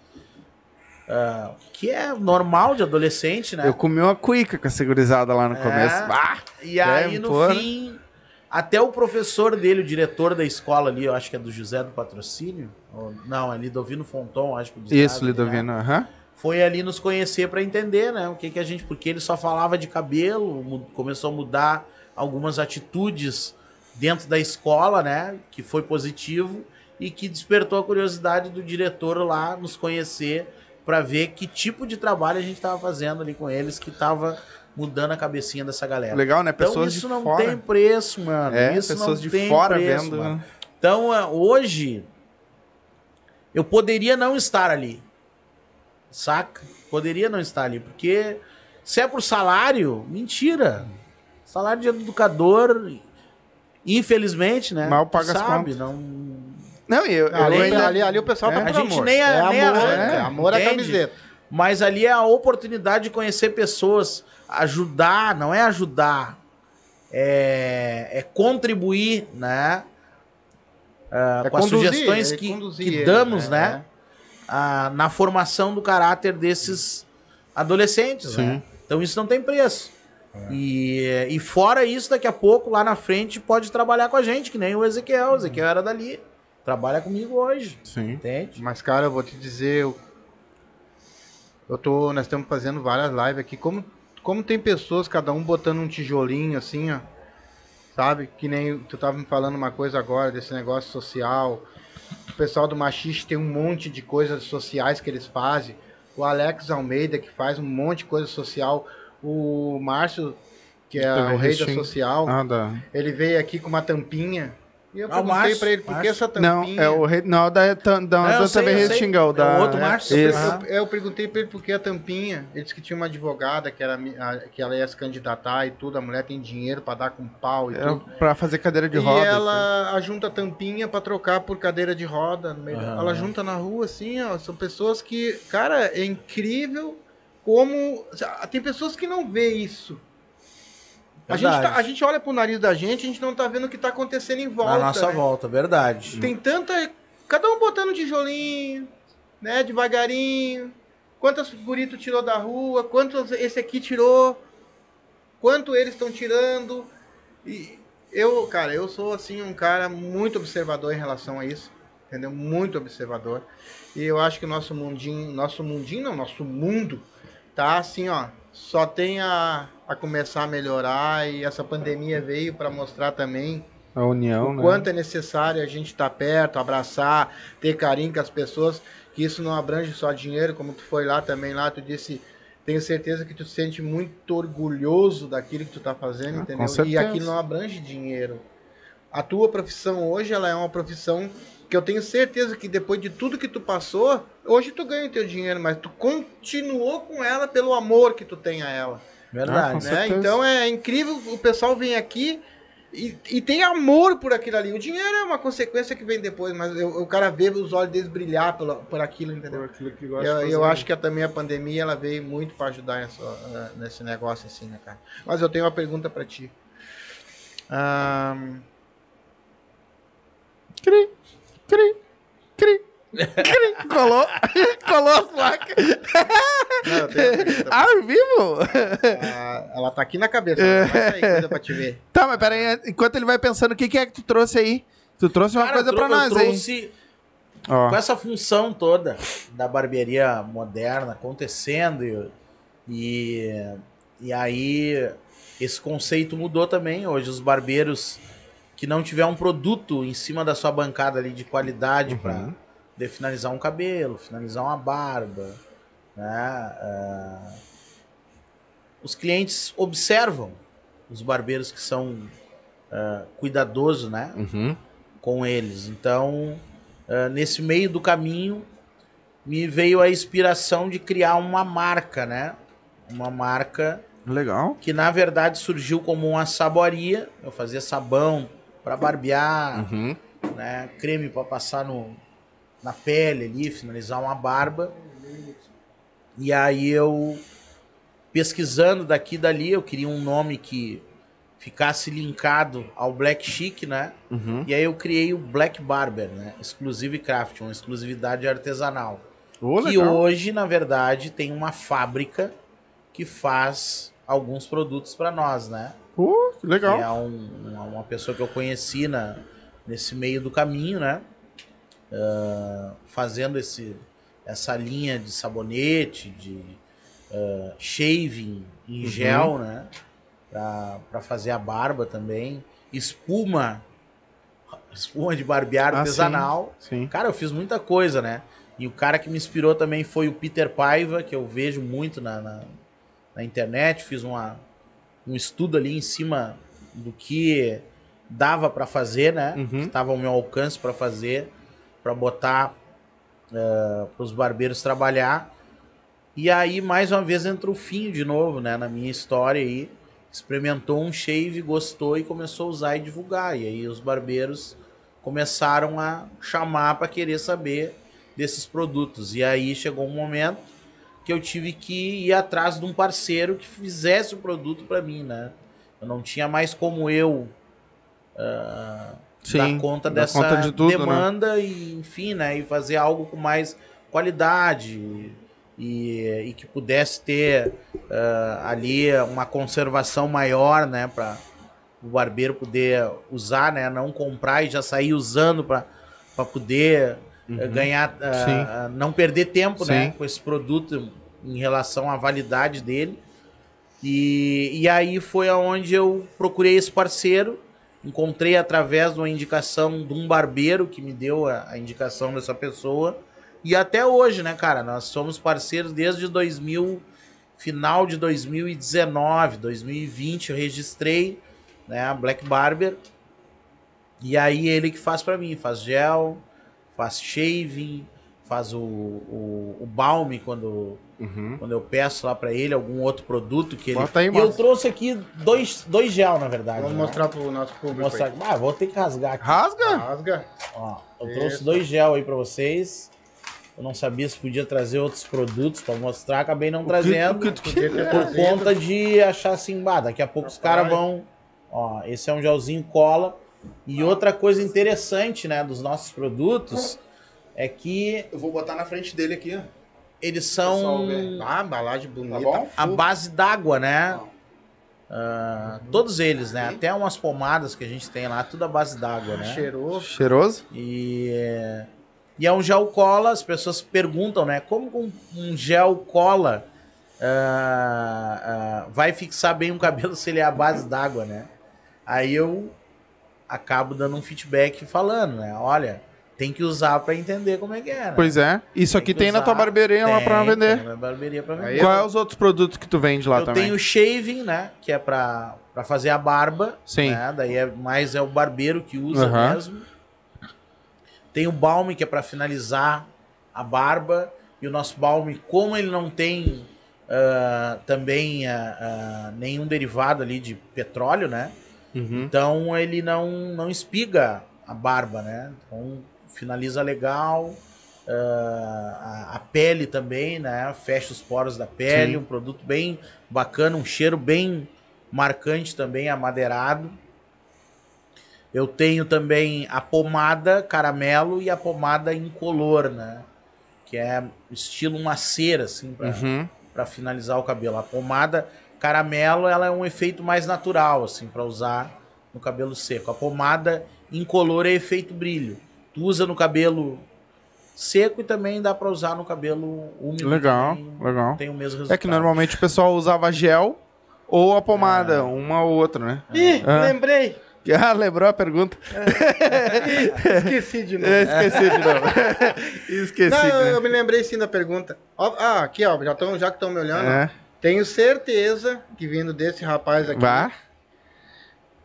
Ah, que é normal de adolescente, né? Eu comi uma cuica com a segurizada lá no É. começo. Ah, E aí, É, no porra. fim, até o professor dele, o diretor da escola ali, eu acho que é do José do Patrocínio. ou- não, é Lidovino Fonton, acho que o ditado isso, ali, né? Lidovino. aham. Foi ali nos conhecer pra entender, né? O que, que a gente. Porque ele só falava de cabelo, começou a mudar algumas atitudes dentro da escola, né? Que foi positivo e que despertou a curiosidade do diretor lá nos conhecer pra ver que tipo de trabalho a gente tava fazendo ali com eles, que tava mudando a cabecinha dessa galera. Legal, né? Então Pessoas isso de não fora. tem preço, mano. É, isso pessoas não de tem fora preço, vendo. mano. Então, eh, hoje, eu poderia não estar ali. Saca? Poderia não estar ali. Porque se é por salário, mentira. Salário de educador, infelizmente, né? Mal paga as sabe, contas. não. Não, eu, eu Ali, ainda... ali, ali o pessoal É. tá A gente amor. nem a- é nem a- amor, é, é, amor à camiseta. Mas ali é a oportunidade de conhecer pessoas, ajudar, não é ajudar, é, é contribuir, né? É com as conduzir, sugestões é que, conduzir que damos, né? né? ah, na formação do caráter desses adolescentes, Sim. né? Então isso não tem preço. E, e fora isso, daqui a pouco, lá na frente, pode trabalhar com a gente, que nem o Ezequiel. O Ezequiel era dali. Trabalha comigo hoje, Sim. entende? Mas, cara, eu vou te dizer, eu, eu tô, nós estamos fazendo várias lives aqui. Como, como tem pessoas, cada um botando um tijolinho assim, ó. Sabe? Que nem tu tava me falando uma coisa agora desse negócio social. O pessoal do Machiste tem um monte de coisas sociais que eles fazem. O Alex Almeida, que faz um monte de coisa social. O Márcio, que é o rei da social, Ah, dá. ele veio aqui com uma tampinha. E eu Ah, perguntei Márcio, pra ele, por que essa Não, tampinha? é o rei. Não, da, da, da, Não, da sei, TV eu sei. Restingão. É Da, o outro Márcio. Isso. Ah. Eu, eu perguntei pra ele por que a tampinha. Ele disse que tinha uma advogada que, era, a- que ela ia se candidatar e tudo. A mulher tem dinheiro pra dar com pau e É tudo. pra fazer cadeira de e roda. ela ajunta a tampinha pra trocar por cadeira de roda. no meio da-. Ela junta na rua assim, ó. São pessoas que, cara, é incrível como. Tem pessoas que não vê isso. A gente, tá- a gente olha pro nariz da gente, a gente não tá vendo o que tá acontecendo em volta. Na nossa né? volta, verdade. Tem tanta. Cada um botando tijolinho, né? Devagarinho. Quantos guritos tirou da rua? Quantos esse aqui tirou? Quanto eles estão tirando? E eu, cara, eu sou assim um cara muito observador em relação a isso. Entendeu? Muito observador. E eu acho que o nosso mundinho, nosso mundinho não, nosso mundo tá assim, ó, só tem a, a começar a melhorar e essa pandemia veio para mostrar também A união, o né? quanto é necessário a gente estar perto, abraçar, ter carinho com as pessoas, que isso não abrange só dinheiro, como tu foi lá também lá, tu disse, tenho certeza que tu se sente muito orgulhoso daquilo que tu tá fazendo, Ah, entendeu? E aquilo não abrange dinheiro. A tua profissão hoje, ela é uma profissão que eu tenho certeza que depois de tudo que tu passou, hoje tu ganha o teu dinheiro, mas tu continuou com ela pelo amor que tu tem a ela Ah, Verdade. com né? Então é incrível, o pessoal vem aqui e, e tem amor por aquilo ali. O dinheiro é uma consequência que vem depois, mas eu- o cara vê os olhos deles brilhar pelo, por aquilo, Por entendeu? aquilo que gosta Eu, de eu acho que a- também a pandemia ela veio muito para ajudar nessa, eh, nesse negócio assim, né, cara? Mas eu tenho uma pergunta para ti. Ahn, Cri, cri, cri, cri. Colou, colou a placa. não, eu tenho Ao vivo? Ah, ela tá aqui na cabeça, ela vai sair coisa pra te ver. Tá, mas pera aí, enquanto ele vai pensando, o que, que é que tu trouxe aí? Tu trouxe uma Cara, coisa eu pra nós eu aí. trouxe com essa função toda da barbearia moderna acontecendo e, e, e aí esse conceito mudou também. Hoje os barbeiros que não tiver um produto em cima da sua bancada ali de qualidade para de finalizar um cabelo, finalizar uma barba, né? ah, os clientes observam os barbeiros que são ah, cuidadosos, né? Uhum. com eles. Então, eh, nesse meio do caminho, me veio a inspiração de criar uma marca, né? Uma marca legal. que na verdade surgiu como uma saboaria. Eu fazia sabão para barbear, Uhum. né? Creme para passar no, na pele ali, finalizar uma barba. E aí eu pesquisando daqui e dali, eu queria um nome que ficasse linkado ao Black Chic, né? Uhum. E aí eu criei o Black Barber, né? Exclusive Craft, uma exclusividade artesanal. Ô, que hoje, na verdade, tem uma fábrica que faz alguns produtos para nós, né? Que legal. É um- uma, pessoa que eu conheci na, nesse meio do caminho, né? Ah, fazendo esse, essa linha de sabonete, de ah, shaving em gel, né? Para fazer a barba também. Espuma, espuma de barbear Ah, artesanal. Sim. Cara, eu fiz muita coisa, né? E o cara que me inspirou também foi o Peter Paiva, que eu vejo muito na, na, na internet. Fiz uma, um estudo ali em cima do que dava pra fazer, né? Uhum. Estava ao meu alcance pra fazer, pra botar para os barbeiros trabalhar. E aí, mais uma vez, entra o fim de novo, né? Na minha história aí. Experimentou um shave, gostou e começou a usar e divulgar. E aí os barbeiros começaram a chamar para querer saber desses produtos. E aí chegou um momento que eu tive que ir atrás de um parceiro que fizesse o produto para mim, né? Eu não tinha mais como eu ah, Sim, dar conta dá dessa conta de tudo, né? demanda e enfim, né? E fazer algo com mais qualidade e, e que pudesse ter ah, ali uma conservação maior, né? Para o barbeiro poder usar, né? Não comprar e já sair usando para poder eh, ganhar, ah, Uhum. Ah, não perder tempo, né? Com esse produto em relação à validade dele. E, e aí foi aonde eu procurei esse parceiro, encontrei através de uma indicação de um barbeiro que me deu a, a indicação dessa pessoa. E até hoje, né, cara? Nós somos parceiros desde 2000, final de 2019, 2020 eu registrei, né, a Black Barber. E aí ele que faz pra mim, faz gel, faz shaving, faz o, o, o balme quando Uhum. quando eu peço lá pra ele algum outro produto que ele. Bota aí, e eu trouxe aqui dois, dois gel, na verdade. Vamos né? mostrar pro nosso Vou público. mostrar. aí. Ah, vou ter que rasgar aqui. Rasga? Rasga. Ó, eu Isso. trouxe dois gel aí pra vocês. Eu não sabia se podia trazer outros produtos pra mostrar, acabei não trazendo. o que tu Podia ter por conta de achar assim, bah, daqui a pouco os caras vão. Ó, esse é um gelzinho cola. E outra coisa interessante, né, dos nossos produtos é que Eu vou botar na frente dele aqui, ó. eles são Ah, embalagem bonita. Tá bom? a base d'água, né? Ah, todos eles, né? Até umas pomadas que a gente tem lá, tudo a base d'água, né? Cheiroso. Cheiroso? E, e é um gel cola, as pessoas perguntam, né? Como um, gel cola ah, ah, vai fixar bem um cabelo se ele é a base d'água, né? Aí eu acabo dando um feedback falando, né? Olha, tem que usar pra entender como é que é, né? Pois é. Isso Tem aqui tem na usar. ua barbearia lá Tem, pra tem vender. na barbearia pra vender. Qual é os outros produtos que tu vende lá eu também? tenho shaving, né? Que é pra, pra fazer a barba. Sim. Né? Daí é mais é o barbeiro que usa mesmo. Tem o balme, que é pra finalizar a barba. E o nosso balme, como ele não tem ah, também ah, ah, nenhum derivado ali de petróleo, né? Uhum. Então ele não, não espiga a barba, né? Então finaliza legal. Ah, a, a pele também, né? Fecha os poros da pele. Sim. Um produto bem bacana, um cheiro bem marcante também, amadeirado. Eu tenho também a pomada caramelo e a pomada incolor, né? Que é estilo uma cera, assim, pra, Uhum. para finalizar o cabelo. A pomada caramelo, ela é um efeito mais natural, assim, para usar no cabelo seco. A pomada incolor é efeito brilho. Tu usa no cabelo seco e também dá pra usar no cabelo úmido. Legal, também. legal. Tem o mesmo resultado. É que normalmente o pessoal usava gel ou a pomada, É. uma ou outra, né? Ih, Ah. lembrei. Ah, lembrou a pergunta? Esqueci de novo. Eu esqueci de novo. esqueci, Não, eu, né? eu me lembrei sim da pergunta. Ó, ah, aqui, ó, já, tão, já que estão me olhando, É. tenho certeza que vindo desse rapaz aqui. Vá.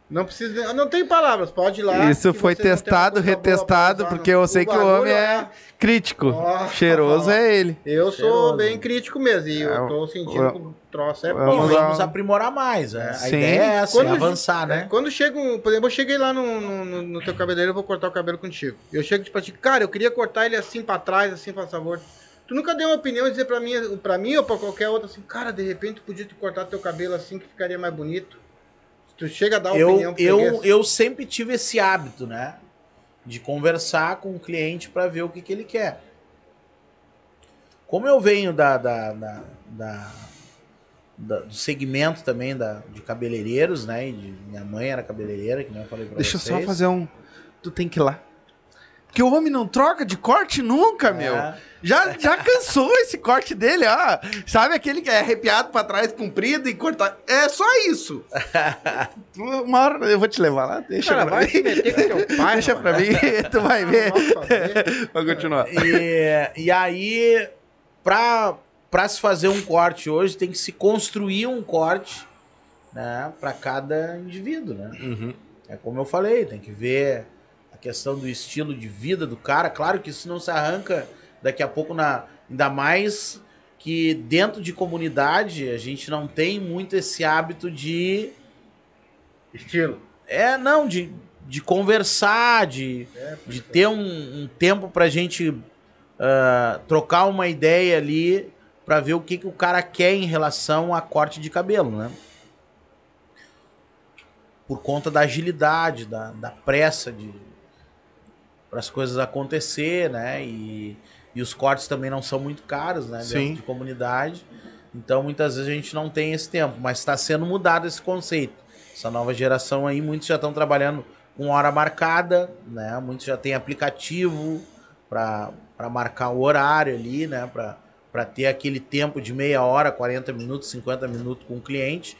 Não precisa. Não tem palavras, pode ir lá. Isso foi testado, retestado, porque eu sei que o homem é crítico. Ó. Cheiroso é ele. Eu sou Cheiroso. bem crítico mesmo, e É, eu tô sentindo o- que o troço é Vamos bom. lá. vamos aprimorar mais. né? A Sim. ideia é essa, Quando é avançar, É, né? Quando chega um, por exemplo, eu cheguei lá no, no, no- teu cabeleireiro, eu vou cortar o cabelo contigo. Eu chego tipo assim, cara, eu queria cortar ele assim pra trás, assim pra sabor. Tu nunca deu uma opinião e dizer pra mim, pra mim ou pra qualquer outro assim, cara, de repente tu podia te cortar teu cabelo assim que ficaria mais bonito. Tu chega a dar Eu, opinião pro eu, freguês. eu sempre tive esse hábito, né? De conversar com o cliente para ver o que, que ele quer. Como eu venho da, da, da, da- da- do segmento também da, de cabeleireiros, né? E de, minha mãe era cabeleireira, que nem eu falei pra Deixa eu vocês. só fazer um. Tu tem que ir lá. Porque o homem não troca de corte nunca, meu. Já, já cansou esse corte dele, ó. Sabe aquele que é arrepiado pra trás, comprido e cortar. É só isso. Uma hora eu vou te levar lá. Deixa Cara, pra vai mim. se meter com teu pai. Deixa pra mim, tu vai ver. Vou continuar. E, e aí, pra, pra se fazer um corte hoje, tem que se construir um corte, né? Pra cada indivíduo, né? Uhum. É como eu falei, tem que ver a questão do estilo de vida do cara. Claro que isso não se arranca daqui a pouco, na, ainda mais que dentro de comunidade a gente não tem muito esse hábito de. Estilo. É, não, de, de conversar, de, É, de ter um, um tempo pra gente ah, trocar uma ideia ali pra ver o que, que o cara quer em relação a corte de cabelo, né? Por conta da agilidade, da, da pressa de para as coisas acontecer, né? E, e os cortes também não são muito caros, né? Sim. de comunidade. Então muitas vezes a gente não tem esse tempo, mas está sendo mudado esse conceito. Essa nova geração aí, muitos já estão trabalhando com hora marcada, né? Muitos já têm aplicativo para marcar o horário ali, né? Para ter aquele tempo de meia hora, 40 minutos, 50 minutos com o cliente.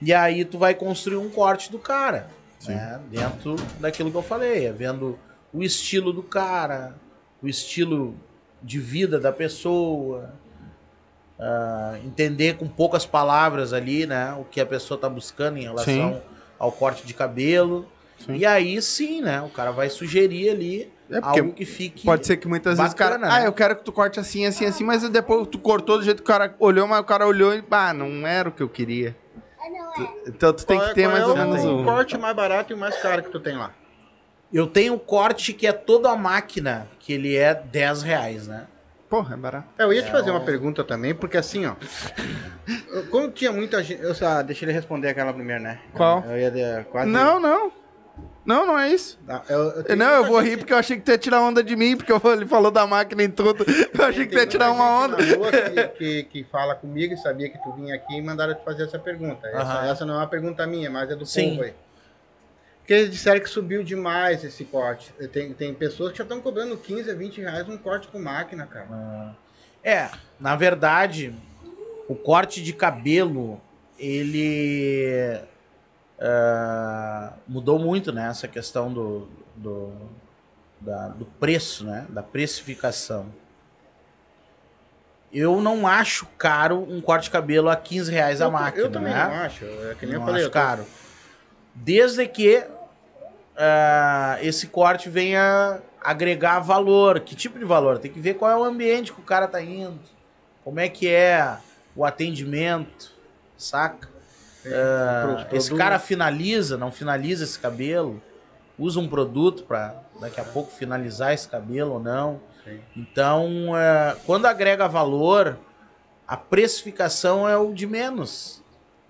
E aí tu vai construir um corte do cara, né? Dentro daquilo que eu falei, é vendo o estilo do cara, o estilo de vida da pessoa, ah, entender com poucas palavras ali, né, o que a pessoa tá buscando em relação Sim. ao corte de cabelo. Sim. E aí sim, né, o cara vai sugerir ali É algo que fique Pode ser que muitas vezes o cara. bacana, Ah, né? eu quero que tu corte assim, assim, assim, mas depois tu cortou do jeito que o cara olhou, mas o cara olhou e. Ah, não era o que eu queria. Então tu tem que é- ter mais é ou menos um. corte mais barato e o mais caro que tu tem lá. Eu tenho um corte que é toda a máquina, que ele é 10 reais, né? Porra, é barato. É, Eu ia te É fazer uma um- pergunta também, porque assim, ó. Como tinha muita gente. Eu, só- deixa ele responder aquela primeiro, né? Qual? Eu ia de- quase. Não, não. Não, não é isso. Não, eu, eu Não, eu vou gente- rir porque eu achei que tu ia tirar onda de mim, porque eu- ele falou da máquina em tudo. Eu achei que tu ia tirar uma onda. que, que, que fala comigo e sabia que tu vinha aqui e mandaram te fazer essa pergunta. Essa, Aham. essa não é uma pergunta minha, mas é do Sim. povo aí. Porque eles disseram que subiu demais esse corte. Tem, tem pessoas que já estão cobrando 15 a 20 reais um corte com máquina, cara. É, na verdade, o corte de cabelo, ele ah, mudou muito, né? Essa questão do, do, da- do preço, né? Da precificação. Eu não acho caro um corte de cabelo a 15 reais a eu, máquina, eu também né? não acho. É que nem não eu falei. acho eu tô- caro. Desde que ah, esse corte venha agregar valor. Que tipo de valor? Tem que ver qual é o ambiente que o cara tá indo. Como é que é o atendimento, saca? Os Esse cara finaliza, não finaliza esse cabelo? Usa um produto para daqui a pouco finalizar esse cabelo ou não? Sim. Então, é, quando agrega valor, a precificação é o de menos.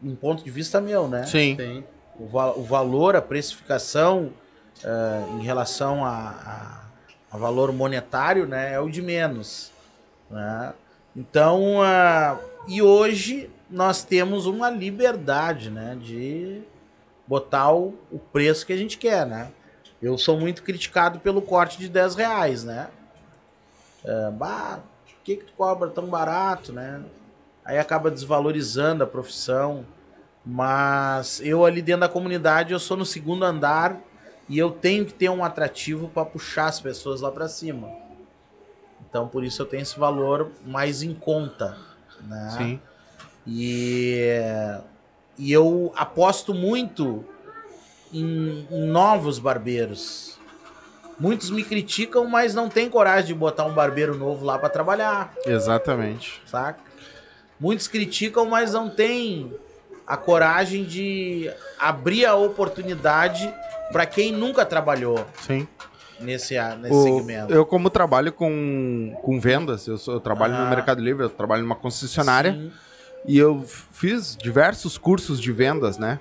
Um ponto de vista meu, né? Sim. Tem. O, o valor, a precificação eh, em relação a, a- a valor monetário, né, é o de menos. né? Então, ah, e hoje nós temos uma liberdade, né, de botar o, o preço que a gente quer, né? Eu sou muito criticado pelo corte de 10 reais, né? ah, bah, por que, que tu cobra tão barato, né? Aí acaba desvalorizando a profissão. Mas eu ali dentro da comunidade, eu sou no segundo andar e eu tenho que ter um atrativo para puxar as pessoas lá para cima. Então por isso eu tenho esse valor mais em conta, né? Sim. E, e eu aposto muito em, em novos barbeiros. Muitos me criticam, mas não tem coragem de botar um barbeiro novo lá para trabalhar, Exatamente. saca? Muitos criticam, mas não tem a coragem de abrir a oportunidade para quem nunca trabalhou Sim. nesse, nesse O- segmento. eu, como trabalho com, com vendas, eu, sou- eu trabalho Ah. no Mercado Livre, eu trabalho numa concessionária. Sim. E eu fiz diversos cursos de vendas, né?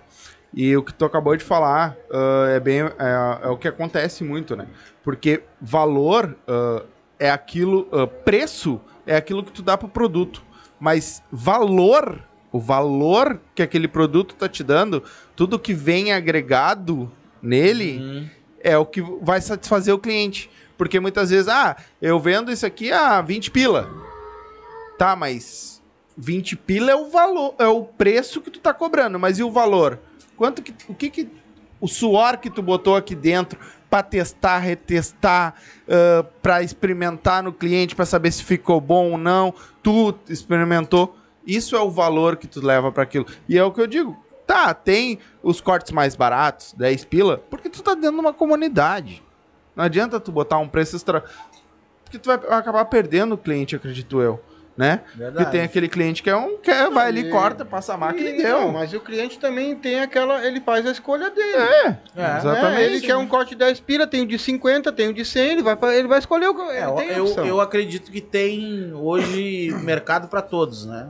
E o que tu acabou de falar ah, é bem é, é o que acontece muito, né? Porque valor ah, é aquilo, ah, preço é aquilo que tu dá pro produto, mas valor, o valor que aquele produto tá te dando, tudo que vem agregado nele Hum. é o que vai satisfazer o cliente. Porque muitas vezes, ah, eu vendo isso aqui a 20 pila. Tá, mas 20 pila é o valor, é o preço que tu tá cobrando, mas e o valor? Quanto que o que que o suor que tu botou aqui dentro para testar, retestar, ah, pra experimentar no cliente para saber se ficou bom ou não, tu experimentou, isso é o valor que tu leva para aquilo. E é o que eu digo, tá, tem os cortes mais baratos, 10 pila, porque tu tá dentro de uma comunidade. Não adianta tu botar um preço extra, porque tu vai acabar perdendo o cliente, acredito eu, né? Verdade. Porque tem aquele cliente que é um, que vai ali, E- corta, passa a máquina e, E- deu. não, mas o cliente também tem aquela. Ele faz a escolha dele. É, É. exatamente. É, ele quer um corte de 10 pila, tem o de 50, tem o de 100, ele vai, ele vai escolher o que É, ele tem a eu, opção. eu acredito que tem hoje mercado para todos, né?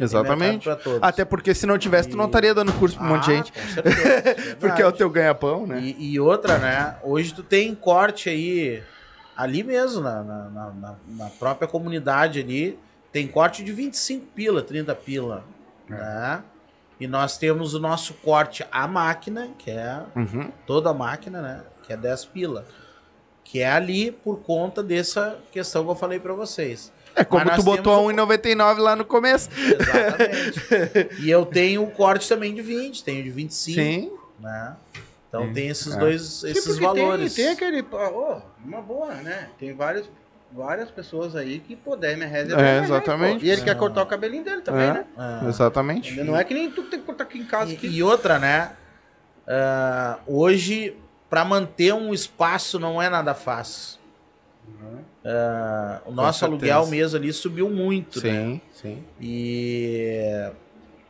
Exatamente. Até porque se não tivesse, tu não estaria dando curso pra um monte de Ah, gente. com certeza, Porque é o teu ganha-pão, né? E, e outra, né? Hoje tu tem corte aí, ali mesmo, na, na, na- na- própria comunidade ali, tem corte de 25 pila, 30 pila, né? E nós temos o nosso corte à máquina, que é Uhum. toda a máquina, né? Que é 10 pila. Que é ali por conta dessa questão que eu falei pra vocês. É como tu botou o- 1,99 lá no começo. Exatamente. e eu tenho o corte também de 20, tenho de 25, Sim. né? Então Sim. tem esses É. dois Sim, esses porque valores. Tem, tem aquele. ô, uma boa, né? Tem vários, várias pessoas aí que 10 mil reais É, 10 reais, exatamente. pô. E ele É. quer cortar o cabelinho dele também, É. né? É. Exatamente. Não é que nem tu que tem que cortar aqui em casa. E, aqui. e outra, né? Ah, hoje, para manter um espaço não é nada fácil. Ah, o nosso aluguel mesmo ali subiu muito, né? Sim, sim. E,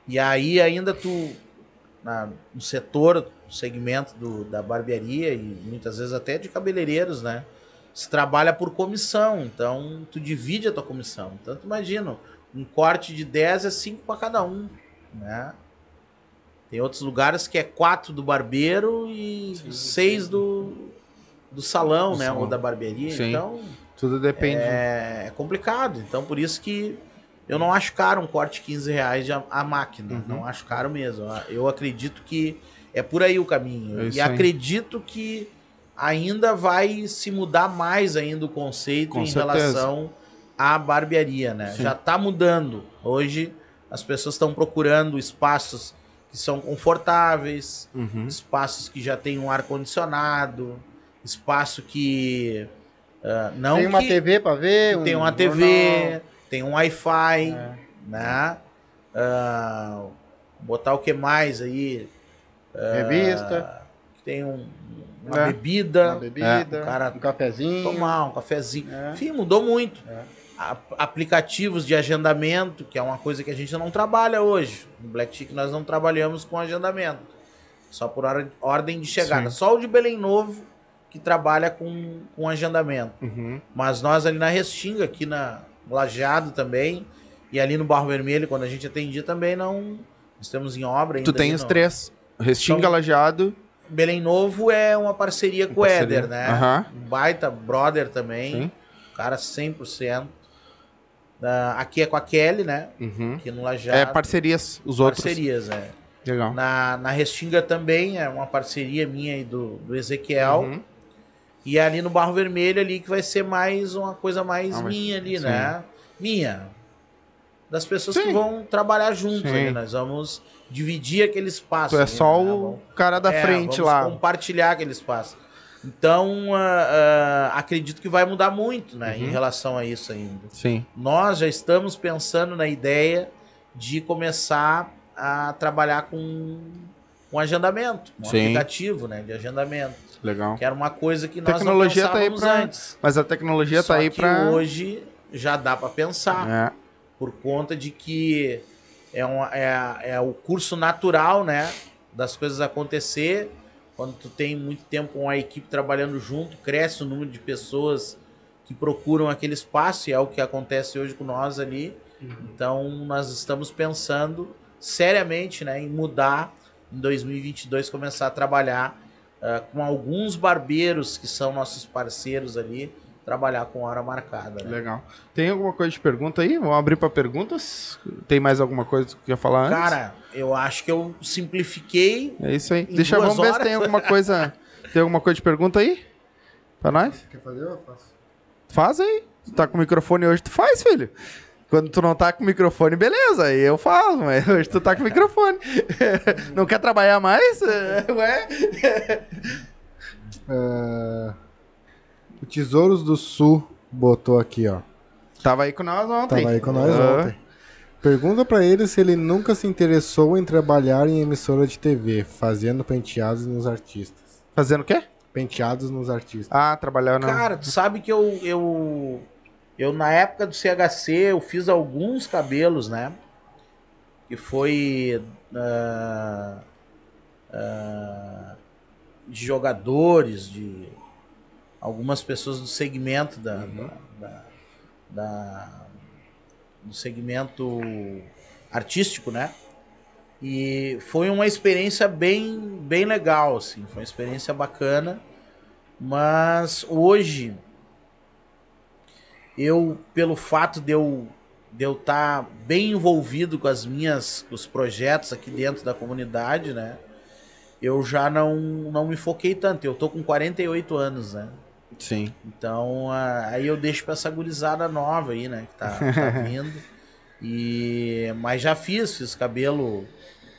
e aí ainda tu, na- no setor, no segmento do, da barbearia e muitas vezes até de cabeleireiros, né? Se trabalha por comissão, então tu divide a tua comissão. Então tu imagina, um corte de 10 é 5 para cada um, né? Tem outros lugares que é 4 do barbeiro e 6 do, do salão, Do né? salão. Ou da barbearia. Sim. Então Tudo depende. é, é complicado. Então, por isso que eu não acho caro um corte de 15 reais de a, a máquina. Uhum. Não acho caro mesmo. Eu acredito que é por aí o caminho. É e aí. acredito que ainda vai se mudar mais ainda o conceito Com em certeza. relação à barbearia, né? Sim. Já está mudando. Hoje as pessoas estão procurando espaços que são confortáveis, Uhum. espaços que já tem um ar condicionado, espaço que ah, não tem uma que- TV pra ver. tem um uma TV, jornal. Tem um Wi-Fi, É. né? Ah, botar o que mais aí? Revista, Tem um- uma É. uma bebida, bebida, o cara um cafezinho. tomar um cafezinho. É. Enfim, mudou muito. É. A- aplicativos de agendamento, que é uma coisa que a gente não trabalha hoje. No Black Chic nós não trabalhamos com agendamento. Só por hora- ordem de chegada. Sim. Só o de Belém Novo que trabalha com, com agendamento. Uhum. Mas nós ali na Restinga, aqui na Lajeado também, e ali no Barro Vermelho, quando a gente atendia também, não. Estamos em obra ainda. Tu tem os no- três. Restinga, São- Lajeado. Belém Novo é uma parceria com o. Éder, né? Aham. Um baita brother também. Sim. Cara 100%. Ah, aqui é com a Kelly, né? Uhum. Aqui no Lajeado. É parcerias, os outros. Parcerias, é. Legal. Na, na Restinga também é uma parceria minha e do, do Ezequiel. Uhum. E é ali no Barro Vermelho ali que vai ser mais uma coisa mais Ah, minha ali, sim. né? Minha. Das pessoas Sim. que vão trabalhar juntos ali. Nós vamos dividir aquele espaço. Tu é ali, só né? o Vamos- cara da é, frente vamos lá. compartilhar aquele espaço. Então, ah, ah, acredito que vai mudar muito, né, Uhum. em relação a isso ainda. Sim. Nós já estamos pensando na ideia de começar a trabalhar com um agendamento, um Sim. aplicativo, né, de agendamento, Legal. que era uma coisa que nós Tecnologia não tá aí pensávamos pra- antes. Mas a tecnologia Só tá aí que pra. hoje já dá para pensar É. por conta de que é, uma, é, é o curso natural, né, das coisas acontecer. Quando tu tem muito tempo com a equipe trabalhando junto, cresce o número de pessoas que procuram aquele espaço e é o que acontece hoje com nós ali. Então nós estamos pensando seriamente, né, em mudar em 2022 começar a trabalhar ah, com alguns barbeiros que são nossos parceiros ali, trabalhar com hora marcada. Né? Legal. Tem alguma coisa de pergunta aí? Vamos abrir pra perguntas? Tem mais alguma coisa que quer falar antes? Cara, eu acho que eu simplifiquei. É isso aí. Deixa, vamos ver se horas. tem alguma coisa. Tem alguma coisa de pergunta aí? Pra nós? Quer fazer? Eu faço. Faz aí. Tu tá com o microfone hoje, tu faz, filho. Quando tu não tá com o microfone, beleza, aí eu faço, mas hoje tu tá com o microfone. não quer trabalhar mais? É, Ué? Ah, o Tesouros do Sul botou aqui, ó. Tava aí com nós ontem. Tava aí com nós Ah, ontem. Pergunta pra ele se ele nunca se interessou em trabalhar em emissora de TV, fazendo penteados nos artistas. Fazendo o quê? Penteados nos artistas. Ah, trabalhando. Cara, tu sabe que eu, eu, eu na época do CHC, eu fiz alguns cabelos, né? Que foi ah, ah, de jogadores, de algumas pessoas do segmento da, da, da- da- do segmento artístico, né? E foi uma experiência bem, bem legal, assim, foi uma experiência bacana. Mas hoje, eu, pelo fato de eu de eu estar bem envolvido com as minhas os projetos aqui dentro da comunidade, né? Eu já não, não me foquei tanto. Eu tô com 48 anos, né? Sim. Então, aí eu deixo pra essa gurizada nova aí, né? Que tá, tá vindo. E, mas já fiz, fiz cabelo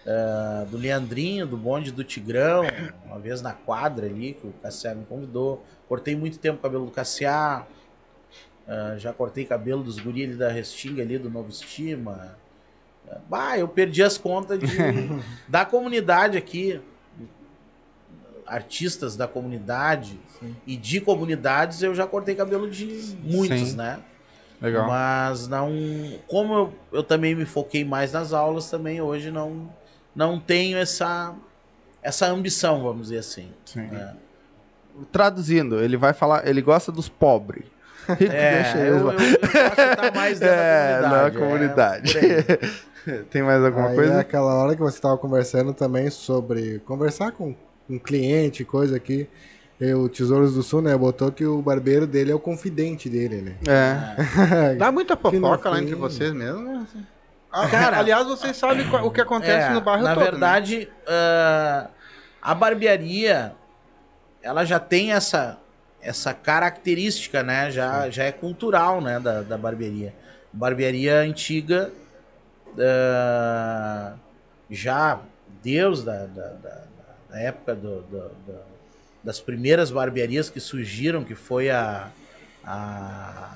ah, do Leandrinho, do bonde do Tigrão, uma vez na quadra ali, que o Cassiá me convidou. Cortei muito tempo o cabelo do Cassiá. Ah, já cortei cabelo dos guri ali da Restinga ali, do Novo Estima. Ah, Bah, eu perdi as contas de, da comunidade aqui. Artistas da comunidade e de comunidades eu já cortei cabelo de muitos, Sim. né? Legal. Mas não. Como eu, eu também me foquei mais nas aulas, também hoje não, não tenho essa, essa ambição, vamos dizer assim. Sim. né? Traduzindo, ele vai falar, ele gosta dos pobres. Rico É, deixa eu, eu, eu estar mais dentro É, da na comunidade. comunidade. é. Tem mais alguma Aí coisa? é aquela hora que você estava conversando também sobre conversar com um cliente, coisa aqui. E o Tesouros do Sul, né, botou que o barbeiro dele é o confidente dele, né? É. Dá muita fofoca lá fim- entre vocês mesmo, né? Ah, Cara, aliás, vocês sabem o que acontece É, no bairro na todo. né? verdade, ah, a barbearia ela já tem essa essa característica, né? Já, já é cultural, né? Da, da barbearia. Barbearia antiga, ah, já Deus da, da, da- da época do- do- do- das primeiras barbearias que surgiram, que foi a, a,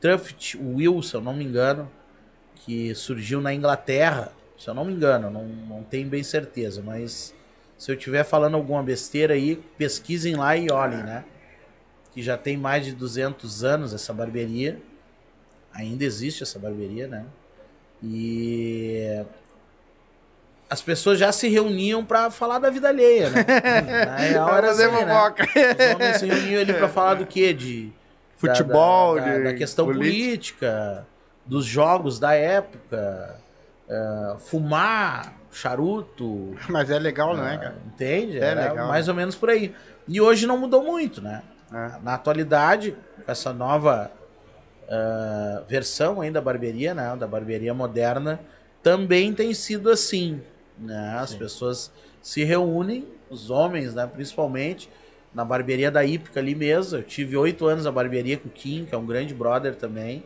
Truft Will, se eu não me engano, que surgiu na Inglaterra, se eu não me engano, não, não tenho bem certeza, mas se eu estiver falando alguma besteira aí, pesquisem lá e olhem, né? Que já tem mais de 200 anos essa barbearia. Ainda existe essa barbearia, né? E as pessoas já se reuniam para falar da vida alheia, né? Na real era assim, né? Os homens se reuniam ali para falar do quê? De da- Futebol, da, da, de da questão política. dos jogos da época, eh, fumar, charuto, Mas é legal, não é, ah, cara? entende? É Era legal, mais ou menos por aí. E hoje não mudou muito, né? É. Na atualidade, com essa nova ah, versão ainda da barbearia, né? Da barbearia moderna, também tem sido assim, né? As pessoas se reúnem, os homens, né? Principalmente, na barbearia da Ípica ali mesmo. Eu tive oito anos na barbearia com o Kim, que é um grande brother também.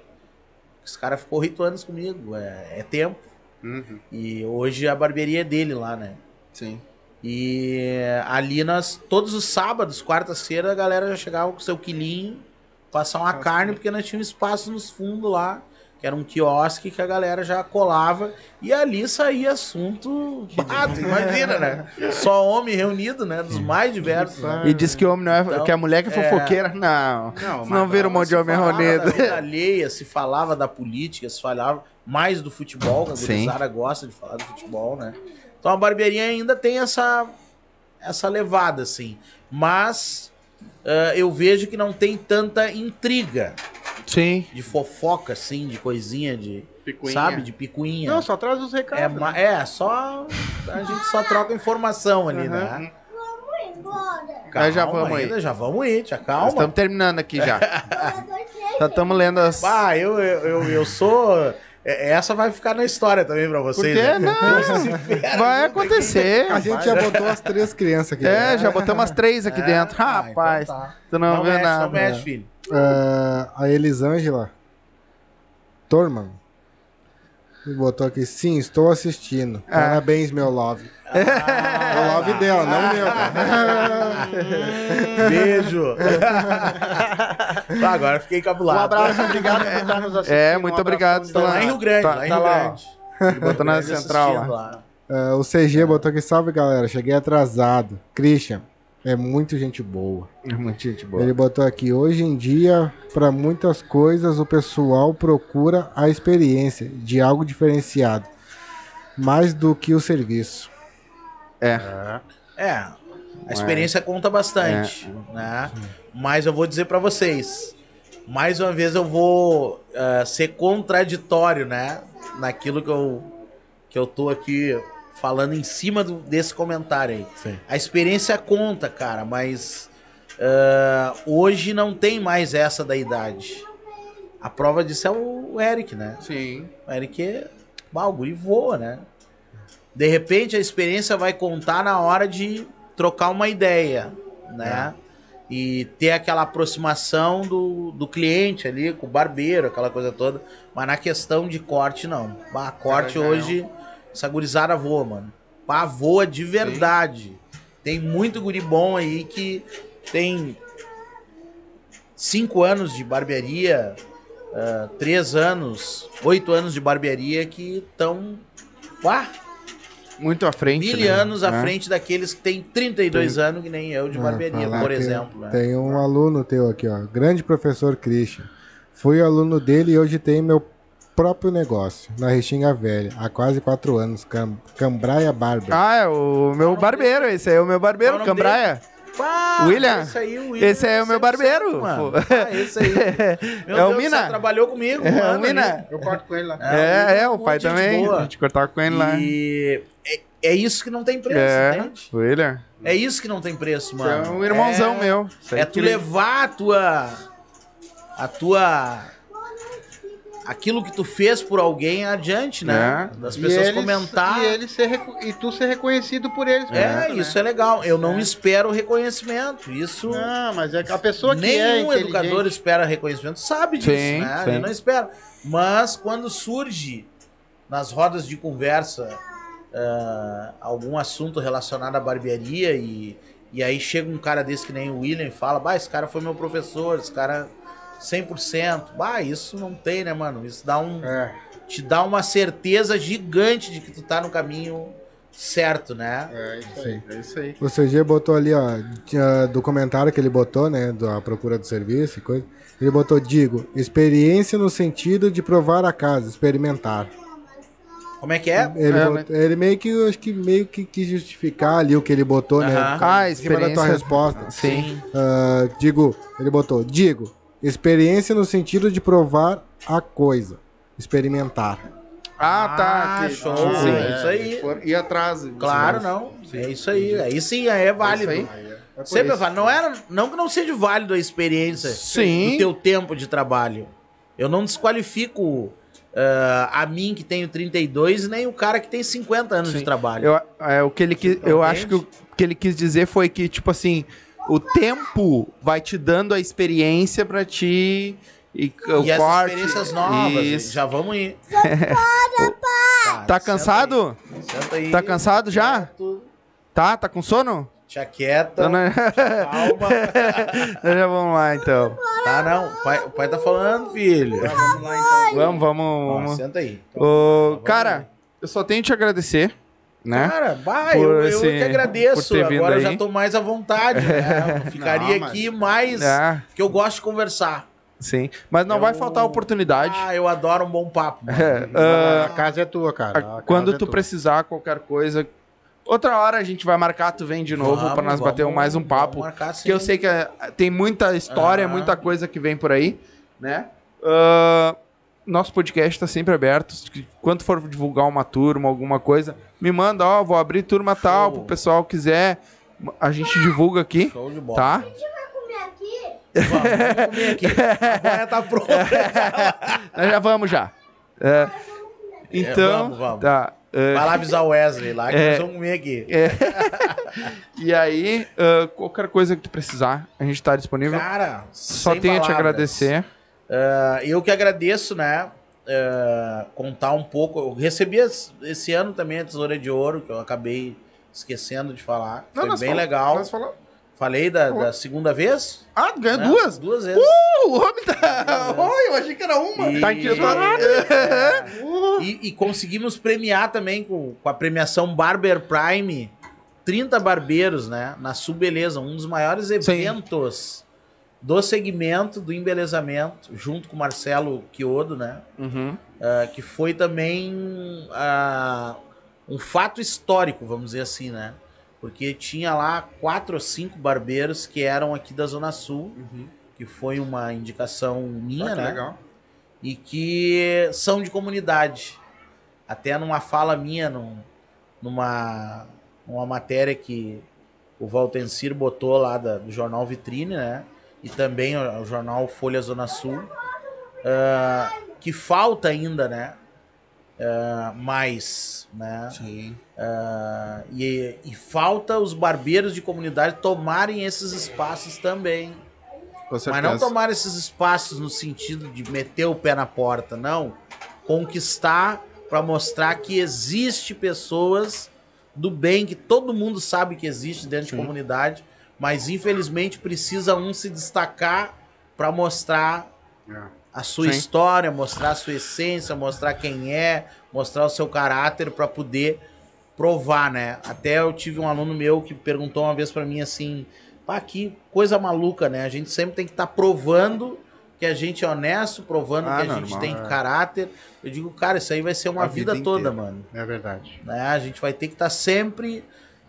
Esse cara ficou oito anos comigo, é, é tempo. Uhum. E hoje a barbearia é dele lá, né? Sim. E ali nós, todos os sábados, quarta-feira, a galera já chegava com seu quilinho, passar uma carne, porque nós tínhamos espaço nos fundos lá, que era um quiosque que a galera já colava, e ali saía assunto. Tu imagina, né? Só homem reunido, né? Dos mais diversos. né? E diz que o homem não é. Então, que a mulher que é é. fofoqueira. Não. Não, Não vira um monte de homem reunido. da alheia, se falava da política, se falava mais do futebol, que a gurizada gosta de falar do futebol, né? Então a barbearia ainda tem essa, essa levada, assim. Mas ah, eu vejo que não tem tanta intriga Sim. de fofoca, assim, de coisinha, de. Picuinha. Sabe? De picuinha. Não, só traz os recados. é, né? é, só. A gente só troca informação ali, né? Nós já vamos ainda, aí. Já vamos te Nós acalma. estamos terminando aqui já. Já estamos lendo as. Bah, eu, eu, eu, eu sou. É- Essa vai ficar na história também pra vocês. quê? né? Não. Vai acontecer. A gente já botou as três crianças aqui. É, já botamos as três aqui É? dentro. Ah, Rapaz, então tá. tu não, Não, vê mexe, nada. não mexe, filho. Ah, a Elisângela Torman botou aqui. Sim, estou assistindo. Ah. Parabéns, meu love. O love dela, não o meu. Beijo. Tá, agora fiquei Um cabulado. abraço, obrigado por estar nos assistindo. É, Um muito obrado. de Tô lá em Rio Grande, Tá- lá em tá Rio. Grande. Botou na central lá. Ah, o CG botou aqui. Salve, galera. Cheguei atrasado. Christian, é muito gente boa. Muita gente boa. Ele botou aqui. Hoje em dia, para muitas coisas, o pessoal procura a experiência de algo diferenciado. Mais do que o serviço. É. É, a experiência conta bastante, né? Mas eu vou dizer pra vocês, mais uma vez eu vou eh, ser contraditório, né? Naquilo que eu, que eu tô aqui falando em cima do- desse comentário aí. Sim. A experiência conta, cara, mas eh, hoje não tem mais essa da idade. A prova disso é o Eric, né? Sim. O Eric é. Ah, o guri voa, né? De repente a experiência vai contar na hora de trocar uma ideia, né? E ter aquela aproximação do, do cliente ali, com o barbeiro, aquela coisa toda. Mas na questão de corte, não. Ah, corte Cara, já hoje, essa gurizada voa, mano. Pá, voa de verdade. Tem muito guri bom aí que tem cinco anos de barbearia, ah, três anos, oito anos de barbearia que estão Muito à frente. mil né? anos à É. frente daqueles que têm 32 anos, que nem eu, de Ah, barbearia, falar por que exemplo. Né? Tem um aluno teu aqui, ó. Grande professor Christian. Fui aluno dele e hoje tenho meu próprio negócio, na Restinga Velha, há quase quatro anos. Cam Cambraia Barber. Ah, é o meu barbeiro. Esse aí é o meu barbeiro, Qual o Cambraia. Pá, William? Esse aí, o William. Esse aí é o meu 100%, barbeiro, Mano. Ah, esse aí. Meu É o Deus Mina? céu, trabalhou comigo, É, mano. o Mina. Eu corto com ele lá. É, é, o William, pai também. boa. A gente cortava com ele lá. E é, é isso que não tem preço, É, entende? o William. É isso que não tem preço, Você mano. é um irmãozão É- meu. É tu levar a tua. A tua. Aquilo que tu fez por alguém adiante, né? É. Das E pessoas eles- comentar. E, ele ser e tu ser reconhecido por eles. É, né? isso é legal. Eu não espero reconhecimento. Isso. Não, mas é que a pessoa que Nenhum é educador espera reconhecimento, sabe disso, Sim, né? sim. Ele não espera. Mas quando surge nas rodas de conversa ah, algum assunto relacionado à barbearia e, e aí chega um cara desse que nem o William e fala, bah, esse cara foi meu professor, esse cara 100%. Bah, isso não tem, né, mano? Isso dá um, É. te dá uma certeza gigante de que tu tá no caminho certo, né? É isso aí. É isso aí. O CG botou ali, ó, do comentário que ele botou, né, da procura do serviço e coisa. Ele botou, digo, experiência no sentido de provar a casa, experimentar. Como é que é? Ele, É, botou- ele meio que, acho que meio que quis justificar ali o que ele botou, né? Aham. Ah, Em cima da tua experiência. resposta. Sim. Ah, digo, ele botou, digo, experiência no sentido de provar a coisa, experimentar. Ah, tá. Ah, que- show. Sim. É isso aí. For- Ir atrás. Claro, não. É isso aí. Aí sim, aí é válido. isso É por Sempre isso. falo, não, era, não que não seja válido a experiência Sim. do teu tempo de trabalho. Eu não desqualifico ah, a mim que tenho 32 e nem o cara que tem 50 anos Sim. de trabalho. Eu, é, o que ele quis, eu acho que o que ele quis dizer foi que, tipo assim, o tempo vai te dando a experiência pra ti. E, o E as corte. experiências novas. Isso. Já vamos ir. Tá cansado? Senta aí. Senta aí. Tá cansado já? Quieto, Tá? Tá com sono? Tia quieta. Então, né? Calma. Então já vamos lá, então. Tá, não. O pai, o pai tá falando, filho. Vamos lá então. Vamos, vamos. Ó, vamos. senta aí. Ô, cara, eu só tenho que te agradecer, né? Cara, vai, Por eu, eu esse- que agradeço. por ter vindo Agora eu já tô mais à vontade, né? Eu Ficaria Não, mas- aqui mais. É, Porque eu gosto de conversar. sim. Mas não Eu- vai faltar oportunidade. Ah, eu adoro um bom papo. É, ah, A casa é tua, cara. A Quando é tu tua. precisar qualquer coisa, outra hora a gente vai marcar, tu vem de novo pra nós bater vamos, mais um vamos papo. marcar sim. Que eu sei que é- tem muita história, Ah. muita coisa que vem por aí, né? Ah, nosso podcast tá sempre aberto. Quando for divulgar uma turma, alguma coisa, me manda, ó, vou abrir turma tal, pro pessoal quiser. A gente divulga aqui, Show de bola. tá? Vamos, vamos comer aqui. A tá pronta. Nós já vamos já. É, então, vamos, vamos. tá. É, Vai lá avisar o Wesley lá que É. nós vamos comer aqui. e aí, ah, qualquer coisa que tu precisar, a gente tá disponível. Cara, Só tenho a te agradecer. Ah, eu que agradeço, né? ah, contar um pouco. Eu recebi esse, ano também a Tesoura de Ouro, que eu acabei esquecendo de falar. Foi nós bem legal. nós Falei da, da segunda vez? Ah, ganhou né? duas? Duas vezes. Uh, o homem tá. Oi, eu achei que era uma. E- Tá aqui, eu tô- É. E, e conseguimos premiar também com, com a premiação Barber Prime 30 barbeiros, né? Na Subeleza, um dos maiores eventos do segmento do embelezamento, junto com o Marcelo Chiodo, né? Uhum. Ah, que foi também ah, um fato histórico, vamos dizer assim, né? Porque tinha lá quatro ou cinco barbeiros que eram aqui da Zona Sul, que foi uma indicação minha, Ah, né? legal. e que são de comunidade. Até numa fala minha, num- numa, numa matéria que o Valtencir botou lá da- do jornal Vitrine, né? E também o, jornal Folha Zona Sul, ah, que falta ainda, né? Ah, mais, né? Sim. Ah, e, e falta os barbeiros de comunidade tomarem esses espaços também. Mas não tomar esses espaços no sentido de meter o pé na porta, não. Conquistar para mostrar que existe pessoas do bem, que todo mundo sabe que existe dentro Sim. de comunidade, mas infelizmente precisa um se destacar para mostrar a sua Sim. história, mostrar a sua essência, mostrar quem é, mostrar o seu caráter para poder provar, né? Até eu tive um aluno meu que perguntou uma vez para mim assim: pá, que coisa maluca, né? A gente sempre tem que estar provando que a gente é honesto, provando Ah, que a gente tem é. caráter. Eu digo, cara, isso aí vai ser uma A vida, vida toda, inteira. mano. É verdade. Né? A gente vai ter que estar sempre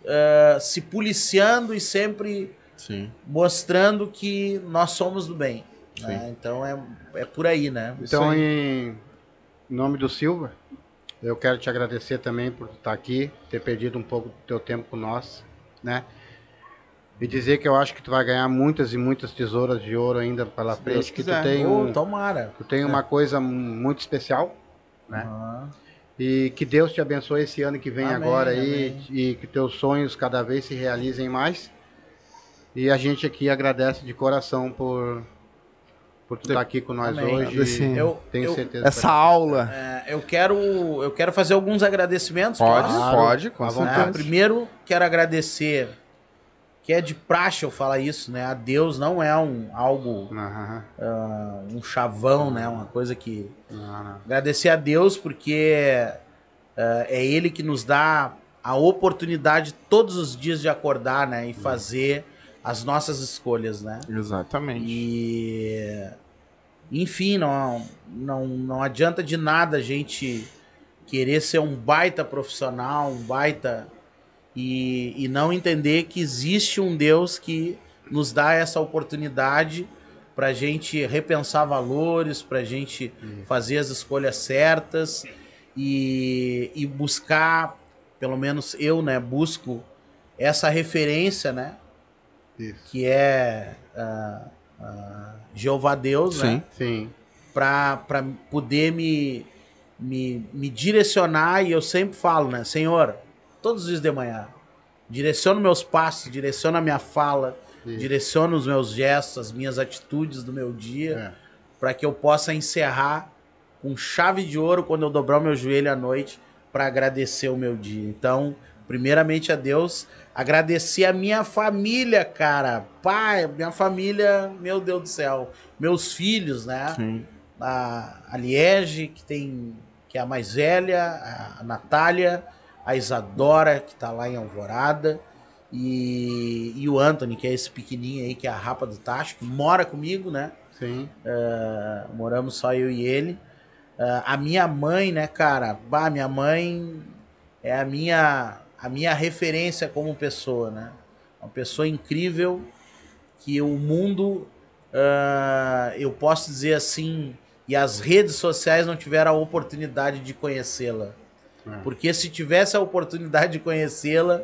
eh, se policiando e sempre Sim. mostrando que nós somos do bem. né? Então é, é por aí, né? Então, aí. em nome do Silva, eu quero te agradecer também por estar aqui, ter perdido um pouco do teu tempo com nós, né? E dizer que eu acho que tu vai ganhar muitas e muitas tesouras de ouro ainda pela Deus frente, que tu quiser. tem, Ô, um, tomara. tu tem uma coisa muito especial, né? Aham. E que Deus te abençoe esse ano que vem Amém, agora aí amém. e que teus sonhos cada vez se realizem mais. E a gente aqui agradece de coração por por tu estar aqui com nós Amém. hoje. Eu- Tenho eu- certeza. Essa aula. É, eu quero eu quero fazer alguns agradecimentos. Pode, posso? Claro, pode, com Né? certeza. Primeiro, quero agradecer, que é de praxe eu falar isso, né? A Deus não é um algo, ah, um chavão, né? Uma coisa que... Agradecer a Deus porque ah, é Ele que nos dá a oportunidade todos os dias de acordar, né? E fazer as nossas escolhas, né? Exatamente. E enfim, não, não, não adianta de nada a gente querer ser um baita profissional, um baita e, e não entender que existe um Deus que nos dá essa oportunidade para a gente repensar valores, para a gente fazer as escolhas certas e, e buscar, pelo menos eu, né, busco essa referência, né, Isso. que é ah, ah, Jeová Deus, né? Sim. Sim. Para poder me, me, me direcionar e eu sempre falo, né? Senhor, todos os dias de manhã, direciona meus passos, direciona a minha fala, Isso. direciono os meus gestos, as minhas atitudes do meu dia, É. para que eu possa encerrar com chave de ouro quando eu dobrar o meu joelho à noite para agradecer o meu dia. Então, primeiramente a Deus, agradecer a minha família, cara. Pai, minha família, meu Deus do céu. Meus filhos, né? Sim. a, a Liege, que tem que é a mais velha, a, a Natália, a Isadora, que tá lá em Alvorada, e, e o Anthony, que é esse pequenininho aí, que é a rapa do tacho, que mora comigo, né? Sim. Ah, moramos só eu e ele. Ah, a minha mãe, né, cara? Bah, minha mãe é a minha, a minha referência como pessoa, né? Uma pessoa incrível que o mundo, ah, eu posso dizer assim, e as redes sociais não tiveram a oportunidade de conhecê-la. É. Porque se tivesse a oportunidade de conhecê-la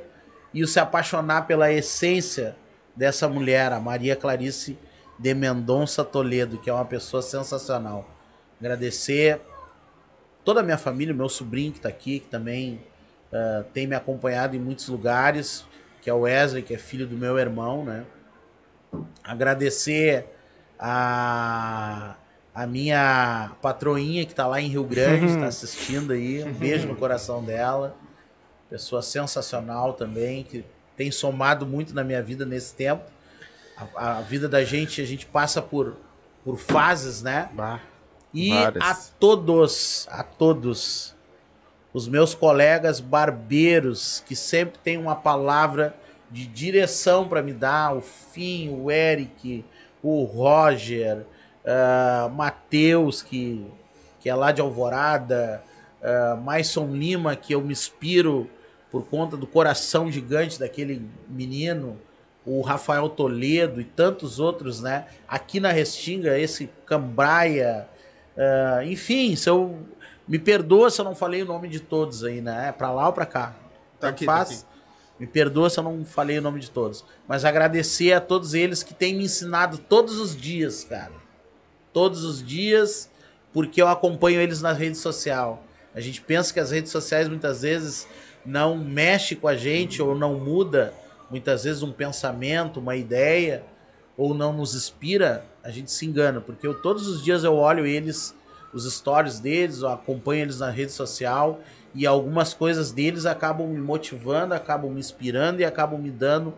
e se apaixonar pela essência dessa mulher, a Maria Clarice de Mendonça Toledo, que é uma pessoa sensacional. Agradecer toda a minha família, meu sobrinho que está aqui, que também ah, tem me acompanhado em muitos lugares, que é o Wesley, que é filho do meu irmão, né? Agradecer a, a minha patroinha que está lá em Rio Grande, está assistindo aí. Um beijo no coração dela. Pessoa sensacional também, que tem somado muito na minha vida nesse tempo. A, a vida da gente, a gente passa por, por fases, né? Bah. E Várias. a todos, a todos, os meus colegas barbeiros, que sempre têm uma palavra de direção para me dar, o Fim, o Eric, o Roger, ah, Matheus, que, que é lá de Alvorada, uh, Maison Lima, que eu me inspiro por conta do coração gigante daquele menino, o Rafael Toledo e tantos outros, né? Aqui na Restinga, esse Cambraia, ah, enfim, se eu me perdoa se eu não falei o nome de todos aí, né? É pra lá ou pra cá? Tá aqui, tá faz. Me perdoa se eu não falei o nome de todos. Mas agradecer a todos eles que têm me ensinado todos os dias, cara. Todos os dias, porque eu acompanho eles na rede social. A gente pensa que as redes sociais muitas vezes não mexe com a gente ou não muda muitas vezes um pensamento, uma ideia ou não nos inspira, a gente se engana, porque eu todos os dias eu olho eles, os stories deles, eu acompanho eles na rede social e algumas coisas deles acabam me motivando, acabam me inspirando e acabam me dando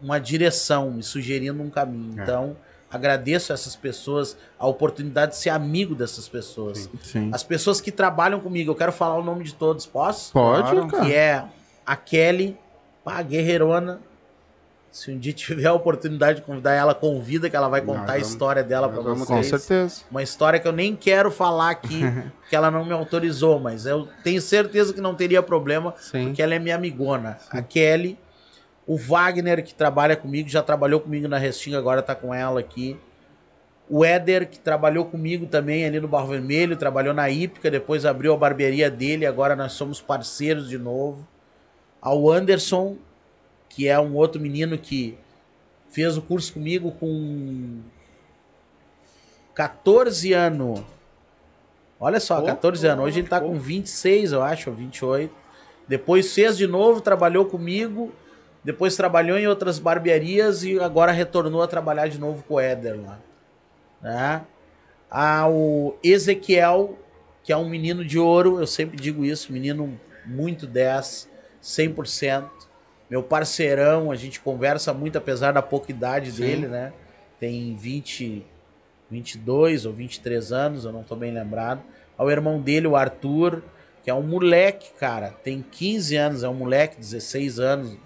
uma direção, me sugerindo um caminho. É. Então, agradeço a essas pessoas a oportunidade de ser amigo dessas pessoas. Sim. As pessoas que trabalham comigo, eu quero falar o nome de todos, posso? Pode, Claro. cara. Que é a Kelly, pá, guerreirona. Se um dia tiver a oportunidade de convidar ela, convida que ela vai contar Nós a vamos- história dela vamos- vocês. Com certeza. Uma história que eu nem quero falar aqui, porque ela não me autorizou, mas eu tenho certeza que não teria problema, Sim. porque ela é minha amigona. A Kelly, o Wagner, que trabalha comigo, já trabalhou comigo na Restinga, agora tá com ela aqui. O Éder, que trabalhou comigo também ali no Barro Vermelho, trabalhou na Ípica, depois abriu a barbearia dele, agora nós somos parceiros de novo. Ao Anderson, que é um outro menino que fez o curso comigo com 14 anos. Olha só, Pô, 14 anos. Hoje ele tá com 26, eu acho, ou 28. Depois fez de novo, trabalhou comigo. Depois trabalhou em outras barbearias e agora retornou a trabalhar de novo com o Éder lá. Né? Ao Ezequiel, que é um menino de ouro, eu sempre digo isso, menino muito 10, 100%. Meu parceirão, a gente conversa muito, apesar da pouca idade Sim. dele, né? Tem 20, 22 ou 23 anos, eu não tô bem lembrado. Ao irmão dele, o Arthur, que é um moleque, cara, tem 15 anos, é um moleque, 16 anos,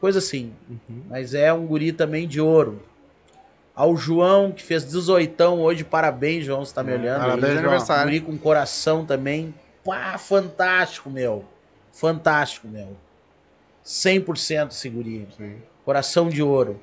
coisa assim. Mas é um guri também de ouro. Ao João, que fez 18 hoje, parabéns, João, você tá me olhando. aí. Parabéns, João. aniversário. Guri com coração também. Pá, fantástico, meu. Fantástico, meu. 100% esse guri. Sim. Coração de ouro.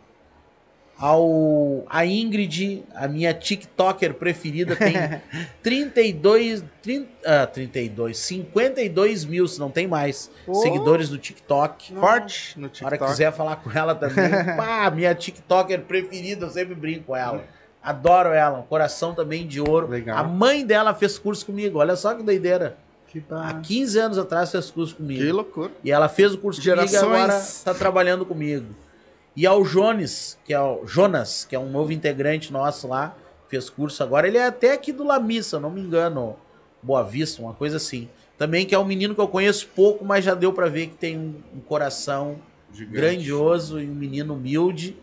Ao a Ingrid, a minha TikToker preferida, tem 32, 30, ah, 32, 52 mil, se não tem mais, Ô. seguidores no TikTok. Forte no Na hora que TikTok. quiser falar com ela também. Pá, minha TikToker preferida, eu sempre brinco com ela. Adoro ela, um coração também de ouro. Legal. A mãe dela fez curso comigo, olha só que doideira. Que Há da... 15 anos atrás fez curso comigo. Que loucura. E ela fez o curso comigo e Gerações. agora está trabalhando comigo. E ao Jones, que é o Jonas, que é um novo integrante nosso lá, fez curso agora. Ele é até aqui do La Missa, não me engano. Boa Vista, uma coisa assim. Também que é um menino que eu conheço pouco, mas já deu pra ver que tem um, um coração grandioso e um menino humilde.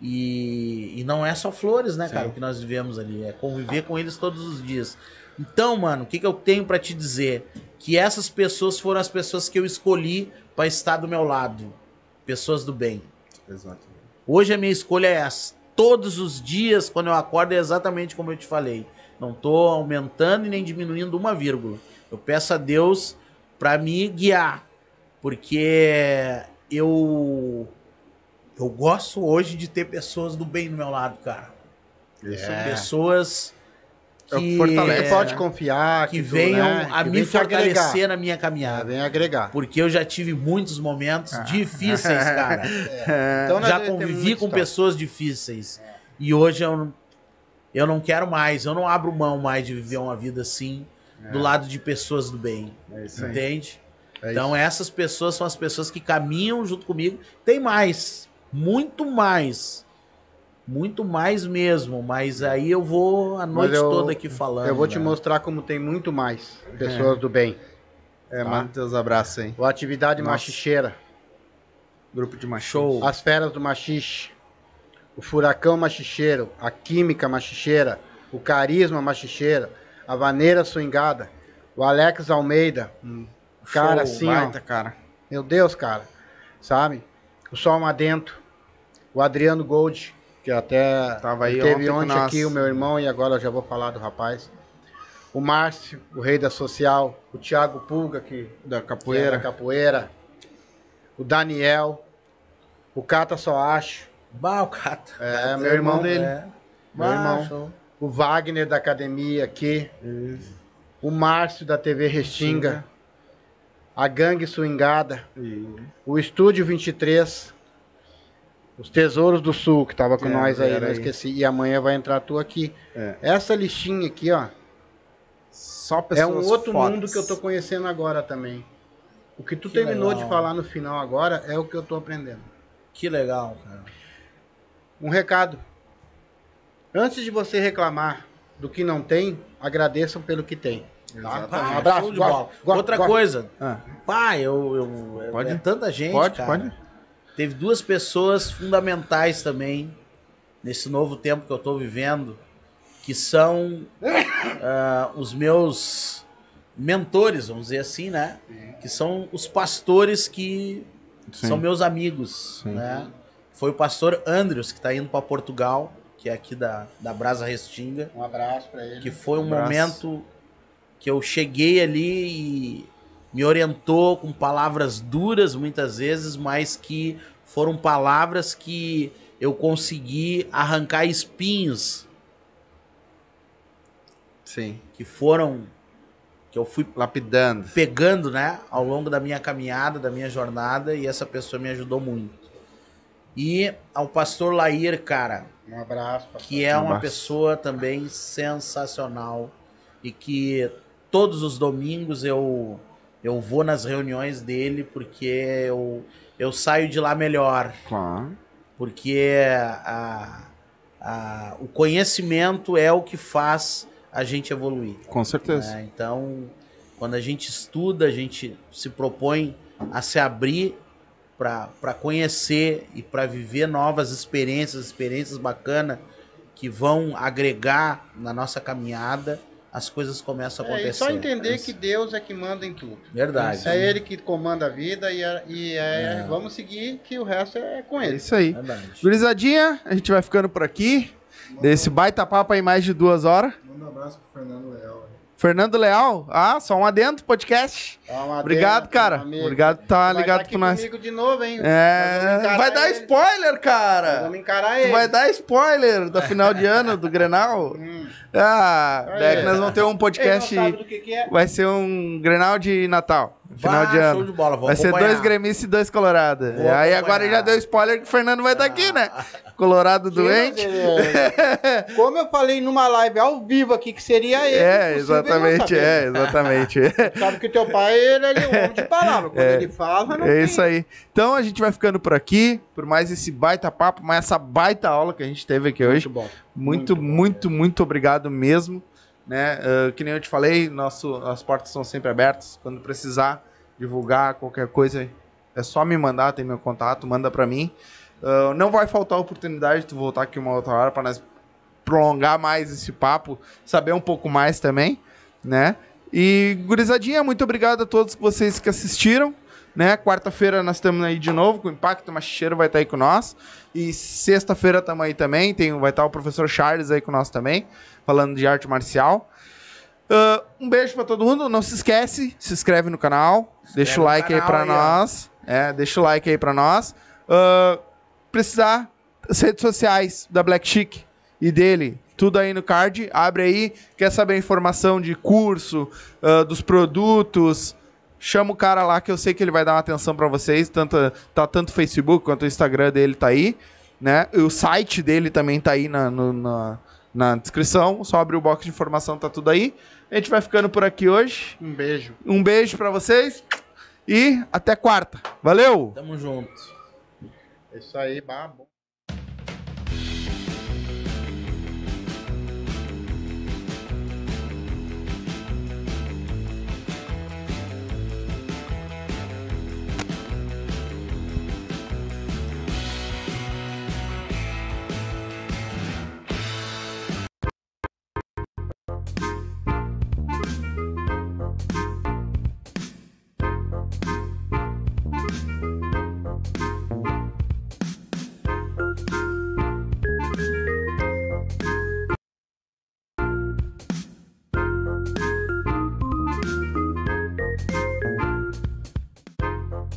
E, e não é só flores, né, cara, o que nós vivemos ali. É conviver com eles todos os dias. Então, mano, o que, que eu tenho pra te dizer? Que essas pessoas foram as pessoas que eu escolhi pra estar do meu lado. Pessoas do bem. Exato. Hoje a minha escolha é essa. Todos os dias, quando eu acordo, é exatamente como eu te falei. Não tô aumentando e nem diminuindo uma vírgula. Eu peço a Deus para me guiar, porque eu eu gosto hoje de ter pessoas do bem do meu lado, cara. É. Pessoas É o que que, fortalece. Pode confiar. que tu, venham né, a que me agregar. fortalecer na minha Ah, caminhada. Vem agregar. Porque eu já tive muitos momentos difíceis, cara. Então, nós já convivi com história. pessoas difíceis. E hoje eu, não- eu não quero mais, eu não abro mão mais de viver uma vida assim, do lado de pessoas do bem. É. Entende? É então essas pessoas são as pessoas que caminham junto comigo. Tem mais, muito mais. Muito mais mesmo, mas aí eu vou a noite eu- toda aqui falando. Eu vou te né? mostrar como tem muito mais pessoas do bem. É, Tá. manda teus abraços aí. O Atividade Nossa. Machicheira, Grupo de machos. Show. As Feras do Machixe, o Furacão Machicheiro, a Química Machicheira, o Carisma Machicheira, a Vaneira Swingada, o Alex Almeida, um cara Show, assim, Baita, ó, cara. meu Deus, cara, sabe? O Sol Madento, o Adriano Gold, que até Tava aí teve ontem ontem aqui o meu irmão e agora eu já vou falar do rapaz. O Márcio, o rei da social, o Thiago Pulga, que Da Poeira. capoeira. Capoeira. O Daniel. O Cata Só Acho. Bah, o Cata. É, meu irmão dele. É. Meu Bah, irmão. show. O Wagner da academia aqui. O Márcio da TV Restinga. A Gangue Swingada. O Estúdio 23. Os Tesouros do Sul, que tava com É, nós aí, não aí. esqueci. E amanhã vai entrar tu aqui. É. Essa listinha aqui, ó. Só pessoas É um outro fodas. mundo que eu tô conhecendo agora também. O que tu Que terminou legal. de falar no final agora é o que eu tô aprendendo. Que legal, cara. Um recado. Antes de você reclamar do que não tem, agradeçam pelo que tem. Tá? Exatamente. Um abraço. de bola. Outra coisa, Ah, pai, eu, eu Pode? é tanta gente, pode, cara. pode. Teve duas pessoas fundamentais também nesse novo tempo que eu tô vivendo, que são ah, os meus mentores, vamos dizer assim, né? Que são os pastores que Sim. são meus amigos, Sim. né? Foi o pastor Andrews, que tá indo para Portugal, que é aqui da, da Brasa Restinga. Um abraço pra ele. que foi um Abraço. momento que eu cheguei ali e me orientou com palavras duras muitas vezes, mas que foram palavras que eu consegui arrancar espinhos Sim. que foram que eu fui Lapidando. pegando, né, ao longo da minha caminhada, da minha jornada, e essa pessoa me ajudou muito. E ao pastor Lair, cara, Um abraço. pastor. que é Um uma abraço. pessoa também sensacional e que todos os domingos eu eu vou nas reuniões dele porque eu, eu saio de lá melhor Claro. porque a, a, o conhecimento é o que faz a gente evoluir Com certeza. né? Então, quando a gente estuda, a gente se propõe a se abrir para conhecer e para viver novas experiências, experiências bacanas que vão agregar na nossa caminhada, as coisas começam a É, acontecer. e só entender Isso. que Deus é que manda em tudo. Verdade. É ele que comanda a vida e, é- e é- É. vamos seguir que o resto é com É ele. isso aí. Verdade. Gurizadinha, a gente vai ficando por aqui. Desse baita papo aí mais de duas horas. Manda um abraço pro Fernando Leal. Fernando Leal, ah, só um adendo podcast. Dá uma Obrigado, cara. amigo. Obrigado por tá Vai ligado aqui com nós. comigo de novo, hein? É, vai dar ele. spoiler, cara. Vamos encarar ele. vai dar spoiler da final de ano do Grenal? Hum. Ah, daí que nós vamos ter um podcast. que, que é. Vai ser um Grenal de Natal. Final de ano. Show de bola, Vai ser acompanhar. dois gremistas e dois colorados. Aí agora acompanhar. já deu spoiler que o Fernando vai estar aqui, né? Colorado doente. É, Como eu falei numa live ao vivo aqui, que seria ele. É, exatamente, é, exatamente. Sabe que teu pai, ele é um homem de palavra. Quando É. ele fala, não É tem. isso aí. Então a gente vai ficando por aqui, por mais esse baita papo, mais essa baita aula que a gente teve aqui hoje. Muito bom. Muito, muito, muito, obrigado mesmo. Né? Ah, que nem eu te falei, nosso, as portas estão sempre abertas. Quando precisar divulgar qualquer coisa, é só me mandar, tem meu contato, manda pra mim. Ah, não vai faltar oportunidade de tu voltar aqui uma outra hora para nós prolongar mais esse papo, saber um pouco mais também, né? E gurizadinha, muito obrigado a todos vocês que assistiram. Né? Quarta-feira nós estamos aí de novo com o Impacto Machicheiro vai estar aí com nós. E sexta-feira estamos aí também. Tem, vai estar o professor Charles aí com nós também, falando de arte marcial. Ah, um beijo pra todo mundo. Não se esquece, se inscreve no canal. deixa o like aí pra aí, ó. nós. É, deixa o like aí pra nós. Ah, precisar, as redes sociais da Black Chic e dele, tudo aí no card. Abre aí, quer saber informação de curso, ah, dos produtos. Chama o cara lá que eu sei que ele vai dar uma atenção pra vocês. Tanto, tá tanto o Facebook quanto o Instagram dele tá aí. Né? O site dele também tá aí na, no- na, na descrição. Só abrir o box de informação, tá tudo aí. A gente vai ficando por aqui hoje. Um beijo. Um beijo pra vocês e até quarta. Valeu! Tamo junto. É Isso aí, bah, bom.